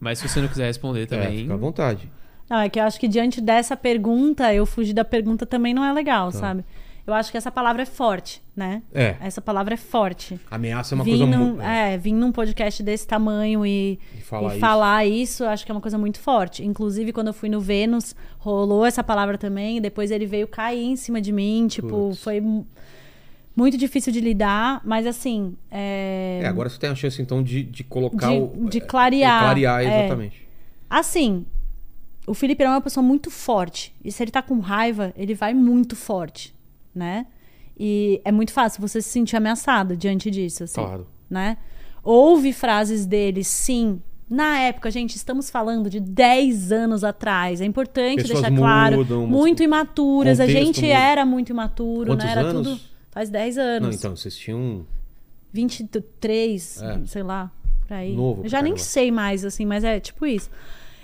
Mas se você não quiser responder É, também. fica à vontade. Não, é que eu acho que diante dessa pergunta, eu fugir da pergunta também não é legal, Tá. sabe? Eu acho que essa palavra é forte, né? É. Essa palavra é forte. Ameaça é uma Vim coisa num, muito. é, vir num podcast desse tamanho e, E falar e isso. falar isso, acho que é uma coisa muito forte. Inclusive, quando eu fui no Vênus, rolou essa palavra também. Depois ele veio cair em cima de mim. Tipo, foi mu- muito difícil de lidar. Mas assim. É... É, agora você tem a chance então de, de colocar De- o. de é, clarear, clarear, é. exatamente. Assim, o Felipe é uma pessoa muito forte. E se ele tá com raiva, ele vai muito forte, né? E é muito fácil você se sentir ameaçado diante disso, assim, Claro. né? Houve frases dele, sim. Na época, gente, estamos falando de 10 anos atrás. É importante Pessoas deixar claro. mudam, muito imaturas. A gente muda. era muito imaturo, Quantos né? Era anos? tudo. Faz 10 anos. Não, então, vocês tinham. 23, É. sei lá, por aí. Novo Eu já nem caramba. sei mais, assim, mas é tipo isso.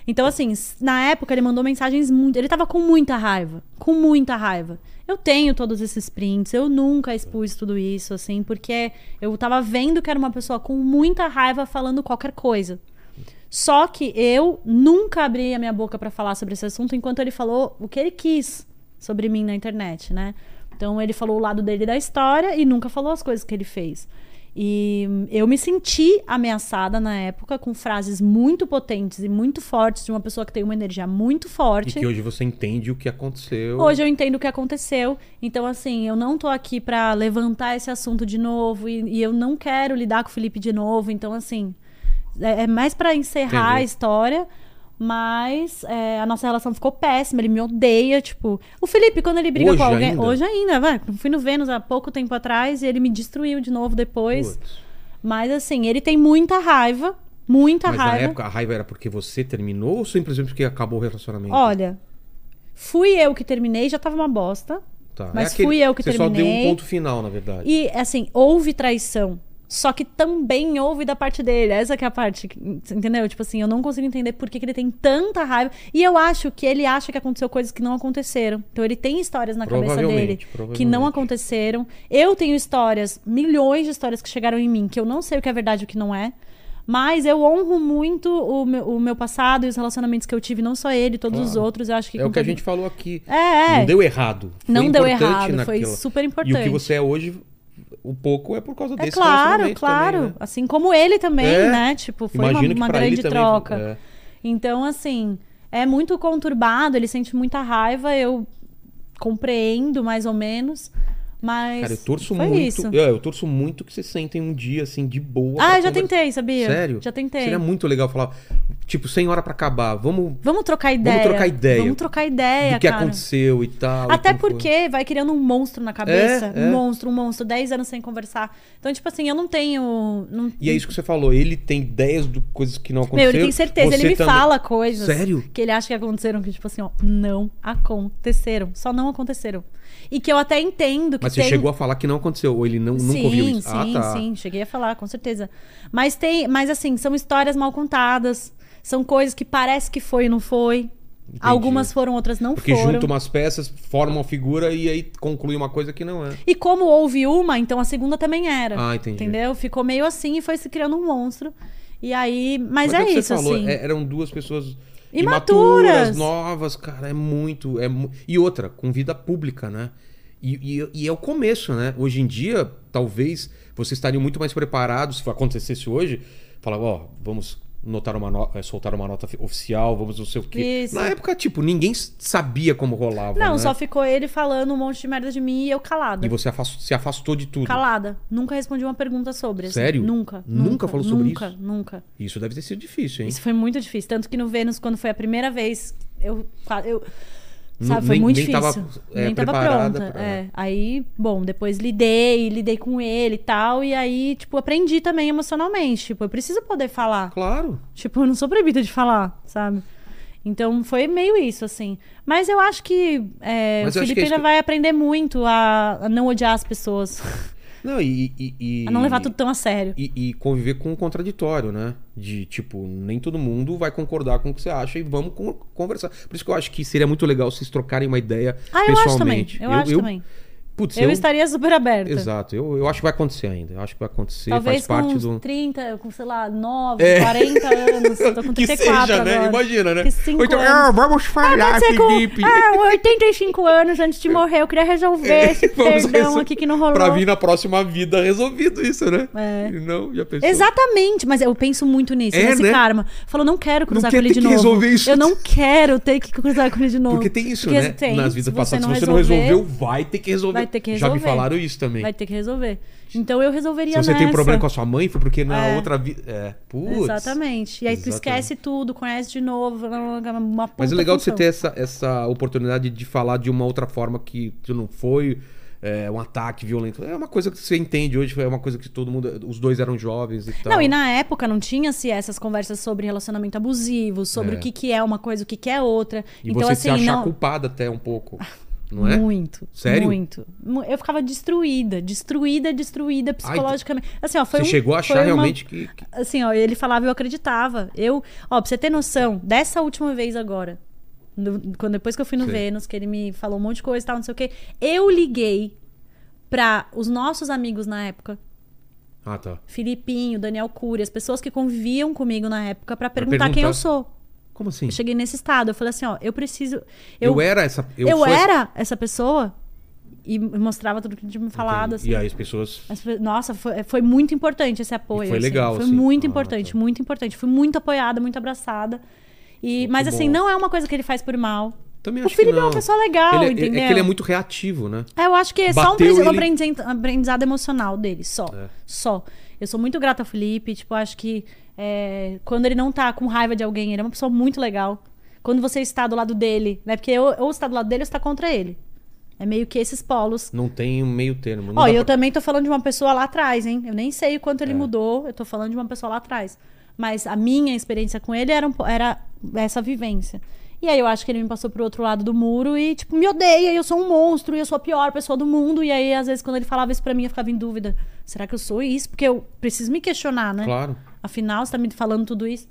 Então, assim, na época ele mandou mensagens muito. Ele tava com muita raiva. Com muita raiva. Eu tenho todos esses prints, eu nunca expus tudo isso, assim, porque eu tava vendo que era uma pessoa com muita raiva falando qualquer coisa. Só que eu nunca abri a minha boca pra falar sobre esse assunto enquanto ele falou o que ele quis sobre mim na internet, né? Então ele falou o lado dele da história e nunca falou as coisas que ele fez. E eu me senti ameaçada na época com frases muito potentes e muito fortes de uma pessoa que tem uma energia muito E forte. que hoje você entende o que aconteceu. Hoje eu entendo o que aconteceu. Então, assim, eu não tô aqui pra levantar esse assunto de novo e, e eu não quero lidar com o Felipe de novo. Então, assim, é, é mais pra encerrar Entendi. a história. Mas é, a nossa relação ficou péssima, ele me odeia, tipo... O Felipe, quando ele briga Hoje com alguém... ainda? Hoje ainda, vai. Fui no Vênus há pouco tempo atrás e ele me destruiu de novo depois. Putz. Mas, assim, ele tem muita raiva, muita Mas na raiva. época a raiva era porque você terminou ou simplesmente porque acabou o relacionamento? Olha, fui eu que terminei, já tava uma bosta. Tá. mas fui eu que você só deu um terminei. ponto final, na verdade. E, assim, houve traição. Só que também houve da parte dele. Essa que é a parte, que- entendeu? Tipo assim, eu não consigo entender por que, que ele tem tanta raiva. E eu acho que ele acha que aconteceu coisas que não aconteceram. Então ele tem histórias na cabeça dele que não aconteceram. Eu tenho histórias, milhões de histórias que chegaram em mim, que eu não sei o que é verdade e o que não é. Mas eu honro muito o meu, o meu passado e os relacionamentos que eu tive, não só ele, todos os Claro. outros. Eu acho que É o que a gente falou aqui. É, é. Não deu errado. Foi Não deu errado, foi naquela- super E importante. o que você é hoje, o pouco é por causa É desse claro, relacionamento claro. também, né? Assim como ele também, É. né? Tipo, foi uma, Imagino uma pra grande ele também, troca. é. Então, assim, é muito conturbado, ele sente muita raiva, eu compreendo mais ou menos. Mas. Cara, eu torço foi muito. Isso. Eu, eu torço muito que vocês sentem um dia assim de boa. Ah, eu já conversar. tentei, sabia? Sério? Já tentei. Seria muito legal falar. Tipo, sem hora pra acabar. Vamos Vamos trocar ideia. trocar ideia. Vamos trocar ideia, do que cara. aconteceu e tal. e Até foi. porque vai criando um monstro na cabeça. É, é. Um monstro, um monstro. Dez anos sem conversar. Então, tipo assim, eu não tenho... Não... E é isso que você falou. Ele tem ideias de coisas que não Meu, aconteceram. ele tem certeza. você ele me também. fala coisas Sério? que ele acha que aconteceram, que, tipo assim, ó, não aconteceram. Só não aconteceram. E que eu até entendo que Mas você tem... chegou a falar que não aconteceu, ou ele não, nunca sim, ouviu isso? Sim, ah, tá. sim, cheguei a falar, com certeza. Mas tem, mas assim, são histórias mal contadas, são coisas que parece que foi e não foi. Algumas foram, outras não Porque foram. junta umas peças, forma uma figura e aí conclui uma coisa que não é. E como houve uma, então a segunda também era. Ah, entendi. Entendeu? Ficou meio assim e foi se criando um monstro. E aí, mas, é é, que isso, você falou, assim. é- eram duas pessoas Imaturas. imaturas, novas, cara, é muito, é mu- E outra, com vida pública, né? E, e- e é o começo, né? Hoje em dia, talvez vocês estariam muito mais preparados se acontecesse hoje. Falar, ó, vamos notar uma no- eh, soltar uma nota fi- oficial, vamos não sei o quê. Isso. Na época, tipo, ninguém sabia como rolava. Não, né? só ficou ele falando um monte de merda de mim e eu calada. E você se afastou de tudo. Calada. Nunca respondi uma pergunta sobre. assim. Sério? Nunca. Nunca falou sobre nunca, isso? Nunca, Isso deve ter sido difícil, hein? Isso foi muito difícil. Tanto que no Vênus, quando foi a primeira vez, eu. eu sabe, foi nem- muito nem difícil. tava, é, nem tava pronta. pra- É. Aí, bom, depois lidei, lidei com ele e tal. E aí, tipo, aprendi também emocionalmente. Tipo, eu preciso poder falar. Claro. Tipo, eu não sou proibida de falar, sabe? Então foi meio isso, assim. Mas eu acho que é, o Felipe que é vai aprender muito a, a não odiar as pessoas. Não, e. e- e- A não levar tudo tão a sério. e, e conviver com o contraditório, né? De tipo, nem todo mundo vai concordar com o que você acha e vamos con- conversar. Por isso que eu acho que seria muito legal vocês trocarem uma ideia Ah, eu acho também. pessoalmente. Eu, acho também. Putz, Eu, estaria super aberta. Exato, eu, eu acho que vai acontecer ainda. Eu acho que vai acontecer, Talvez faz com parte do. 30, com, sei lá, 9, É. 40 anos. Tô com Que 34 seja, né? agora. Imagina, né? Que Ou então, anos. ah, vamos falar, Pode ser com Felipe. ah, 85 anos antes de morrer. Eu queria resolver esse Vamos perdão resol- aqui que não rolou. Pra vir na próxima vida resolvido isso, né? É. Não, já pensou? Exatamente, mas eu penso muito nisso, É, nesse né? karma. Falou, não quero cruzar quer com ele de que novo. resolver isso. Eu não quero ter que cruzar com ele de novo. Porque tem isso, Porque né? tem, Nas vidas passadas. não Se você não resolveu, vai ter que resolver. Vai ter que Já me resolver. falaram isso também. Vai ter que resolver. Então eu resolveria Se você tem nessa. problema com a sua mãe, foi porque na É. outra vida. É, putz. Exatamente. E aí tu Exatamente. esquece tudo, conhece de novo, uma puta Mas é legal de você função. ter essa, essa oportunidade de falar de uma outra forma que tu não foi é, um ataque violento. É uma coisa que você entende hoje, é uma coisa que todo mundo. Os dois eram jovens e tal. Não, e na época não tinha-se essas conversas sobre relacionamento abusivo, sobre É. o que, que é uma coisa, o que, que é outra. E então, você assim, se achar não... culpada até um pouco. Não é? Muito. Sério? Muito. Mu- Eu ficava destruída, destruída, destruída psicologicamente. Assim, ó, foi você um- chegou a achar uma- realmente que. que- Assim, ó, ele falava e eu acreditava. Eu, ó, pra você ter noção, dessa última vez agora, quando, depois que eu fui no Sei. Vênus, que ele me falou um monte de coisa e tal, não sei o quê, eu liguei pra os nossos amigos na época, Ah, tá. Filipinho, Daniel Cury, as pessoas que conviviam comigo na época, pra perguntar, quem perguntar. eu sou. Como assim? Eu cheguei nesse estado, eu falei assim, ó, eu preciso. Eu, era essa. Eu, Eu, era essa pessoa e mostrava tudo que tinha me falado. Assim. E aí as pessoas. As pe- Nossa, foi, foi muito importante esse apoio. E foi assim. legal, Foi assim. muito Ah, importante, tá. muito importante. Fui muito apoiada, muito abraçada. E, Pô, mas assim, bom. não é uma coisa que ele faz por mal. Também O Felipe que é uma pessoa legal, Ele é- entendeu? É que ele é muito reativo, né? É, Eu acho que é só um ele- aprendizado emocional dele, só. É. Só. Eu sou muito grata ao Felipe, tipo, acho que é, quando ele não tá com raiva de alguém, ele é uma pessoa muito legal. Quando você está do lado dele, né? Porque ou, ou está do lado dele ou está contra ele. É meio que esses polos. Não tem um meio termo. Ó, e eu pra- também tô falando de uma pessoa lá atrás, hein? Eu nem sei o quanto ele É. mudou, eu tô falando de uma pessoa lá atrás. Mas a minha experiência com ele era, um era essa vivência. E aí eu acho que ele me passou pro outro lado do muro e, tipo, me odeia, e eu sou um monstro, e eu sou a pior pessoa do mundo. E aí, às vezes, quando ele falava isso pra mim, eu ficava em dúvida. Será que eu sou isso? Porque eu preciso me questionar, né? Claro. Afinal, você tá me falando tudo isso.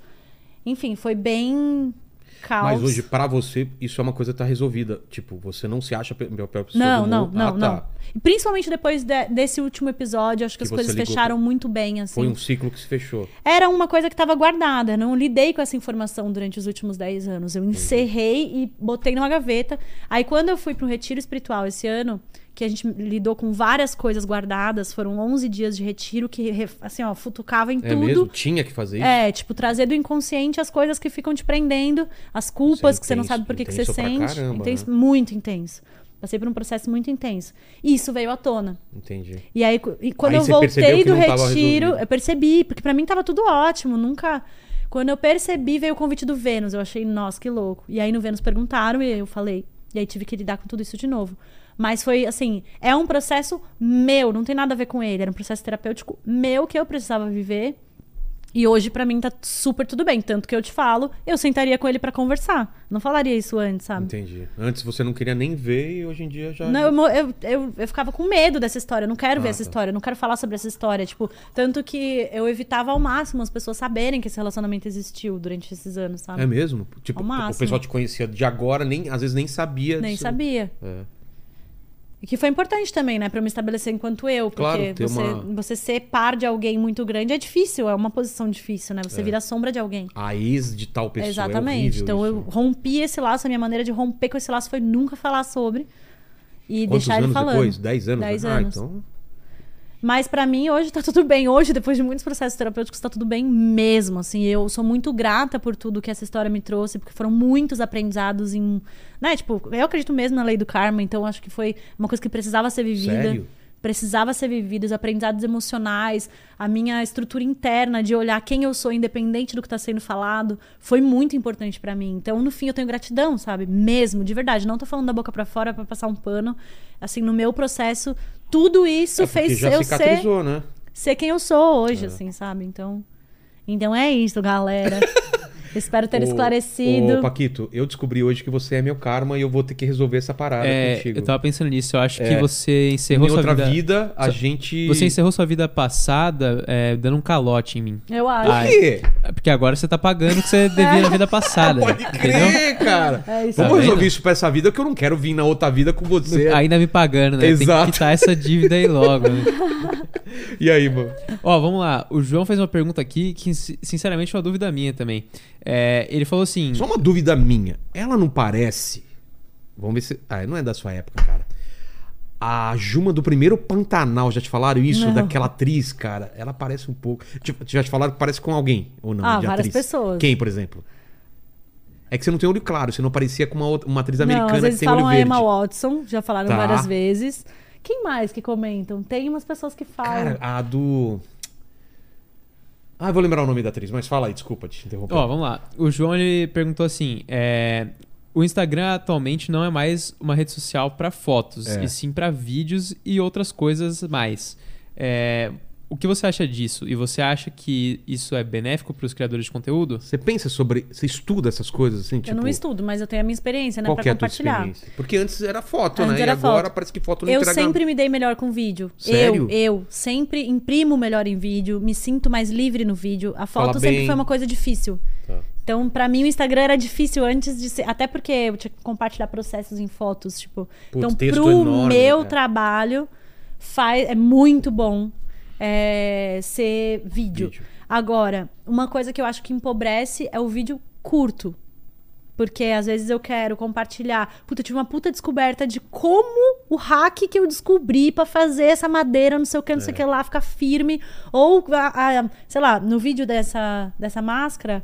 Enfim, foi bem caos. Mas hoje, pra você, isso é uma coisa que tá resolvida. Tipo, você não se acha meu pessoa Não, não, não, ah, não. tá. E principalmente depois de- desse último episódio, acho que, Que as coisas fecharam muito bem, assim. Foi um ciclo que se fechou. Era uma coisa que estava guardada. Não lidei com essa informação durante os últimos 10 anos. Eu encerrei e botei numa gaveta. Aí, quando eu fui para um retiro espiritual esse ano, que a gente lidou com várias coisas guardadas, foram 11 dias de retiro que, assim, ó, futucava em É tudo. mesmo? Tinha que fazer isso? É, tipo, trazer do inconsciente as coisas que ficam te prendendo, as culpas é que você não intenso, sabe por que, que você intenso sente. caramba, intenso, né? Muito intenso. Passei por um processo muito intenso. E isso veio à tona. Entendi. E aí, e quando Aí eu voltei do retiro, eu percebi, porque pra mim tava tudo ótimo, nunca. Quando eu percebi, veio o convite do Vênus. Eu achei, nossa, que louco. E aí no Vênus perguntaram e eu falei. E aí tive que lidar com tudo isso de novo. Mas foi assim, é um processo meu, não tem nada a ver com ele. Era um processo terapêutico meu que eu precisava viver. E hoje, pra mim, tá super tudo bem. Tanto que eu te falo, eu sentaria com ele pra conversar. Não falaria isso antes, sabe? Entendi. Antes você não queria nem ver e hoje em dia já. Não, eu, eu, eu, eu ficava com medo dessa história. Eu não quero ver Ah, essa tá. história. Eu não quero falar sobre essa história. Tipo, tanto que eu evitava ao máximo as pessoas saberem que esse relacionamento existiu durante esses anos, sabe? É mesmo? Tipo, o pessoal te conhecia de agora, nem, às vezes nem sabia. Nem disso. sabia. É. E que foi importante também, né? Pra eu me estabelecer enquanto eu. Porque Claro, você, uma- você ser par de alguém muito grande é difícil. É uma posição difícil, né? Você vira a sombra de alguém. A ex de tal pessoa. Exatamente. É então isso. eu rompi esse laço. A minha maneira de romper com esse laço foi nunca falar sobre. E Quantos deixar ele falando. depois? Dez anos? Dez né? anos. Ah, então. Mas pra mim hoje tá tudo bem. Hoje, depois de muitos processos terapêuticos, tá tudo bem mesmo. Assim, eu sou muito grata por tudo que essa história me trouxe, porque foram muitos aprendizados em, né? Tipo, eu acredito mesmo na lei do karma, então acho que foi uma coisa que precisava ser vivida. Sério? Precisava ser vivida, os aprendizados emocionais, a minha estrutura interna de olhar quem eu sou, independente do que tá sendo falado, foi muito importante pra mim. Então, no fim, eu tenho gratidão, sabe? Mesmo, de verdade. Não tô falando da boca pra fora pra passar um pano. Assim, no meu processo, tudo isso É fez já eu ser né? ser quem eu sou hoje, assim, sabe? Então, então é isso, galera. Espero ter Ô, esclarecido. Ô, Paquito, eu descobri hoje que você é meu karma e eu vou ter que resolver essa parada É, contigo. eu tava pensando nisso. Eu acho que É. você Em encerrou sua outra vida. vida, a Só- gente. Você encerrou sua vida passada é, dando um calote em mim. Eu acho. Por quê? É Porque agora você tá pagando o que você devia na vida passada. Pode entendeu? crer, cara. É isso Tá Vamos vendo? resolver isso pra essa vida, que eu não quero vir na outra vida com você. Ainda me pagando, né? Tem Exato. que quitar essa dívida aí logo. Né? E aí, mano? Ó, vamos lá. O João fez uma pergunta aqui que, si- sinceramente, é uma dúvida minha também. É, ele falou assim: Só uma dúvida minha. Ela não parece. Vamos ver se. Ah, não é da sua época, cara. A Juma do primeiro Pantanal, já te falaram isso? Não. Daquela atriz, cara. Ela parece um pouco. Já te falaram que parece com alguém, ou não? Ah, de várias atriz? pessoas. Quem, por exemplo? É que você não tem olho claro, você não parecia com uma, outra- uma atriz Não, americana às vezes que tem olho falam a verde. Emma Watson, já falaram Tá. várias vezes. Quem mais que comentam? Tem umas pessoas que falam. Cara, a do. Ah, vou lembrar o nome da atriz, mas fala aí, desculpa te interromper. Ó, vamos lá. O João ele perguntou assim: é, o Instagram atualmente não é mais uma rede social pra fotos, É. e sim pra vídeos e outras coisas mais. É, o que você acha disso? E você acha que isso é benéfico pros criadores de conteúdo? Você pensa sobre. Você estuda essas coisas assim? eu tipo, não estudo, mas eu tenho a minha experiência, né, Qual pra que é a tua compartilhar. experiência? Porque antes era foto, Antes né? era e agora foto. parece que foto não Eu entrega... sempre me dei melhor com vídeo. Sério? Eu, eu sempre imprimo melhor em vídeo, me sinto mais livre no vídeo. A Fala foto sempre bem. foi uma coisa difícil. Tá. Então, pra mim, o Instagram era difícil antes de ser. Até porque eu tinha que compartilhar processos em fotos, tipo. Putz, então, texto pro enorme, meu é. trabalho, faz, é muito bom é, ser vídeo. Vídeo. Agora, uma coisa que eu acho que empobrece é o vídeo curto. Porque às vezes eu quero compartilhar. Puta, eu tive uma puta descoberta de como o hack que eu descobri pra fazer essa madeira, não sei o que, não sei o que lá, ficar firme. Ou, a- a- sei lá, no vídeo dessa, dessa máscara,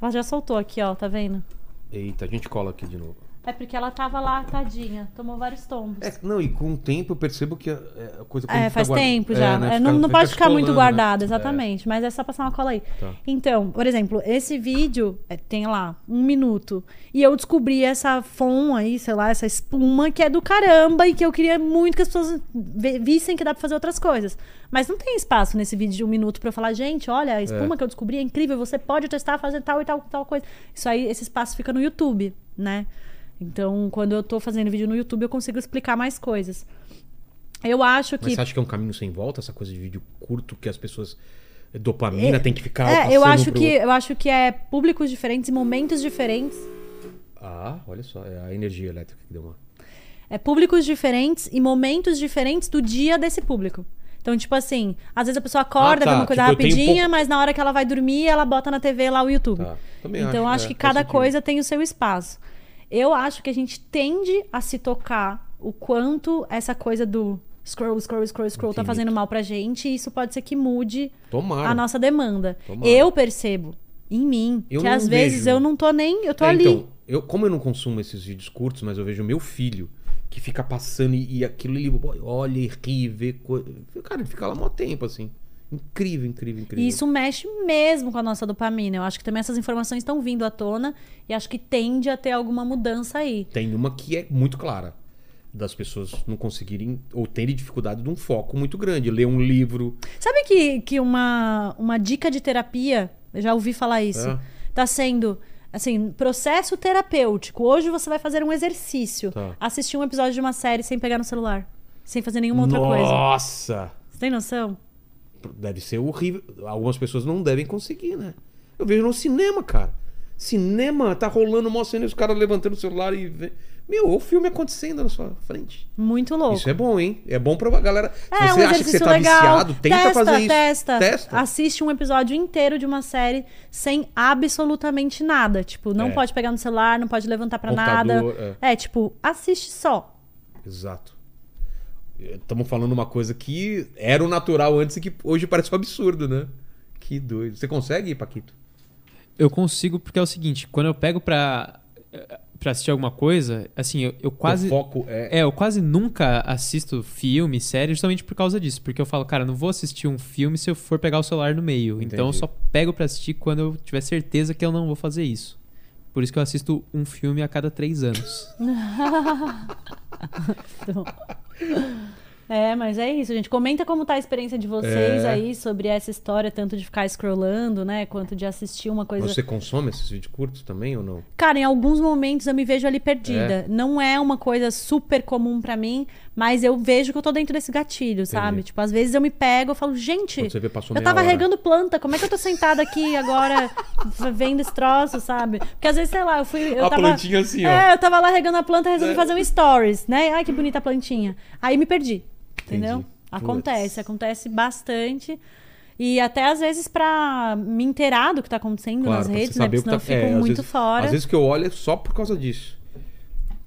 ela já soltou aqui, ó, tá vendo? Eita, a gente cola aqui de novo. É porque ela tava lá, tadinha, tomou vários tombos. É, não, e com o tempo eu percebo que a, é, a coisa... É, faz guarda- tempo É, já. né, É, fica- não, não fica pode ficar muito descolando, né? guardado, exatamente. Mas é só passar uma cola aí. Tá. Então, por exemplo, esse vídeo é, tem lá um minuto. E eu descobri essa fon aí, sei lá, essa espuma que é do caramba e que eu queria muito que as pessoas vissem que dá pra fazer outras coisas. Mas não tem espaço nesse vídeo de um minuto pra eu falar, gente, olha, a espuma que eu descobri é incrível, você pode testar, fazer tal e tal, tal coisa. Isso aí, esse espaço fica no YouTube, né? Então, quando eu tô fazendo vídeo no YouTube, eu consigo explicar mais coisas. Eu acho Mas que você acha que é um caminho sem volta, essa coisa de vídeo curto que as pessoas... Dopamina tem que ficar É, eu acho pro- que eu acho que é públicos diferentes e momentos diferentes. Ah, olha só, é a energia elétrica que deu uma... É públicos diferentes e momentos diferentes do dia desse público. Então, tipo assim, às vezes a pessoa acorda, Ah, tá. vê uma coisa Tipo, rapidinha, pouco- mas na hora que ela vai dormir, ela bota na TV lá o YouTube. Tá. Então, acho, acho, é, que cada coisa tem o seu espaço. Eu acho que a gente tende a se tocar o quanto essa coisa do scroll, scroll, scroll, scroll tá Infinito. fazendo mal pra gente, e isso pode ser que mude Tomara. a nossa demanda. Tomara. Eu percebo em mim Eu que às vezes vejo. eu não tô nem, eu tô É, ali. Então, eu, como eu não consumo esses vídeos curtos, mas eu vejo meu filho que fica passando e, e aquilo ele olha e ri, vê coisa. Cara, ele fica lá mó tempo, assim. Incrível, incrível, incrível. E isso mexe mesmo com a nossa dopamina. Eu acho que também essas informações estão vindo à tona e acho que tende a ter alguma mudança aí. Tem uma que é muito clara. Das pessoas não conseguirem ou terem dificuldade de um foco muito grande. Ler um livro. Sabe que, que uma, uma dica de terapia, eu já ouvi falar isso, É. tá sendo assim, processo terapêutico. Hoje você vai fazer um exercício. Tá. Assistir um episódio de uma série sem pegar no celular. Sem fazer nenhuma outra coisa. Nossa! Você tem noção? Deve ser horrível. Algumas pessoas não devem conseguir, né? Eu vejo no cinema, cara. Cinema, tá rolando uma cena e os caras levantando o celular e. vê- Meu, o filme acontecendo na sua frente. Muito louco. Isso é bom, hein? É bom pra galera. Se É, você um acha que exercício você tá legal. viciado, tenta testa, fazer isso. Testa, Testa. Assiste um episódio inteiro de uma série sem absolutamente nada. Tipo, não É. pode pegar no celular, não pode levantar pra nada. É. tipo, assiste só. Exato. Estamos falando uma coisa que era o natural antes e que hoje parece um absurdo, né? Que doido. Você consegue, Paquito? Eu consigo porque é o seguinte, quando eu pego pra, pra assistir alguma coisa, assim, eu, eu quase... O foco é. É, eu quase nunca assisto filme, série, justamente por causa disso. Porque eu falo, cara, não vou assistir um filme se eu for pegar o celular no meio. Então eu Entendi. só pego pra assistir quando eu tiver certeza que eu não vou fazer isso. Por isso que eu assisto um filme a cada três anos. É, mas é isso, gente. Comenta como tá a experiência de vocês É. aí sobre essa história, tanto de ficar scrollando, né? Quanto de assistir uma coisa. Você consome esses vídeos curtos também ou não? Cara, em alguns momentos eu me vejo ali É. perdida. Não é uma coisa super comum pra mim, mas eu vejo que eu tô dentro desse gatilho, sabe? Tipo, às vezes eu me pego, eu falo, gente, vê, eu tava hora. regando planta, como é que eu tô sentada aqui agora vendo esse troço, sabe? Porque às vezes, sei lá, eu fui. Eu A tava, plantinha assim, ó. É, eu tava lá regando a planta, resolvi É. fazer um stories, né? Ai, que bonita a plantinha. Aí me perdi. Entendeu? Entendi. Acontece, Puts. acontece bastante. E até às vezes pra me inteirar do que tá acontecendo Claro, nas redes, né? Porque que senão tá... eu fico é, às muito vezes- fora. Às vezes que eu olho é só por causa disso.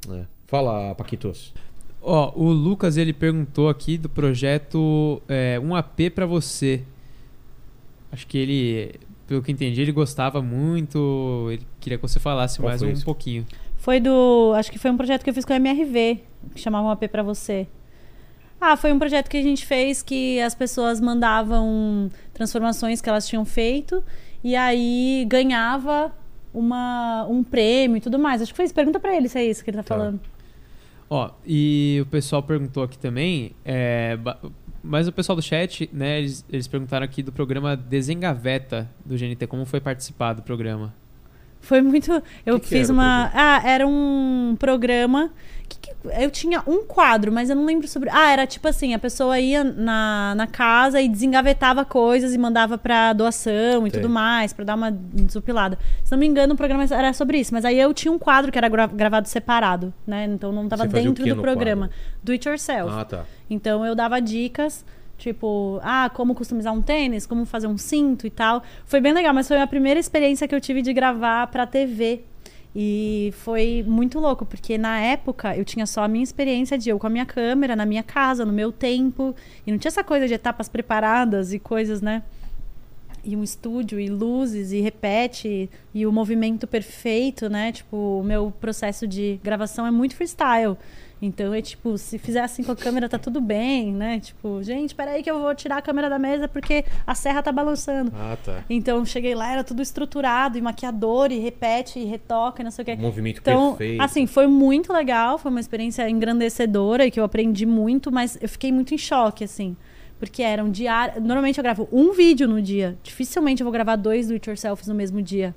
É. Fala, Paquitos. Ó, o Lucas, ele perguntou aqui do projeto é, Um AP pra você. Acho que ele, pelo que entendi, ele gostava muito. Ele queria que você falasse Qual mais um isso? pouquinho. Foi do. Acho que foi um projeto que eu fiz com a MRV, que chamava um AP pra você. Ah, foi um projeto que a gente fez que as pessoas mandavam transformações que elas tinham feito e aí ganhava uma, um prêmio e tudo mais. Acho que foi isso. Pergunta pra ele se é isso que ele tá, Tá. falando. Ó, e o pessoal perguntou aqui também, é, mas o pessoal do chat, né, eles, eles perguntaram aqui do programa Desengaveta do GNT, como foi participar do programa. Foi muito. Eu que fiz era o uma. Ah, era um programa. que que- eu tinha um quadro, mas eu não lembro sobre. Ah, era tipo assim: a pessoa ia na, na casa e desengavetava coisas e mandava pra doação e Sei. tudo mais, pra dar uma desopilada. Se não me engano, o programa era sobre isso. Mas aí eu tinha um quadro que era gra- gravado separado, né? Então não tava Você dentro do programa. quadro? Do it yourself. Ah, tá. Então eu dava dicas, tipo, ah, como customizar um tênis, como fazer um cinto e tal. Foi bem legal, mas foi a primeira experiência que eu tive de gravar pra TV. E foi muito louco, porque na época eu tinha só a minha experiência de eu com a minha câmera, na minha casa, no meu tempo. E não tinha essa coisa de etapas preparadas e coisas, né? E um estúdio, e luzes, e repete, e o movimento perfeito, né? Tipo, o meu processo de gravação é muito freestyle. Então é tipo, se fizer assim com a câmera tá tudo bem, né? Tipo, gente, peraí que eu vou tirar a câmera da mesa porque a serra tá balançando. Ah, tá. Então cheguei lá, era tudo estruturado, e maquiador, e repete, e retoca, e não sei o quê. Um movimento Então, perfeito. assim, foi muito legal, foi uma experiência engrandecedora e que eu aprendi muito, mas eu fiquei muito em choque, assim. Porque eram diários. Normalmente eu gravo um vídeo no dia. Dificilmente eu vou gravar dois do it yourselves no mesmo dia.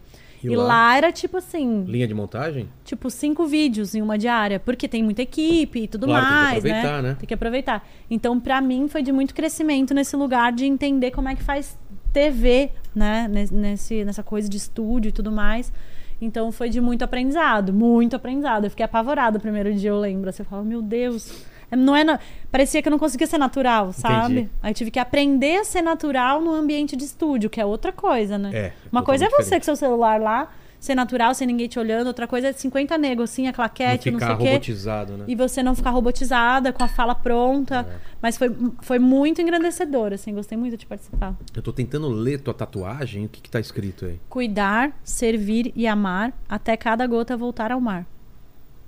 E E, lá? lá? era tipo assim, Linha de montagem? tipo cinco vídeos em uma diária, porque tem muita equipe e tudo Claro, tem que mais, aproveitar, né? Tem que aproveitar. Então, pra mim foi de muito crescimento nesse lugar de entender como é que faz TV, né, Nes- nesse nessa coisa de estúdio e tudo mais. Então foi de muito aprendizado, muito aprendizado. Eu fiquei apavorada o primeiro dia, eu lembro. Você fala, meu Deus. É, Não é Parecia que eu não conseguia ser natural, sabe? Entendi. Aí eu tive que aprender a ser natural no ambiente de estúdio, que é outra coisa, né? É, Uma coisa é você com seu celular lá, ser natural, sem ninguém te olhando. Outra coisa é 50 negros, assim, a Não claquete, não, sei ficar o quê. robotizado, né? E você não ficar robotizada, com a fala pronta. É. Mas foi, foi muito engrandecedor, assim. Gostei muito de participar. Eu tô tentando ler tua tatuagem. O que que tá escrito aí? Cuidar, servir e amar, até cada gota voltar ao mar.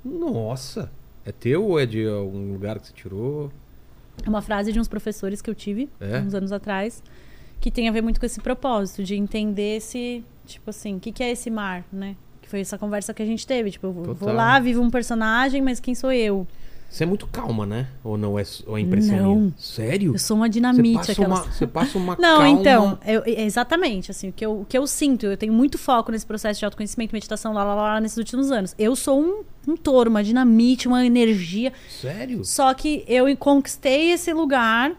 Nossa. É teu ou é de algum lugar que você tirou? É uma frase de uns professores que eu tive É? uns anos atrás. que tem a ver muito com esse propósito de entender esse, tipo assim, o que, que é esse mar, né? Que foi essa conversa que a gente teve. Tipo, eu vou, vou Total. lá, vivo um personagem, mas quem sou eu? Você é muito calma, né? Ou não? É, ou é impressão Não. minha? Sério? Eu sou uma Você dinamite. passa, aquelas... uma, você passa uma Não, calma... então, eu- exatamente, assim, o que, eu, o que eu sinto, eu tenho muito foco nesse processo de autoconhecimento, meditação, lá, lá, lá, lá, nesses últimos anos. Eu sou um, um touro, uma dinamite, uma energia, Sério? só que eu conquistei esse lugar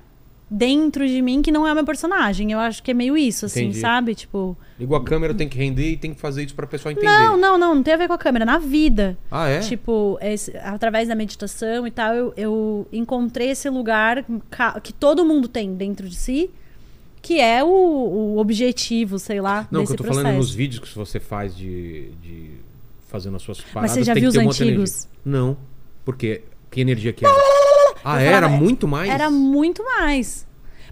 dentro de mim que não é o meu personagem. Eu acho que é meio isso, assim, Entendi. sabe? Tipo, Ligou a câmera, tem que render e tem que fazer isso pra pessoa entender. não, não, não, não tem a ver com a câmera, na vida. Ah, é? Tipo, esse- através da meditação e tal, eu, eu encontrei esse lugar que todo mundo tem dentro de si, que é o, o objetivo, sei lá, Não, que desse eu tô processo. falando nos vídeos que você faz de, de fazendo as suas paradas. você já tem viu que os antigos? Não. Por quê? Que energia que era? Ah, era falava- muito mais? Era muito mais.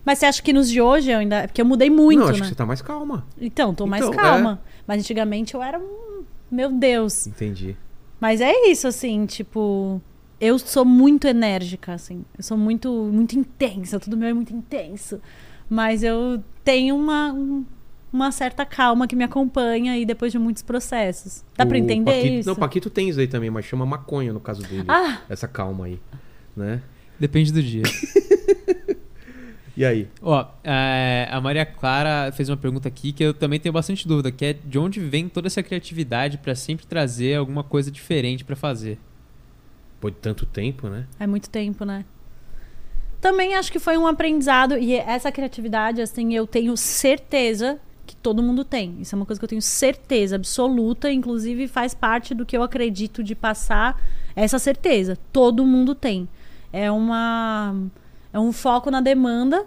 Mas você acha que nos de hoje eu ainda. Porque eu mudei muito, Não, acho né? que você tá mais calma. Então, tô mais Então, calma. Mas antigamente eu era um. Meu Deus. Entendi. Mas é isso, assim, tipo. Eu sou muito enérgica, assim. Eu sou muito, muito intensa. Tudo meu é muito intenso. Mas eu tenho uma, um- uma certa calma que me acompanha aí depois de muitos processos. Dá pra O entender Paquito, isso? Não, Paquito tem isso aí também, mas chama maconha no caso dele. Ah! Essa calma aí. Né? Depende do dia. E aí? Ó, é, a Maria Clara fez uma pergunta aqui que eu também tenho bastante dúvida, que é de onde vem toda essa criatividade pra sempre trazer alguma coisa diferente pra fazer? Pô, de tanto tempo, né? É muito tempo, né? Também acho que foi um aprendizado e essa criatividade, assim, eu tenho certeza que todo mundo tem. Isso é uma coisa que eu tenho certeza absoluta, inclusive faz parte do que eu acredito de passar essa certeza. Todo mundo tem. É uma é um foco na demanda,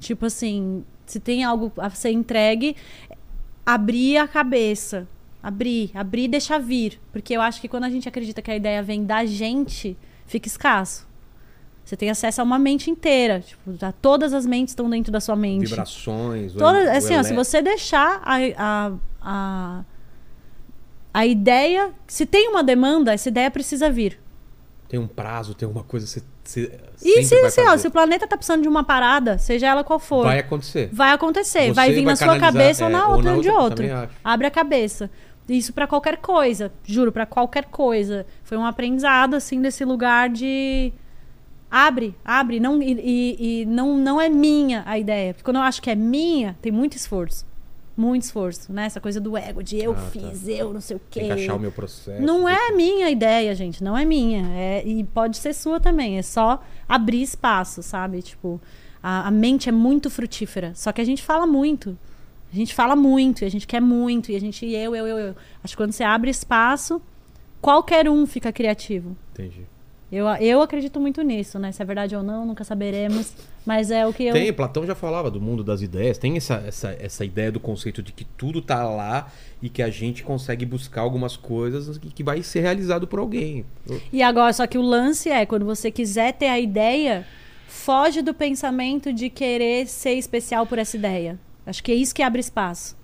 tipo assim, se tem algo a ser entregue, abrir a cabeça. Abrir, abrir e deixar vir. Porque eu acho que quando a gente acredita que a ideia vem da gente, fica escasso. Você tem acesso a uma mente inteira. Tipo, tá- todas as mentes estão dentro da sua mente. Vibrações. o Todas, o assim, ó, se você deixar a, a, a, a ideia. Se tem uma demanda, essa ideia precisa vir. Tem um prazo, tem alguma coisa. Você, você E se, vai assim, ó, se o planeta tá precisando de uma parada, seja ela qual for, Vai vai, acontecer. acontecer. Você vai vir na sua cabeça ou é, na ou outra na ou de outra, outro. Abre a cabeça. Isso pra qualquer coisa, juro, pra qualquer coisa. Foi um aprendizado, assim, desse lugar de. Abre, abre. Não, e e- e não, não é minha a ideia. Porque quando eu acho que é minha, tem muito esforço. Muito esforço, né? Essa coisa do ego, de eu Ah, tá. fiz, eu não sei o quê. Tem que achar o meu processo. Não é minha ideia, gente. Não é minha. É, e pode ser sua também. É só abrir espaço, sabe? Tipo, a, a mente é muito frutífera. Só que a gente fala muito. A gente fala muito, e a gente quer muito, e a gente, eu, eu, eu, eu. Acho que quando você abre espaço, qualquer um fica criativo. Entendi. Eu, eu acredito muito nisso, né? Se é verdade ou não, nunca saberemos. Mas é o que eu. Tem, Platão já falava do mundo das ideias, tem essa, essa, essa ideia do conceito de que tudo tá lá e que a gente consegue buscar algumas coisas que, que vai ser realizado por alguém. E agora, só que o lance é, quando você quiser ter a ideia, foge do pensamento de querer ser especial por essa ideia. Acho que é isso que abre espaço.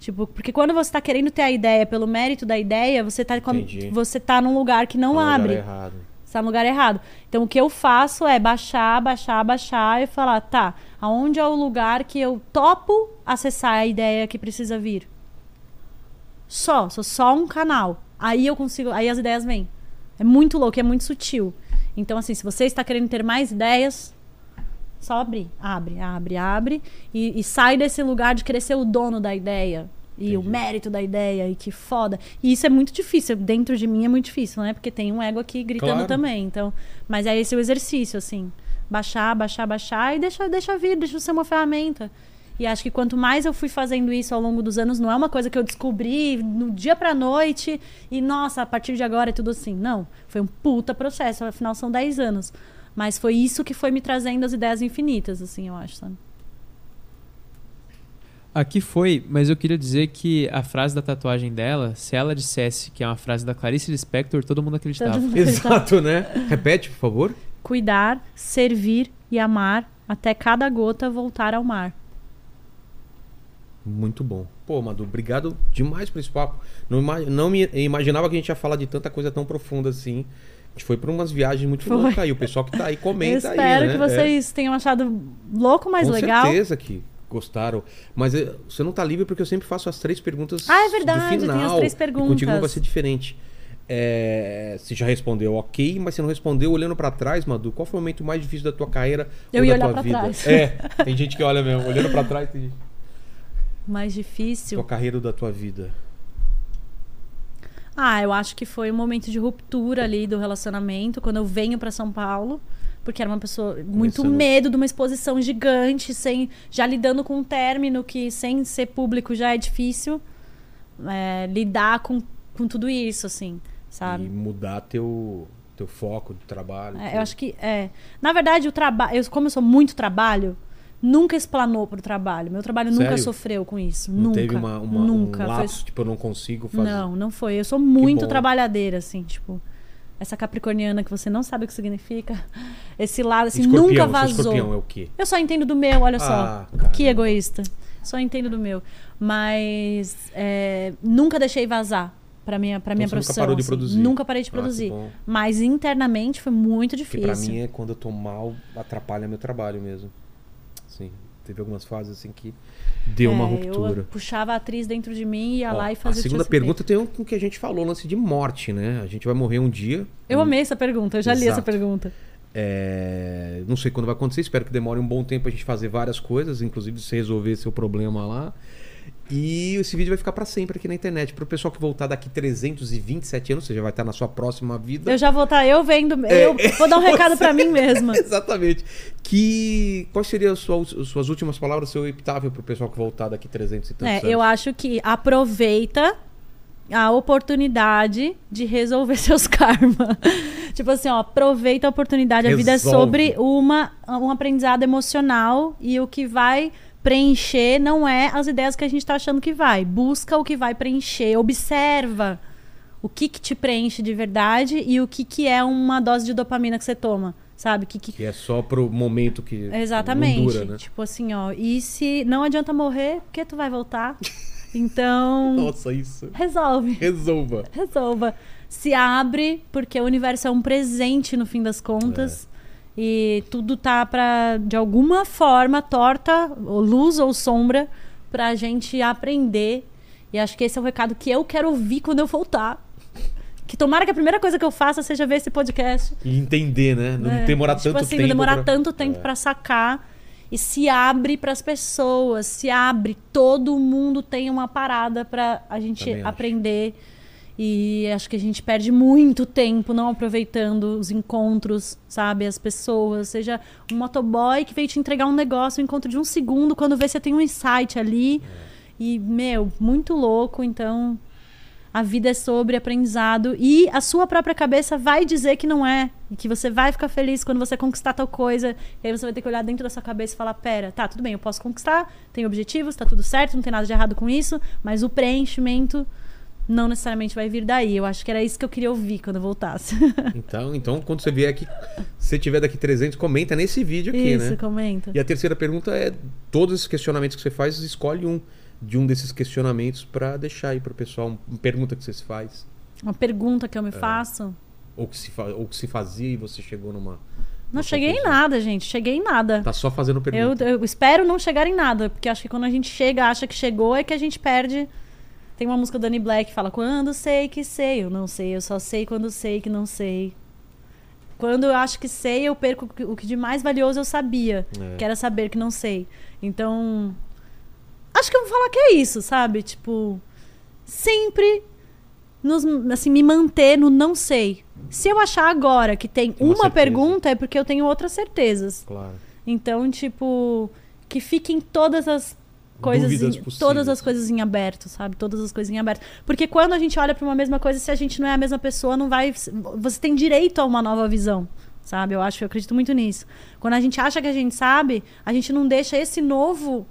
Tipo, porque quando você tá querendo ter a ideia pelo mérito da ideia, você tá, Entendi. você tá num lugar que não Tá no lugar abre. errado. Você tá no lugar errado. Então, o que eu faço é baixar, baixar, baixar e falar, tá, aonde é o lugar que eu topo acessar a ideia que precisa vir? Só, sou só um canal. Aí eu consigo, aí as ideias vêm. É muito louco, é muito sutil. Então, assim, se você está querendo ter mais ideias, só abrir, abre, abre, abre e, e sai desse lugar de querer ser o dono da ideia e o Entendi. mérito da ideia e que foda. E isso é muito difícil, dentro de mim é muito difícil, né? Porque tem um ego aqui gritando Claro. também. Então, mas é esse o exercício, assim, baixar, baixar, baixar e deixa, deixa vir, deixa ser uma ferramenta. E acho que quanto mais eu fui fazendo isso ao longo dos anos, não é uma coisa que eu descobri no dia pra noite e, nossa, a partir de agora é tudo assim. Não. Foi um puta processo, afinal são 10 anos. Mas foi isso que foi me trazendo as ideias infinitas, assim, eu acho, sabe? Aqui foi, mas eu queria dizer que a frase da tatuagem dela, se ela dissesse que é uma frase da Clarice Lispector, todo mundo acreditava. Todo mundo- Exato, né? Repete, por favor. Cuidar, servir e amar até cada gota voltar ao mar. Muito bom. Pô, Madu, obrigado demais por esse papo. Não, não me imaginava que a gente ia falar de tanta coisa tão profunda assim. A gente foi por umas viagens muito loucas aí. O pessoal que tá aí Eu comenta espero aí, né? que vocês tenham achado louco, É. mais Com legal. certeza que gostaram. Mas eh, você não tá livre porque eu sempre faço as três perguntas Ah, é verdade, do tem as final. três E contigo perguntas. vai ser diferente. É, você já respondeu ok, mas você não respondeu olhando pra trás, Madu. Qual foi o momento mais difícil da tua carreira Eu ou ia da olhar tua pra vida? trás. É, tem gente que olha mesmo, olhando pra trás, tem gente. Mais difícil. Tua carreira ou da tua vida? Ah, eu acho que foi um momento de ruptura ali do relacionamento, quando eu venho pra São Paulo, porque era uma pessoa muito Começando. medo de uma exposição gigante, sem já lidando com um término que sem ser público já é difícil é, lidar com, com tudo isso, assim, sabe? E mudar teu, teu foco de trabalho. É, eu acho que é. Na verdade, o trabalho, como eu sou muito trabalho, nunca explanou pro trabalho. Meu trabalho nunca Sério? sofreu com isso. Não nunca. teve uma, uma, nunca. um Foi- lapso, tipo, eu não consigo fazer. Não, não foi. Eu sou muito trabalhadeira, assim, tipo. Essa capricorniana que você não sabe o que significa. Esse lado, assim, escorpião, nunca vazou. escorpião é o quê? Eu só entendo do meu, olha Ah, só. caramba. Que egoísta. Só entendo do meu. Mas é, nunca deixei vazar pra minha, minha Então nunca profissão. parou de assim. produzir? Nunca parei de Ah, produzir. bom. Mas internamente foi muito difícil. pra mim é quando eu tô mal, atrapalha meu trabalho mesmo. Sim, teve algumas fases assim que deu uma É, ruptura. Eu puxava a atriz dentro de mim, ia Ó, lá e a fazia o que segunda pergunta tem um com que a gente falou, lance de morte, né? A gente vai morrer um dia. Eu amei essa pergunta, eu já li essa Exato. pergunta. É, não sei quando vai acontecer, espero que demore um bom tempo a gente fazer várias coisas, inclusive você resolver seu problema lá. E esse vídeo vai ficar pra sempre aqui na internet. Pro pessoal que voltar daqui 327 anos, você já vai estar na sua próxima vida. Eu já vou estar eu vendo. É, eu vou dar um recado pra mim mesma. Exatamente. Que. Quais seriam as suas, as suas últimas palavras, seu epitáfio pro pessoal que voltar daqui 300 e tantos É, anos? eu acho que aproveita a oportunidade de resolver seus karma. tipo assim, ó, aproveita a oportunidade. A vida é Resolve. sobre uma, um aprendizado emocional e o que vai preencher não é as ideias que a gente tá achando que vai. Busca o que vai preencher, observa o que que te preenche de verdade e o que que é uma dose de dopamina que você toma, sabe? Que que Que é só pro momento que. Exatamente. Dura, né? Tipo assim, ó, e se não adianta morrer, porque tu vai voltar? Então, Nossa, isso. resolve, Resolva. resolva. Se abre, porque o universo é um presente no fim das contas. E tudo tá pra, de alguma forma, torta, ou luz ou sombra, pra gente aprender. E acho que esse é o recado que eu quero ouvir quando eu voltar. Que tomara que a primeira coisa que eu faça seja ver esse podcast. E entender, né? Não É, demorar tipo tanto assim, tempo. não demorar pra- tanto tempo É. pra sacar e se abre pras pessoas, se abre. Todo mundo tem uma parada pra a gente Também acho. E acho que a gente perde muito tempo não aproveitando os encontros, sabe? As pessoas. Seja um motoboy que veio te entregar um negócio, um encontro de um segundo, quando vê você tem um insight ali. E, meu, muito louco. Então, a vida é sobre aprendizado e a sua própria cabeça vai dizer que não é. E que você vai ficar feliz quando você conquistar tal coisa. E aí você vai ter que olhar dentro da sua cabeça e falar: pera, tá, tudo bem, eu posso conquistar, tenho objetivos, tá tudo certo, não tem nada de errado com isso, mas o preenchimento não necessariamente vai vir daí. Eu acho que era isso que eu queria ouvir quando eu voltasse. Então, então, quando você vier aqui, se você tiver daqui 300, comenta nesse vídeo aqui, isso, né? comenta. E a terceira pergunta é: todos esses questionamentos que você faz, escolhe um de um desses questionamentos pra deixar aí pro pessoal. Uma pergunta que você se faz. Uma pergunta que eu me É. faço. Ou que se, fa- ou que se fazia e você chegou numa. Não cheguei em nada, gente. Cheguei em nada. Tá só fazendo Eu, pergunta. eu espero não chegar em nada, porque acho que quando a gente chega, acha que chegou, é que a gente perde. Tem uma música da Annie Black que fala: Quando sei que sei, eu não sei, eu só sei quando sei que não sei. Quando eu acho que sei, eu perco o que- de mais valioso eu sabia, É. que era saber que não sei. Então, acho que eu vou falar que é isso, sabe? Tipo, sempre nos, assim, me manter no não sei. Se eu achar agora que tem Tem uma uma, pergunta, é porque eu tenho outras certezas. Claro. Então, tipo, que fiquem todas as coisas, em, todas as coisas em aberto, sabe? Todas as coisas em aberto. Porque quando a gente olha para uma mesma coisa, se a gente não é a mesma pessoa, não vai, você tem direito a uma nova visão, sabe? Eu acho, eu acredito muito nisso. Quando a gente acha que a gente sabe, a gente não deixa esse novo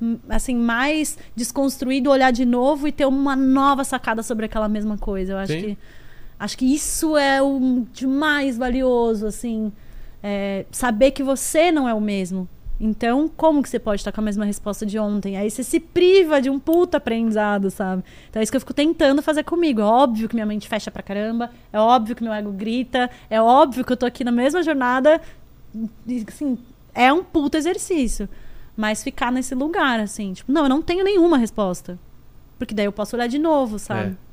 hum, assim, mais desconstruído olhar de novo e ter uma nova sacada sobre aquela mesma coisa. Eu acho Sim. que acho que isso é o de mais valioso, assim, é, saber que você não é o mesmo. Então, como que você pode estar com a mesma resposta de ontem? Aí você se priva de um puta aprendizado, sabe? Então é isso que eu fico tentando fazer comigo. É óbvio que minha mente fecha pra caramba, é óbvio que meu ego grita, é óbvio que eu tô aqui na mesma jornada. Assim, é um puta exercício. Mas ficar nesse lugar, assim, tipo, não, eu não tenho nenhuma resposta. Porque daí eu posso olhar de novo, sabe? É.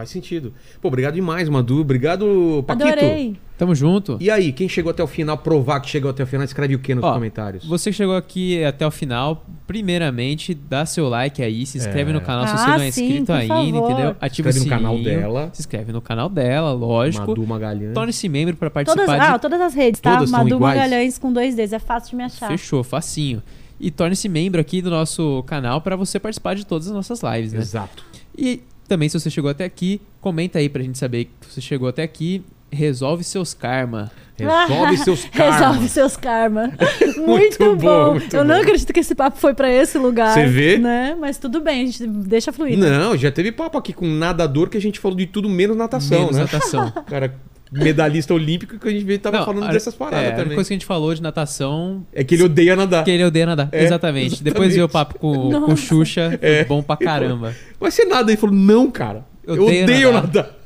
Faz sentido. Pô, obrigado demais, Madu. Obrigado, Paquito. Adorei. Tamo junto. E aí, quem chegou até o final, provar que chegou até o final, escreve o que nos Ó, comentários? Você que chegou aqui até o final, primeiramente, dá seu like aí, se inscreve É. no canal se Ah, você não é sim, inscrito por ainda, favor. entendeu? Ativa Inscreve o no canal sininho, dela. Se inscreve no canal dela, lógico. Madu Magalhães. Torne-se membro pra Todas, participar ah, de todas as redes, tá? Todas são Madu iguais? Magalhães com dois Ds, é fácil de me achar. Fechou, facinho. E torne-se membro aqui do nosso canal pra você participar de todas as nossas lives, né? Exato. E também, se você chegou até aqui, comenta aí pra gente saber que você chegou até aqui. Resolve seus karma. Resolve seus karmas. Resolve seus karma. Muito, Muito bom, muito eu não bom. acredito que esse papo foi pra esse lugar. Você vê? Né? Mas tudo bem, a gente deixa fluir. Não, já teve papo aqui com nadador que a gente falou de tudo menos natação, Menos né? natação. Cara, medalhista olímpico que a gente tava Não, falando a- dessas é, paradas A única também. coisa que a gente falou de natação É que ele odeia nadar. que ele odeia nadar. É, exatamente. exatamente. Depois veio o papo com, com Nossa. Xuxa, foi É. bom pra caramba. Mas você nada. Ele falou, não, cara. Eu Odeio odeio, nadar. nadar.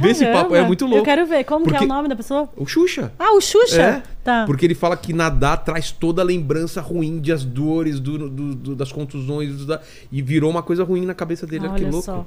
Vê esse papo, é Caramba, muito louco. Eu quero ver. Como que é Porque- o nome da pessoa? O Xuxa. Ah, o Xuxa? É, Tá. Porque ele fala que nadar traz toda a lembrança ruim de as dores, do, do- do- das contusões, do- da- e virou uma coisa ruim na cabeça dele. Olha que Olha louco. só.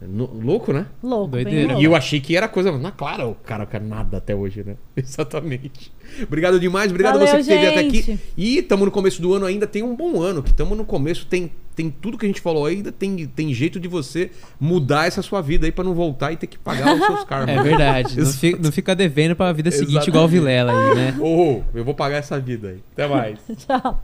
No- louco, né? Louco, Doideira. E eu achei que era coisa. Na claro, o cara quer nada até hoje, né? Exatamente. Obrigado demais, obrigado a Valeu, você que esteve até aqui. gente. E estamos no começo do ano ainda, tem um bom ano, que estamos no começo, tem, tem tudo que a gente falou ainda, tem, tem jeito de você mudar essa sua vida aí pra não voltar e ter que pagar os seus karmas. É verdade. Não, Exato. fi- não fica devendo pra vida seguinte Exatamente. igual o Vilela aí, né? Ô, eu vou pagar essa vida aí. Até mais. Tchau.